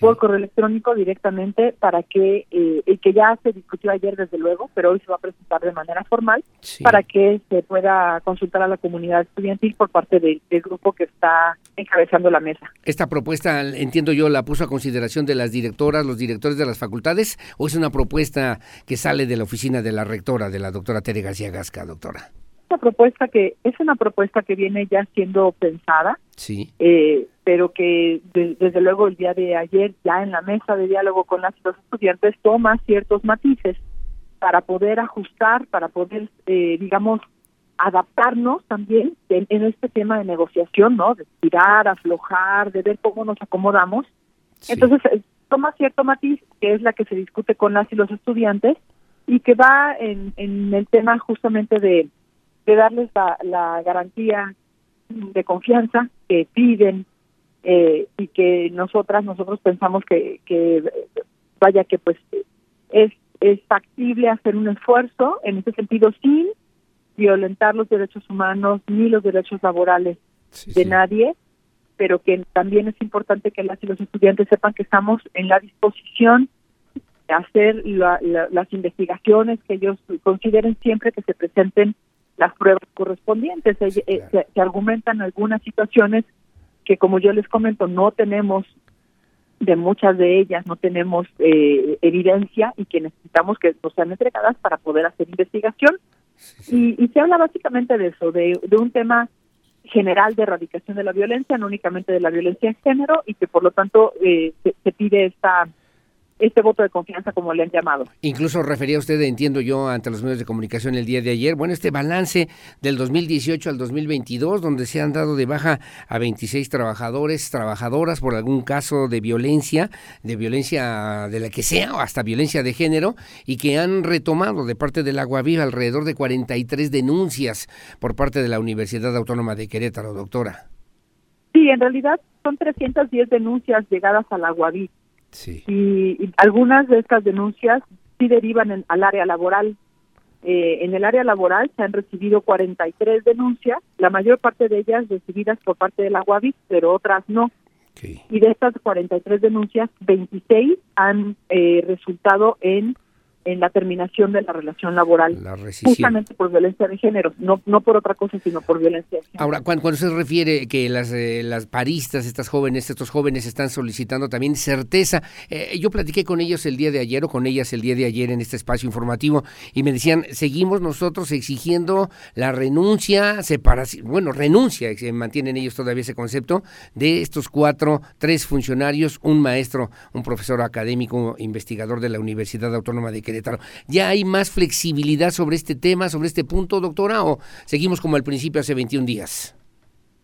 por correo electrónico directamente para que eh, el que ya se discutió ayer desde luego, pero hoy se va a presentar de manera formal para que se pueda consultar a la comunidad estudiantil por parte del, del grupo que está encabezando la mesa. ¿Esta propuesta, entiendo yo, la puso a consideración de las directoras, los directores de las facultades o es una propuesta que sale de la oficina de la rectora, de la doctora Tere García Gasca, doctora? Una propuesta que es una propuesta que viene ya siendo pensada, Sí. eh, pero que de- desde luego el día de ayer ya en la mesa de diálogo con las y los estudiantes toma ciertos matices para poder ajustar, para poder, eh, digamos, adaptarnos también en, en este tema de negociación, ¿no? De tirar, aflojar, de ver cómo nos acomodamos. Entonces, eh, toma cierto matiz, que es la que se discute con las y los estudiantes, y que va en, en el tema justamente de, de darles la, la garantía de confianza que piden eh, y que nosotras, nosotros pensamos que, que vaya que pues es, es factible hacer un esfuerzo en ese sentido sin violentar los derechos humanos ni los derechos laborales de nadie, pero que también es importante que las y los estudiantes sepan que estamos en la disposición de hacer la- la- las investigaciones que ellos consideren siempre que se presenten las pruebas correspondientes. Se, eh, se- se argumentan algunas situaciones que, como yo les comento, no tenemos de muchas de ellas no tenemos eh, evidencia y que necesitamos que nos sean entregadas para poder hacer investigación. Y, y se habla básicamente de eso, de, de un tema general de erradicación de la violencia, no únicamente de la violencia en género, y que por lo tanto eh, se, se pide esta este voto de confianza, como le han llamado. Incluso refería usted, entiendo yo, ante los medios de comunicación el día de ayer, bueno, este balance del 2018 al 2022, donde se han dado de baja a 26 trabajadores, trabajadoras por algún caso de violencia, de violencia de la que sea, o hasta violencia de género, y que han retomado de parte del Agua Viva alrededor de 43 denuncias por parte de la Universidad Autónoma de Querétaro, doctora. Sí, en realidad son 310 denuncias llegadas al Aguaví. Sí. Y, y algunas de estas denuncias sí derivan en- al área laboral. Eh, en el área laboral se han recibido 43 denuncias, la mayor parte de ellas recibidas por parte del Aguaví, pero otras no. Y de estas 43 denuncias, 26 han eh, resultado en en la terminación de la relación laboral, rescisión. justamente por violencia de género, no no por otra cosa, sino por violencia de género. Ahora, cuando, cuando se refiere que las, eh, las paristas, estas jóvenes, estos jóvenes están solicitando también certeza, eh, yo platiqué con ellos el día de ayer o con ellas el día de ayer en este espacio informativo y me decían, seguimos nosotros exigiendo la renuncia, separación, bueno, renuncia, se mantienen ellos todavía ese concepto, de estos cuatro, tres funcionarios, un maestro, un profesor académico, investigador de la Universidad Autónoma de Querétaro. ¿Ya hay más flexibilidad sobre este tema, sobre este punto, doctora, o seguimos como al principio hace 21 días?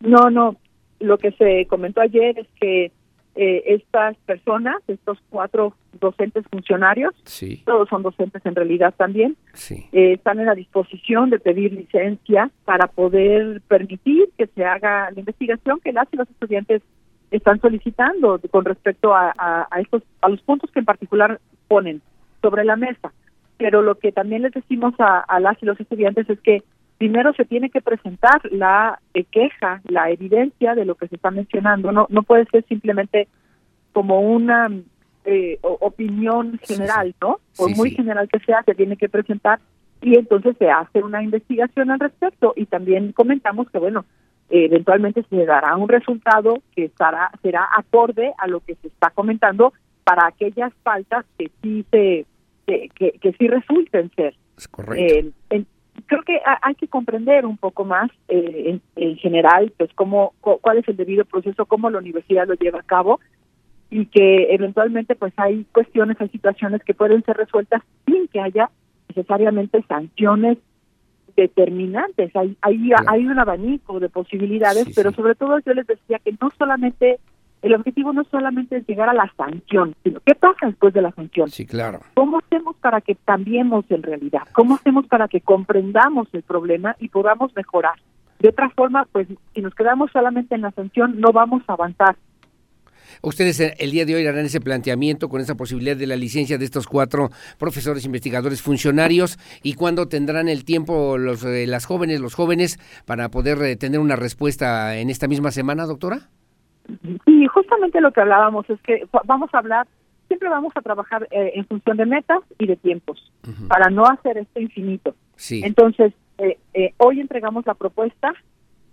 No, no. Lo que se comentó ayer es que eh, estas personas, estos cuatro docentes funcionarios, Sí. todos son docentes en realidad también, Sí. eh, están en la disposición de pedir licencia para poder permitir que se haga la investigación que las y los estudiantes están solicitando con respecto a, a, a estos a los puntos que en particular ponen sobre la mesa. Pero lo que también les decimos a, a las y los estudiantes es que primero se tiene que presentar la eh, queja, la evidencia de lo que se está mencionando. No, no puede ser simplemente como una eh, opinión general, ¿no? Por Sí, muy sí. general que sea, se tiene que presentar y entonces se hace una investigación al respecto. Y también comentamos que, bueno, eventualmente se dará un resultado que estará será acorde a lo que se está comentando para aquellas faltas que sí se que, que, sí resulten ser. correcto. Eh, creo que hay que comprender un poco más eh, en, general pues cómo cuál es el debido proceso cómo la universidad lo lleva a cabo y que eventualmente pues hay cuestiones hay situaciones que pueden ser resueltas sin que haya necesariamente sanciones determinantes hay hay, hay un abanico de posibilidades pero sobre todo yo les decía que no solamente el objetivo no solamente es llegar a la sanción, sino qué pasa después de la sanción. Sí, claro. ¿Cómo hacemos para que cambiemos en realidad? ¿Cómo hacemos para que comprendamos el problema y podamos mejorar? De otra forma, pues si nos quedamos solamente en la sanción, no vamos a avanzar. Ustedes eh, el día de hoy harán ese planteamiento con esa posibilidad de la licencia de estos cuatro profesores, investigadores, funcionarios y cuándo tendrán el tiempo los, eh, las jóvenes, los jóvenes para poder eh, tener una respuesta en esta misma semana, doctora. Y justamente lo que hablábamos es que vamos a hablar, siempre vamos a trabajar eh, en función de metas y de tiempos, para no hacer esto infinito. Entonces, eh, eh, hoy entregamos la propuesta,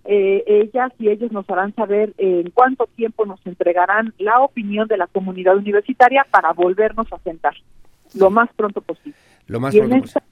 ellas y ellos nos harán saber en cuánto tiempo nos entregarán la opinión de la comunidad universitaria para volvernos a sentar lo más pronto posible. Lo más y en esta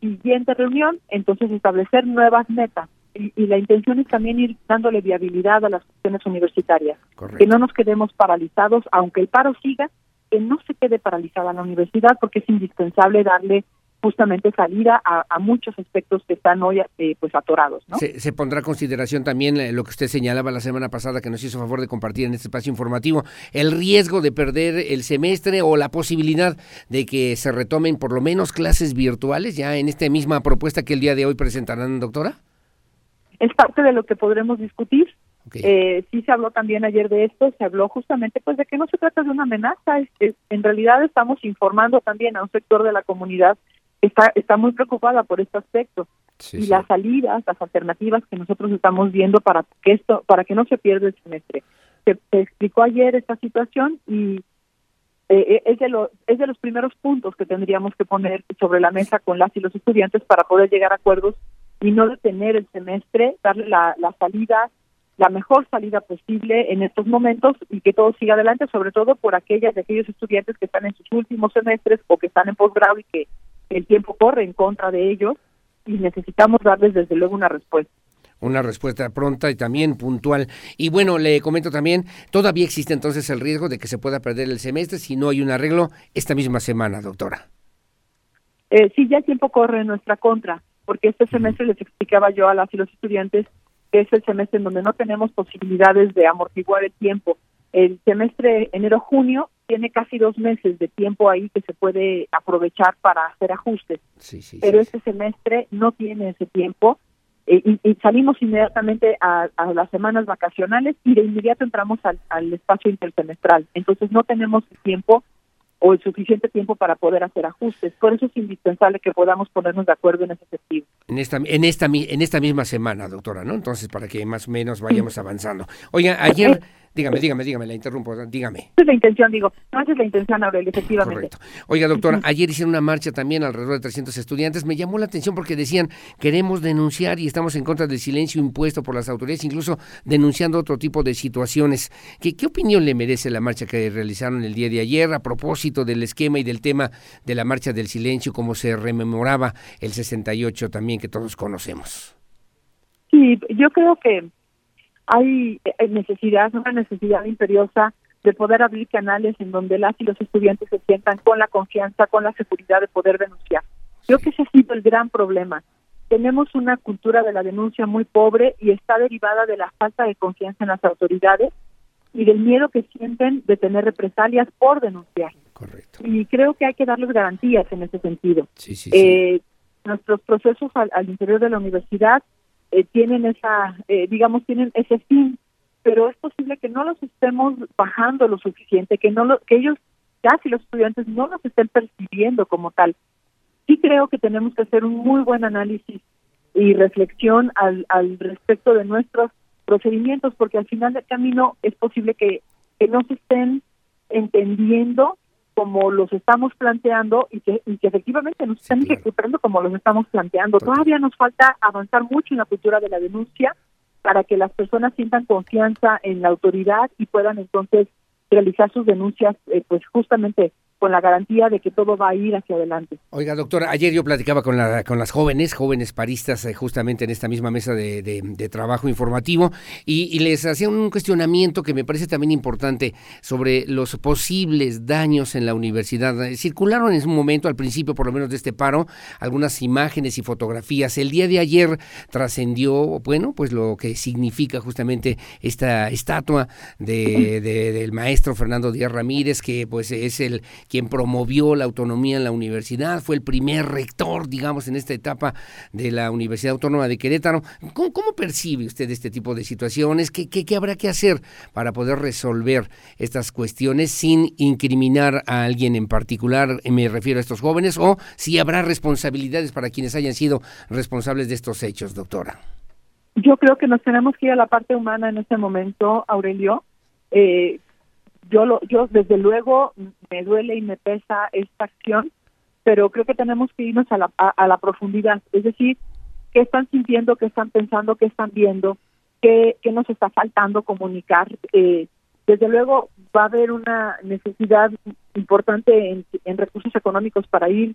siguiente reunión, entonces establecer nuevas metas y, la intención es también ir dándole viabilidad a las cuestiones universitarias, que no nos quedemos paralizados, aunque el paro siga, que no se quede paralizada la universidad, porque es indispensable darle justamente salida a, muchos aspectos que están hoy eh, pues atorados. ¿no? Se, pondrá a consideración también eh, lo que usted señalaba la semana pasada que nos hizo favor de compartir en este espacio informativo, el riesgo de perder el semestre o la posibilidad de que se retomen por lo menos clases virtuales ya en esta misma propuesta que el día de hoy presentarán, doctora es parte de lo que podremos discutir. Eh, sí se habló también ayer de esto, se habló justamente pues de que no se trata de una amenaza, en realidad estamos informando también a un sector de la comunidad que está, está muy preocupada por este aspecto y las salidas, las alternativas que nosotros estamos viendo para que esto, para que no se pierda el semestre. Se, explicó ayer esta situación y eh, eh, es, de los, es de los primeros puntos que tendríamos que poner sobre la mesa con las y los estudiantes para poder llegar a acuerdos y no detener el semestre, darle la, salida, la mejor salida posible en estos momentos y que todo siga adelante, sobre todo por aquellas de aquellos estudiantes que están en sus últimos semestres o que están en posgrado y que el tiempo corre en contra de ellos y necesitamos darles desde luego una respuesta una respuesta pronta y también puntual. Y bueno, le comento también, todavía existe entonces el riesgo de que se pueda perder el semestre si no hay un arreglo esta misma semana, doctora. Eh, sí, ya el tiempo corre en nuestra contra porque este semestre les explicaba yo a las y los estudiantes que es el semestre en donde no tenemos posibilidades de amortiguar el tiempo. El semestre enero-junio tiene casi dos meses de tiempo ahí que se puede aprovechar para hacer ajustes, pero este semestre no tiene ese tiempo eh, y, salimos inmediatamente a, las semanas vacacionales y de inmediato entramos al, al espacio intersemestral. Entonces no tenemos tiempo o el suficiente tiempo para poder hacer ajustes. Por eso es indispensable que podamos ponernos de acuerdo en ese sentido. En esta, en esta, en esta misma semana, doctora, ¿no? Entonces, para que más o menos vayamos avanzando. Oiga, ayer eh, Dígame, dígame, dígame, la interrumpo, dígame. Esa es la intención, digo, no esa es la intención, Aurel, efectivamente. Correcto. Oiga, doctora, ayer hicieron una marcha también alrededor de 300 estudiantes. Me llamó la atención porque decían, queremos denunciar y estamos en contra del silencio impuesto por las autoridades, incluso denunciando otro tipo de situaciones. ¿Qué, qué opinión le merece la marcha que realizaron el día de ayer a propósito del esquema y del tema de la marcha del silencio, como se rememoraba el 68 también, que todos conocemos? Sí, yo creo que hay eh, necesidad, una necesidad imperiosa de poder abrir canales en donde las y los estudiantes se sientan con la confianza, con la seguridad de poder denunciar. Creo que ese ha sido el gran problema. Tenemos una cultura de la denuncia muy pobre y está derivada de la falta de confianza en las autoridades y del miedo que sienten de tener represalias por denunciar. Correcto. Y creo que hay que darles garantías en ese sentido. Eh, nuestros procesos al interior de la universidad eh, tienen esa, eh, digamos, tienen ese fin, pero es posible que no los estemos bajando lo suficiente, que no lo, que ellos, casi los estudiantes, no los estén percibiendo como tal. Sí creo que tenemos que hacer un muy buen análisis y reflexión al, al respecto de nuestros procedimientos, porque al final del camino es posible que, que no se estén entendiendo como los estamos planteando y que, y que efectivamente nos están ejecutando como los estamos planteando. Todavía nos falta avanzar mucho en la cultura de la denuncia para que las personas sientan confianza en la autoridad y puedan entonces realizar sus denuncias, eh, pues justamente con la garantía de que todo va a ir hacia adelante. Oiga, doctora, ayer yo platicaba con, la, con las jóvenes, jóvenes paristas, eh, justamente en esta misma mesa de, de, trabajo informativo, y, les hacía un cuestionamiento que me parece también importante sobre los posibles daños en la universidad. Eh, circularon en un momento, al principio por lo menos de este paro, algunas imágenes y fotografías. El día de ayer trascendió, bueno, pues lo que significa justamente esta estatua de, del maestro Fernando Díaz Ramírez, que pues es el quien promovió la autonomía en la universidad, fue el primer rector, digamos, en esta etapa de la Universidad Autónoma de Querétaro. ¿Cómo, percibe usted este tipo de situaciones? ¿Qué, ¿Qué, habrá que hacer para poder resolver estas cuestiones sin incriminar a alguien en particular? Me refiero a estos jóvenes, o si habrá responsabilidades para quienes hayan sido responsables de estos hechos, doctora. Yo creo que nos tenemos que ir a la parte humana en este momento, Aurelio. Eh, yo lo, yo desde luego me duele y me pesa esta acción, pero creo que tenemos que irnos a la, a, la profundidad, es decir, qué están sintiendo, qué están pensando, qué están viendo, qué, qué nos está faltando comunicar. Eh, desde luego va a haber una necesidad importante en, en recursos económicos para ir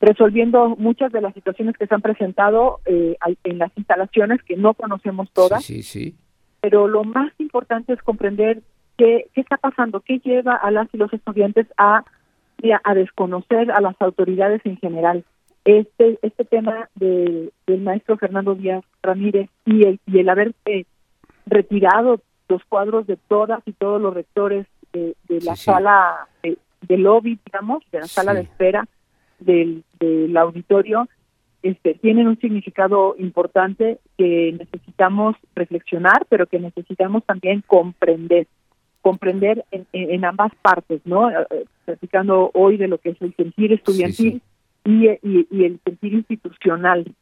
resolviendo muchas de las situaciones que se han presentado eh, en las instalaciones que no conocemos todas. Sí, sí, Pero lo más importante es comprender ¿Qué, está pasando? ¿Qué lleva a las y los estudiantes a, a desconocer a las autoridades en general? Este, este tema del maestro Fernando Díaz Ramírez y el, y el haber retirado los cuadros de todas y todos los rectores de, la sala de, lobby, digamos, de la sala de espera del, del auditorio, este, tienen un significado importante que necesitamos reflexionar, pero que necesitamos también comprender comprender en, ambas partes, ¿no? Eh, eh, platicando hoy de lo que es el sentir estudiantil Y, el sentir institucional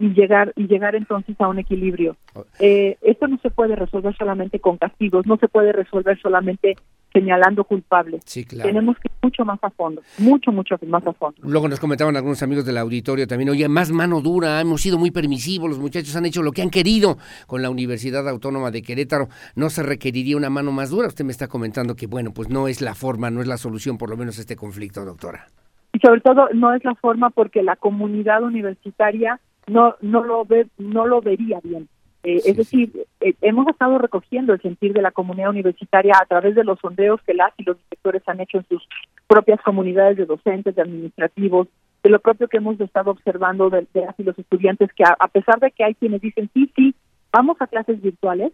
y llegar y llegar entonces a un equilibrio. Eh, esto no se puede resolver solamente con castigos, no se puede resolver solamente señalando culpables. Tenemos que ir mucho más a fondo, mucho, mucho más a fondo. Luego nos comentaban algunos amigos del auditorio también, oye, más mano dura, hemos sido muy permisivos, los muchachos han hecho lo que han querido con la Universidad Autónoma de Querétaro, no se requeriría una mano más dura. Usted me está comentando que, bueno, pues no es la forma, no es la solución por lo menos este conflicto, doctora. Y sobre todo no es la forma porque la comunidad universitaria no no lo ve no lo vería bien eh, es decir, eh, hemos estado recogiendo el sentir de la comunidad universitaria a través de los sondeos que las y los inspectores han hecho en sus propias comunidades de docentes, de administrativos, de lo propio que hemos estado observando de, las y los estudiantes, que a, pesar de que hay quienes dicen, sí, sí, vamos a clases virtuales,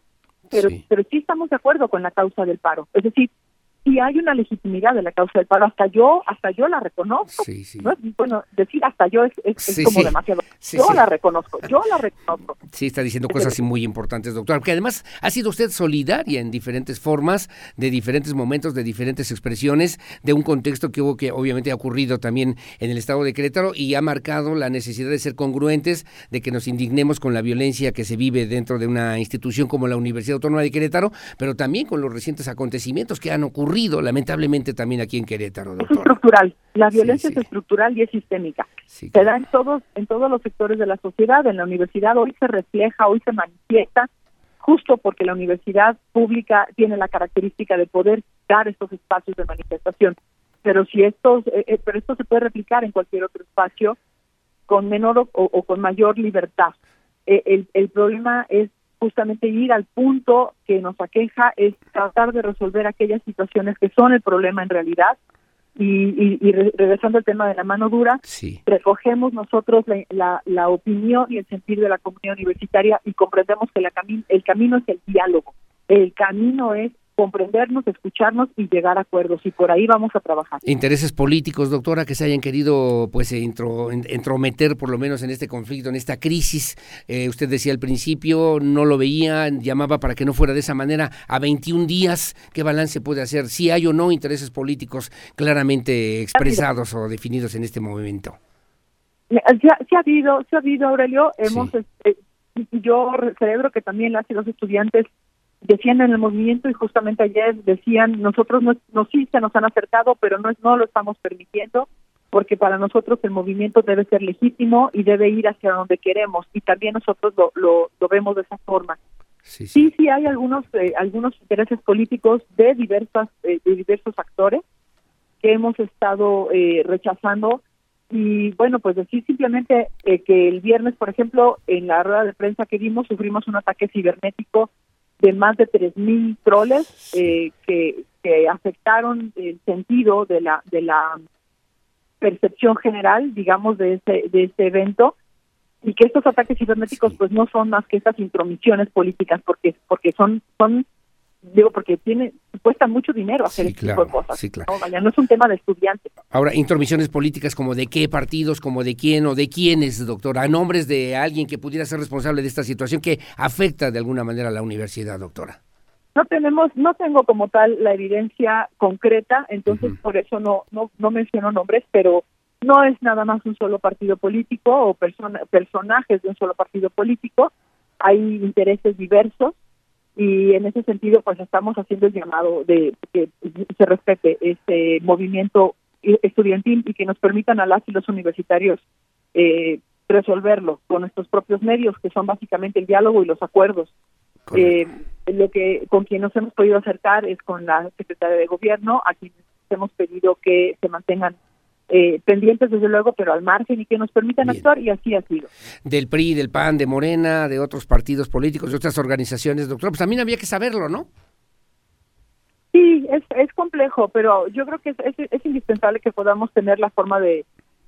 pero, pero sí estamos de acuerdo con la causa del paro. Es decir, si hay una legitimidad de la causa del paro, hasta yo, hasta yo la reconozco. Bueno, decir hasta yo es, como demasiado. yo la reconozco, yo la reconozco. Sí, está diciendo cosas muy importantes, doctor, porque además ha sido usted solidaria en diferentes formas, de diferentes momentos, de diferentes expresiones, de un contexto que hubo que obviamente ha ocurrido también en el estado de Querétaro y ha marcado la necesidad de ser congruentes, de que nos indignemos con la violencia que se vive dentro de una institución como la Universidad Autónoma de Querétaro, pero también con los recientes acontecimientos que han ocurrido lamentablemente también aquí en Querétaro. Es estructural, la violencia es estructural y es sistémica. se da en todos, en todos los sectores de la sociedad, en la universidad hoy se refleja, hoy se manifiesta, justo porque la universidad pública tiene la característica de poder dar estos espacios de manifestación. Pero si estos, eh, eh, pero esto se puede replicar en cualquier otro espacio con menor o, con mayor libertad. Eh, el, el problema es justamente ir al punto que nos aqueja es tratar de resolver aquellas situaciones que son el problema en realidad. Y, regresando al tema de la mano dura, recogemos nosotros la, la, opinión y el sentir de la comunidad universitaria y comprendemos que la el camino es el diálogo, el camino es comprendernos, escucharnos y llegar a acuerdos y por ahí vamos a trabajar. Intereses políticos, doctora, que se hayan querido pues entrometer por lo menos en este conflicto, en esta crisis. Eh, usted decía al principio, no lo veía, llamaba para que no fuera de esa manera. A 21 días, ¿qué balance puede hacer? Si hay o no intereses políticos claramente expresados o definidos en este momento. Sí ha habido, se ha habido, Aurelio. Hemos, eh, yo celebro que también las y los estudiantes decían en el movimiento y justamente ayer decían nosotros no, sí se nos han acercado pero no no lo estamos permitiendo porque para nosotros el movimiento debe ser legítimo y debe ir hacia donde queremos y también nosotros lo, lo, vemos de esa forma. Sí, sí, hay algunos eh, algunos intereses políticos de diversas eh, de diversos actores que hemos estado eh, rechazando y bueno, pues decir simplemente que el viernes, por ejemplo, en la rueda de prensa que dimos, sufrimos un ataque cibernético de más de 3.000 troles que, que afectaron el sentido de la de la percepción general, digamos, de este, de este evento y que estos ataques cibernéticos pues no son más que estas intromisiones políticas porque porque son son digo porque tiene cuesta mucho dinero hacer este tipo de cosas no, no es un tema de estudiantes. Ahora intromisiones políticas como de qué partidos como de quién o de quiénes doctora a nombres de alguien que pudiera ser responsable de esta situación que afecta de alguna manera a la universidad doctora. No tenemos, no tengo como tal la evidencia concreta, entonces por eso no, no, no menciono nombres, pero no es nada más un solo partido político o persona, personajes de un solo partido político, hay intereses diversos y en ese sentido pues estamos haciendo el llamado de que se respete este movimiento estudiantil y que nos permitan a las y los universitarios eh, resolverlo con nuestros propios medios, que son básicamente el diálogo y los acuerdos. Eh, lo que con quien nos hemos podido acercar es con la secretaria de gobierno, a quien hemos pedido que se mantengan eh, pendientes desde luego, pero al margen y que nos permitan actuar y así ha sido. Del PRI, del PAN, de Morena, de otros partidos políticos, de otras organizaciones, doctor, pues también había que saberlo, ¿no? Sí, es, es complejo, pero yo creo que es, es, indispensable que podamos tener la forma de,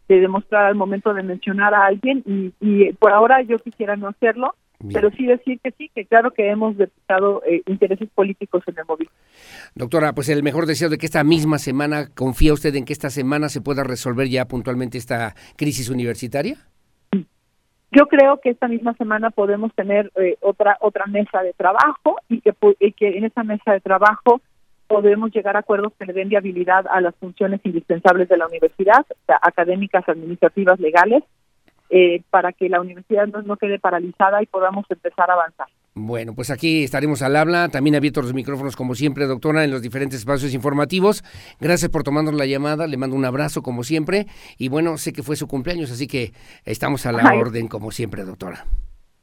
de, demostrar al momento de mencionar a alguien y, y por ahora yo quisiera no hacerlo, pero sí decir que sí, que claro que hemos detectado eh, intereses políticos en el móvil. Doctora, pues el mejor deseo de que esta misma semana, ¿confía usted en que esta semana se pueda resolver ya puntualmente esta crisis universitaria? Yo creo que esta misma semana podemos tener eh, otra otra mesa de trabajo y que, y que en esa mesa de trabajo podemos llegar a acuerdos que le den viabilidad a las funciones indispensables de la universidad, académicas, administrativas, legales, eh, para que la universidad no, quede paralizada y podamos empezar a avanzar. Bueno, pues aquí estaremos al habla, también abiertos los micrófonos como siempre, doctora, en los diferentes espacios informativos. Gracias por tomarnos la llamada, le mando un abrazo como siempre y bueno, sé que fue su cumpleaños, así que estamos a la orden como siempre, doctora.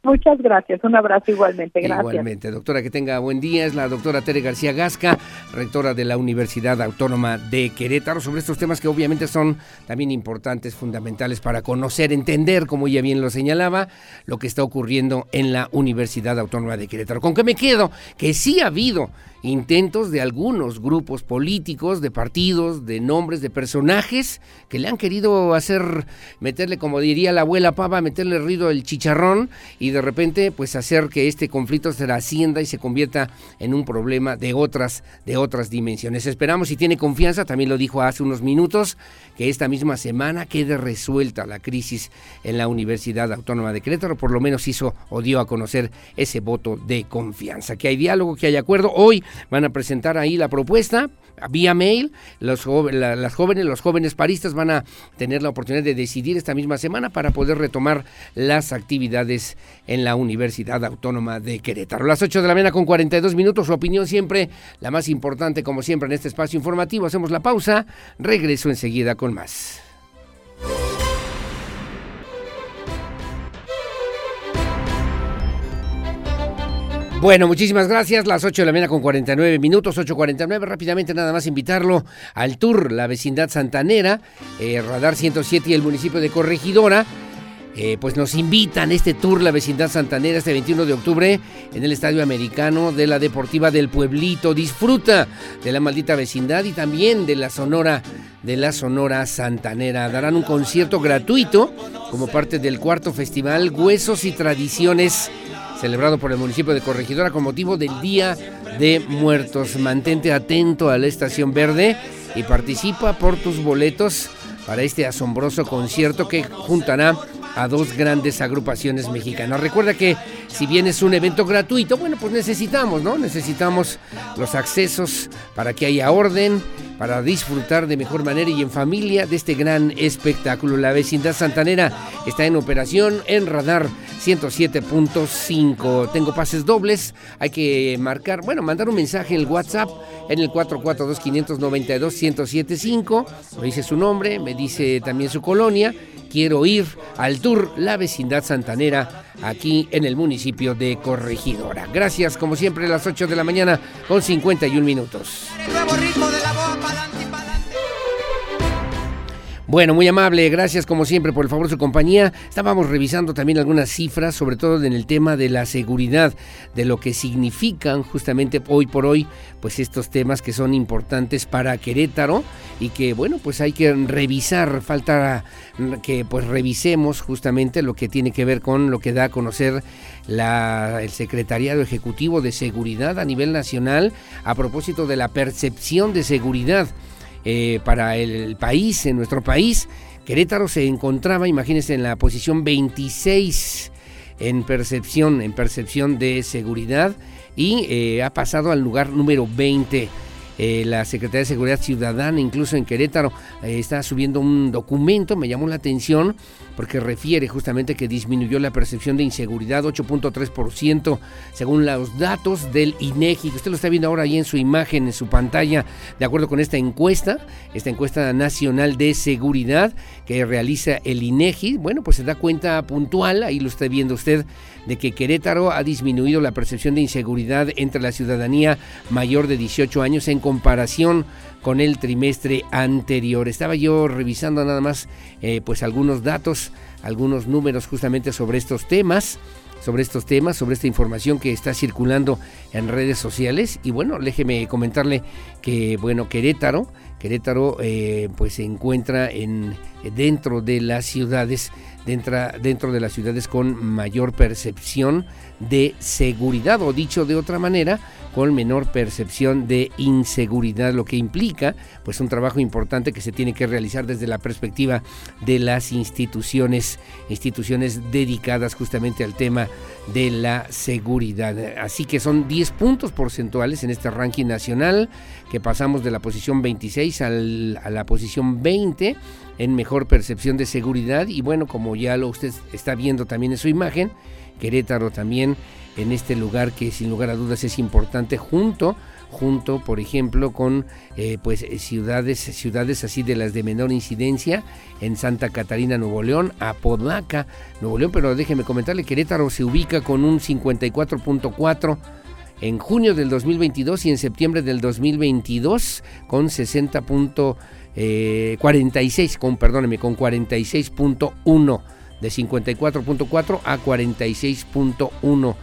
Muchas gracias, un abrazo igualmente, gracias. Igualmente, doctora, que tenga buen día. Es la doctora Tere García Gasca, rectora de la Universidad Autónoma de Querétaro, sobre estos temas que obviamente son también importantes, fundamentales para conocer, entender, como ella bien lo señalaba, lo que está ocurriendo en la Universidad Autónoma de Querétaro. ¿Con qué me quedo? Que sí ha habido intentos de algunos grupos políticos, de partidos, de nombres, de personajes que le han querido hacer, meterle, como diría la abuela pava, meterle ruido el chicharrón y de repente pues hacer que este conflicto se trascienda y se convierta en un problema de otras, de otras dimensiones. Esperamos, y tiene confianza, también lo dijo hace unos minutos, que esta misma semana quede resuelta la crisis en la Universidad Autónoma de Querétaro, por lo menos hizo o dio a conocer ese voto de confianza, que hay diálogo, que hay acuerdo. Hoy van a presentar ahí la propuesta vía mail. Las jóvenes, los jóvenes paristas van a tener la oportunidad de decidir esta misma semana para poder retomar las actividades en la Universidad Autónoma de Querétaro. Las 8 de la mañana con 42 minutos, su opinión siempre la más importante como siempre en este espacio informativo. Hacemos la pausa, regreso enseguida con más. Bueno, muchísimas gracias. Las 8 de la mañana con 49 minutos, 8.49. Rápidamente nada más invitarlo al tour La Vecindad Santanera, eh, Radar 107 y el municipio de Corregidora. Eh, pues nos invitan este tour La Vecindad Santanera este 21 de octubre en el Estadio Americano de la Deportiva del Pueblito. Disfruta de la maldita vecindad y también de la Sonora de la Sonora Santanera. Darán un concierto gratuito como parte del cuarto festival Huesos y Tradiciones celebrado por el municipio de Corregidora con motivo del Día de Muertos. Mantente atento a la Estación Verde y participa por tus boletos para este asombroso concierto que juntará a dos grandes agrupaciones mexicanas. Recuerda que si bien es un evento gratuito, bueno, pues necesitamos, ¿no? Necesitamos los accesos para que haya orden, para disfrutar de mejor manera y en familia de este gran espectáculo. La vecindad santanera está en operación en radar 107.5. Tengo pases dobles, hay que marcar, bueno, mandar un mensaje en el WhatsApp en el 442-592-1075. Me dice su nombre, me dice también su colonia. Quiero ir al tour La Vecindad Santanera aquí en el municipio de Corregidora. Gracias, como siempre, a las 8 de la mañana con 51 minutos. Bueno, muy amable, gracias como siempre por el favor de su compañía. Estábamos revisando también algunas cifras, sobre todo en el tema de la seguridad, de lo que significan justamente hoy por hoy, pues estos temas que son importantes para Querétaro y que bueno, pues hay que revisar, falta que pues revisemos justamente lo que tiene que ver con lo que da a conocer la, el Secretariado Ejecutivo de Seguridad a nivel nacional a propósito de la percepción de seguridad. Eh, para el país, en nuestro país. Querétaro se encontraba, imagínense, en la posición 26 en percepción, en percepción de seguridad y eh, ha pasado al lugar número 20. Eh, la Secretaría de Seguridad Ciudadana, incluso en Querétaro, está subiendo un documento, me llamó la atención, porque refiere justamente que disminuyó la percepción de inseguridad 8.3% según los datos del INEGI. Usted lo está viendo ahora ahí en su imagen, en su pantalla, de acuerdo con esta encuesta, esta encuesta nacional de seguridad que realiza el INEGI. Bueno, pues se da cuenta puntual, ahí lo está viendo usted, de que Querétaro ha disminuido la percepción de inseguridad entre la ciudadanía mayor de 18 años en comparación con el trimestre anterior. Estaba yo revisando nada más eh, pues algunos datos, algunos números justamente sobre estos temas sobre estos temas, sobre esta información que está circulando en redes sociales. Y bueno, déjeme comentarle que, bueno, Querétaro, Querétaro eh, pues se encuentra en, dentro de las ciudades, dentro, dentro de las ciudades con mayor percepción de seguridad, o dicho de otra manera, con menor percepción de inseguridad, lo que implica pues un trabajo importante que se tiene que realizar desde la perspectiva de las instituciones, instituciones dedicadas justamente al tema de la seguridad. Así que son 10 puntos porcentuales en este ranking nacional que pasamos de la posición 26 a la posición 20 en mejor percepción de seguridad y bueno, como ya lo usted está viendo también en su imagen, Querétaro también en este lugar que sin lugar a dudas es importante junto junto por ejemplo con eh, pues ciudades ciudades así de las de menor incidencia en Santa Catarina Nuevo León Apodaca Nuevo León pero déjeme comentarle Querétaro se ubica con un 54.4 en junio del 2022 y en septiembre del 2022 con 60.46 eh, con perdóneme con 46.1 de 54.4 a 46.1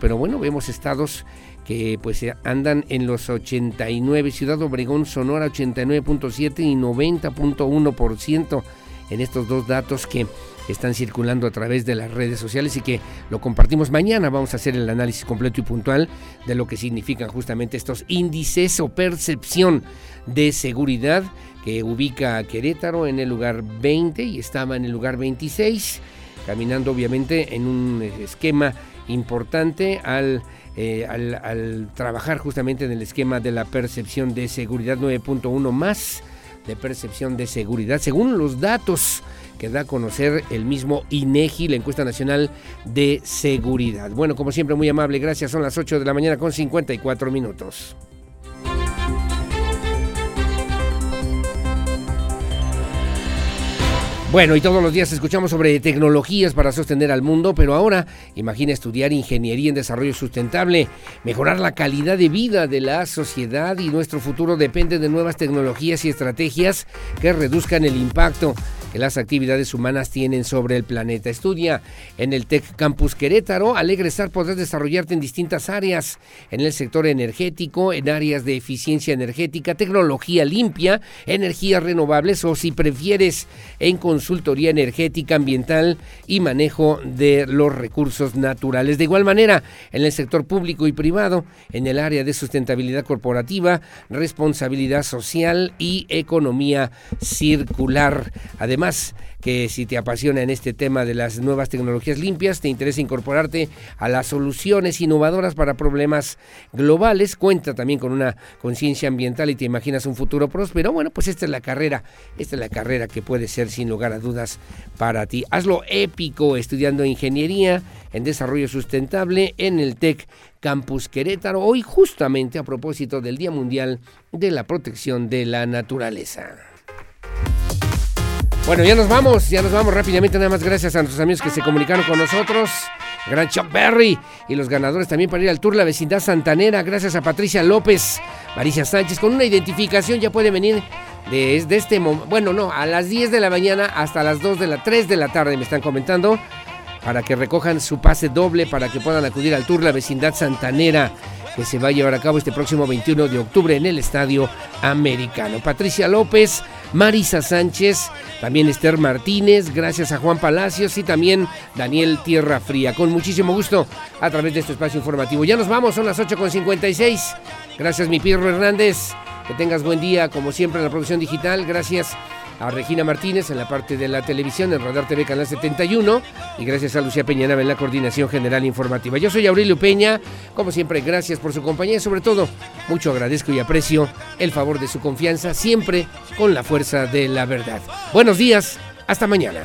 pero bueno, vemos estados que pues andan en los 89, Ciudad Obregón, Sonora 89.7 y 90.1% en estos dos datos que están circulando a través de las redes sociales y que lo compartimos mañana. Vamos a hacer el análisis completo y puntual de lo que significan justamente estos índices o percepción de seguridad que ubica a Querétaro en el lugar 20 y estaba en el lugar 26, caminando obviamente en un esquema importante eh, al, al, trabajar justamente en el esquema de la percepción de seguridad 9.1 más de percepción de seguridad, según los datos que da a conocer el mismo INEGI, la encuesta nacional de seguridad. Bueno, como siempre, muy amable, gracias. Son las 8 de la mañana con 54 minutos. Bueno, y todos los días escuchamos sobre tecnologías para sostener al mundo, pero ahora imagina estudiar ingeniería en desarrollo sustentable, mejorar la calidad de vida de la sociedad y nuestro futuro depende de nuevas tecnologías y estrategias que reduzcan el impacto las actividades humanas tienen sobre el planeta. Estudia en el Tech Campus Querétaro. Al egresar podrás desarrollarte en distintas áreas, en el sector energético, en áreas de eficiencia energética, tecnología limpia, energías renovables o si prefieres en consultoría energética, ambiental y manejo de los recursos naturales. De igual manera, en el sector público y privado, en el área de sustentabilidad corporativa, responsabilidad social y economía circular. Además, Que si te apasiona en este tema de las nuevas tecnologías limpias, te interesa incorporarte a las soluciones innovadoras para problemas globales, cuenta también con una conciencia ambiental y te imaginas un futuro próspero, bueno, pues esta es la carrera, esta es la carrera que puede ser sin lugar a dudas para ti. Hazlo épico estudiando ingeniería en desarrollo sustentable en el TEC Campus Querétaro, hoy justamente a propósito del Día Mundial de la Protección de la Naturaleza. Bueno, ya nos vamos, ya nos vamos rápidamente, nada más gracias a nuestros amigos que se comunicaron con nosotros. Gran Chuck Berry y los ganadores también para ir al tour La Vecindad Santanera. Gracias a Patricia López, Marisa Sánchez, con una identificación ya puede venir de, este momento. Bueno, no, a las 10 de la mañana hasta las 2 de la 3 de la tarde me están comentando para que recojan su pase doble para que puedan acudir al tour La Vecindad Santanera que se va a llevar a cabo este próximo 21 de octubre en el Estadio Americano. Patricia López, Marisa Sánchez, también Esther Martínez, gracias a Juan Palacios y también Daniel Tierra Fría. Con muchísimo gusto a través de este espacio informativo. Ya nos vamos, son las 8.56. Gracias, mi Pirro Hernández. Que tengas buen día, como siempre, en la producción digital. Gracias a Regina Martínez en la parte de la televisión en Radar TV Canal 71 y gracias a Lucía Peñanaba en la coordinación general informativa. Yo soy Aurelio Peña, como siempre gracias por su compañía y sobre todo mucho agradezco y aprecio el favor de su confianza siempre con la fuerza de la verdad. Buenos días, hasta mañana.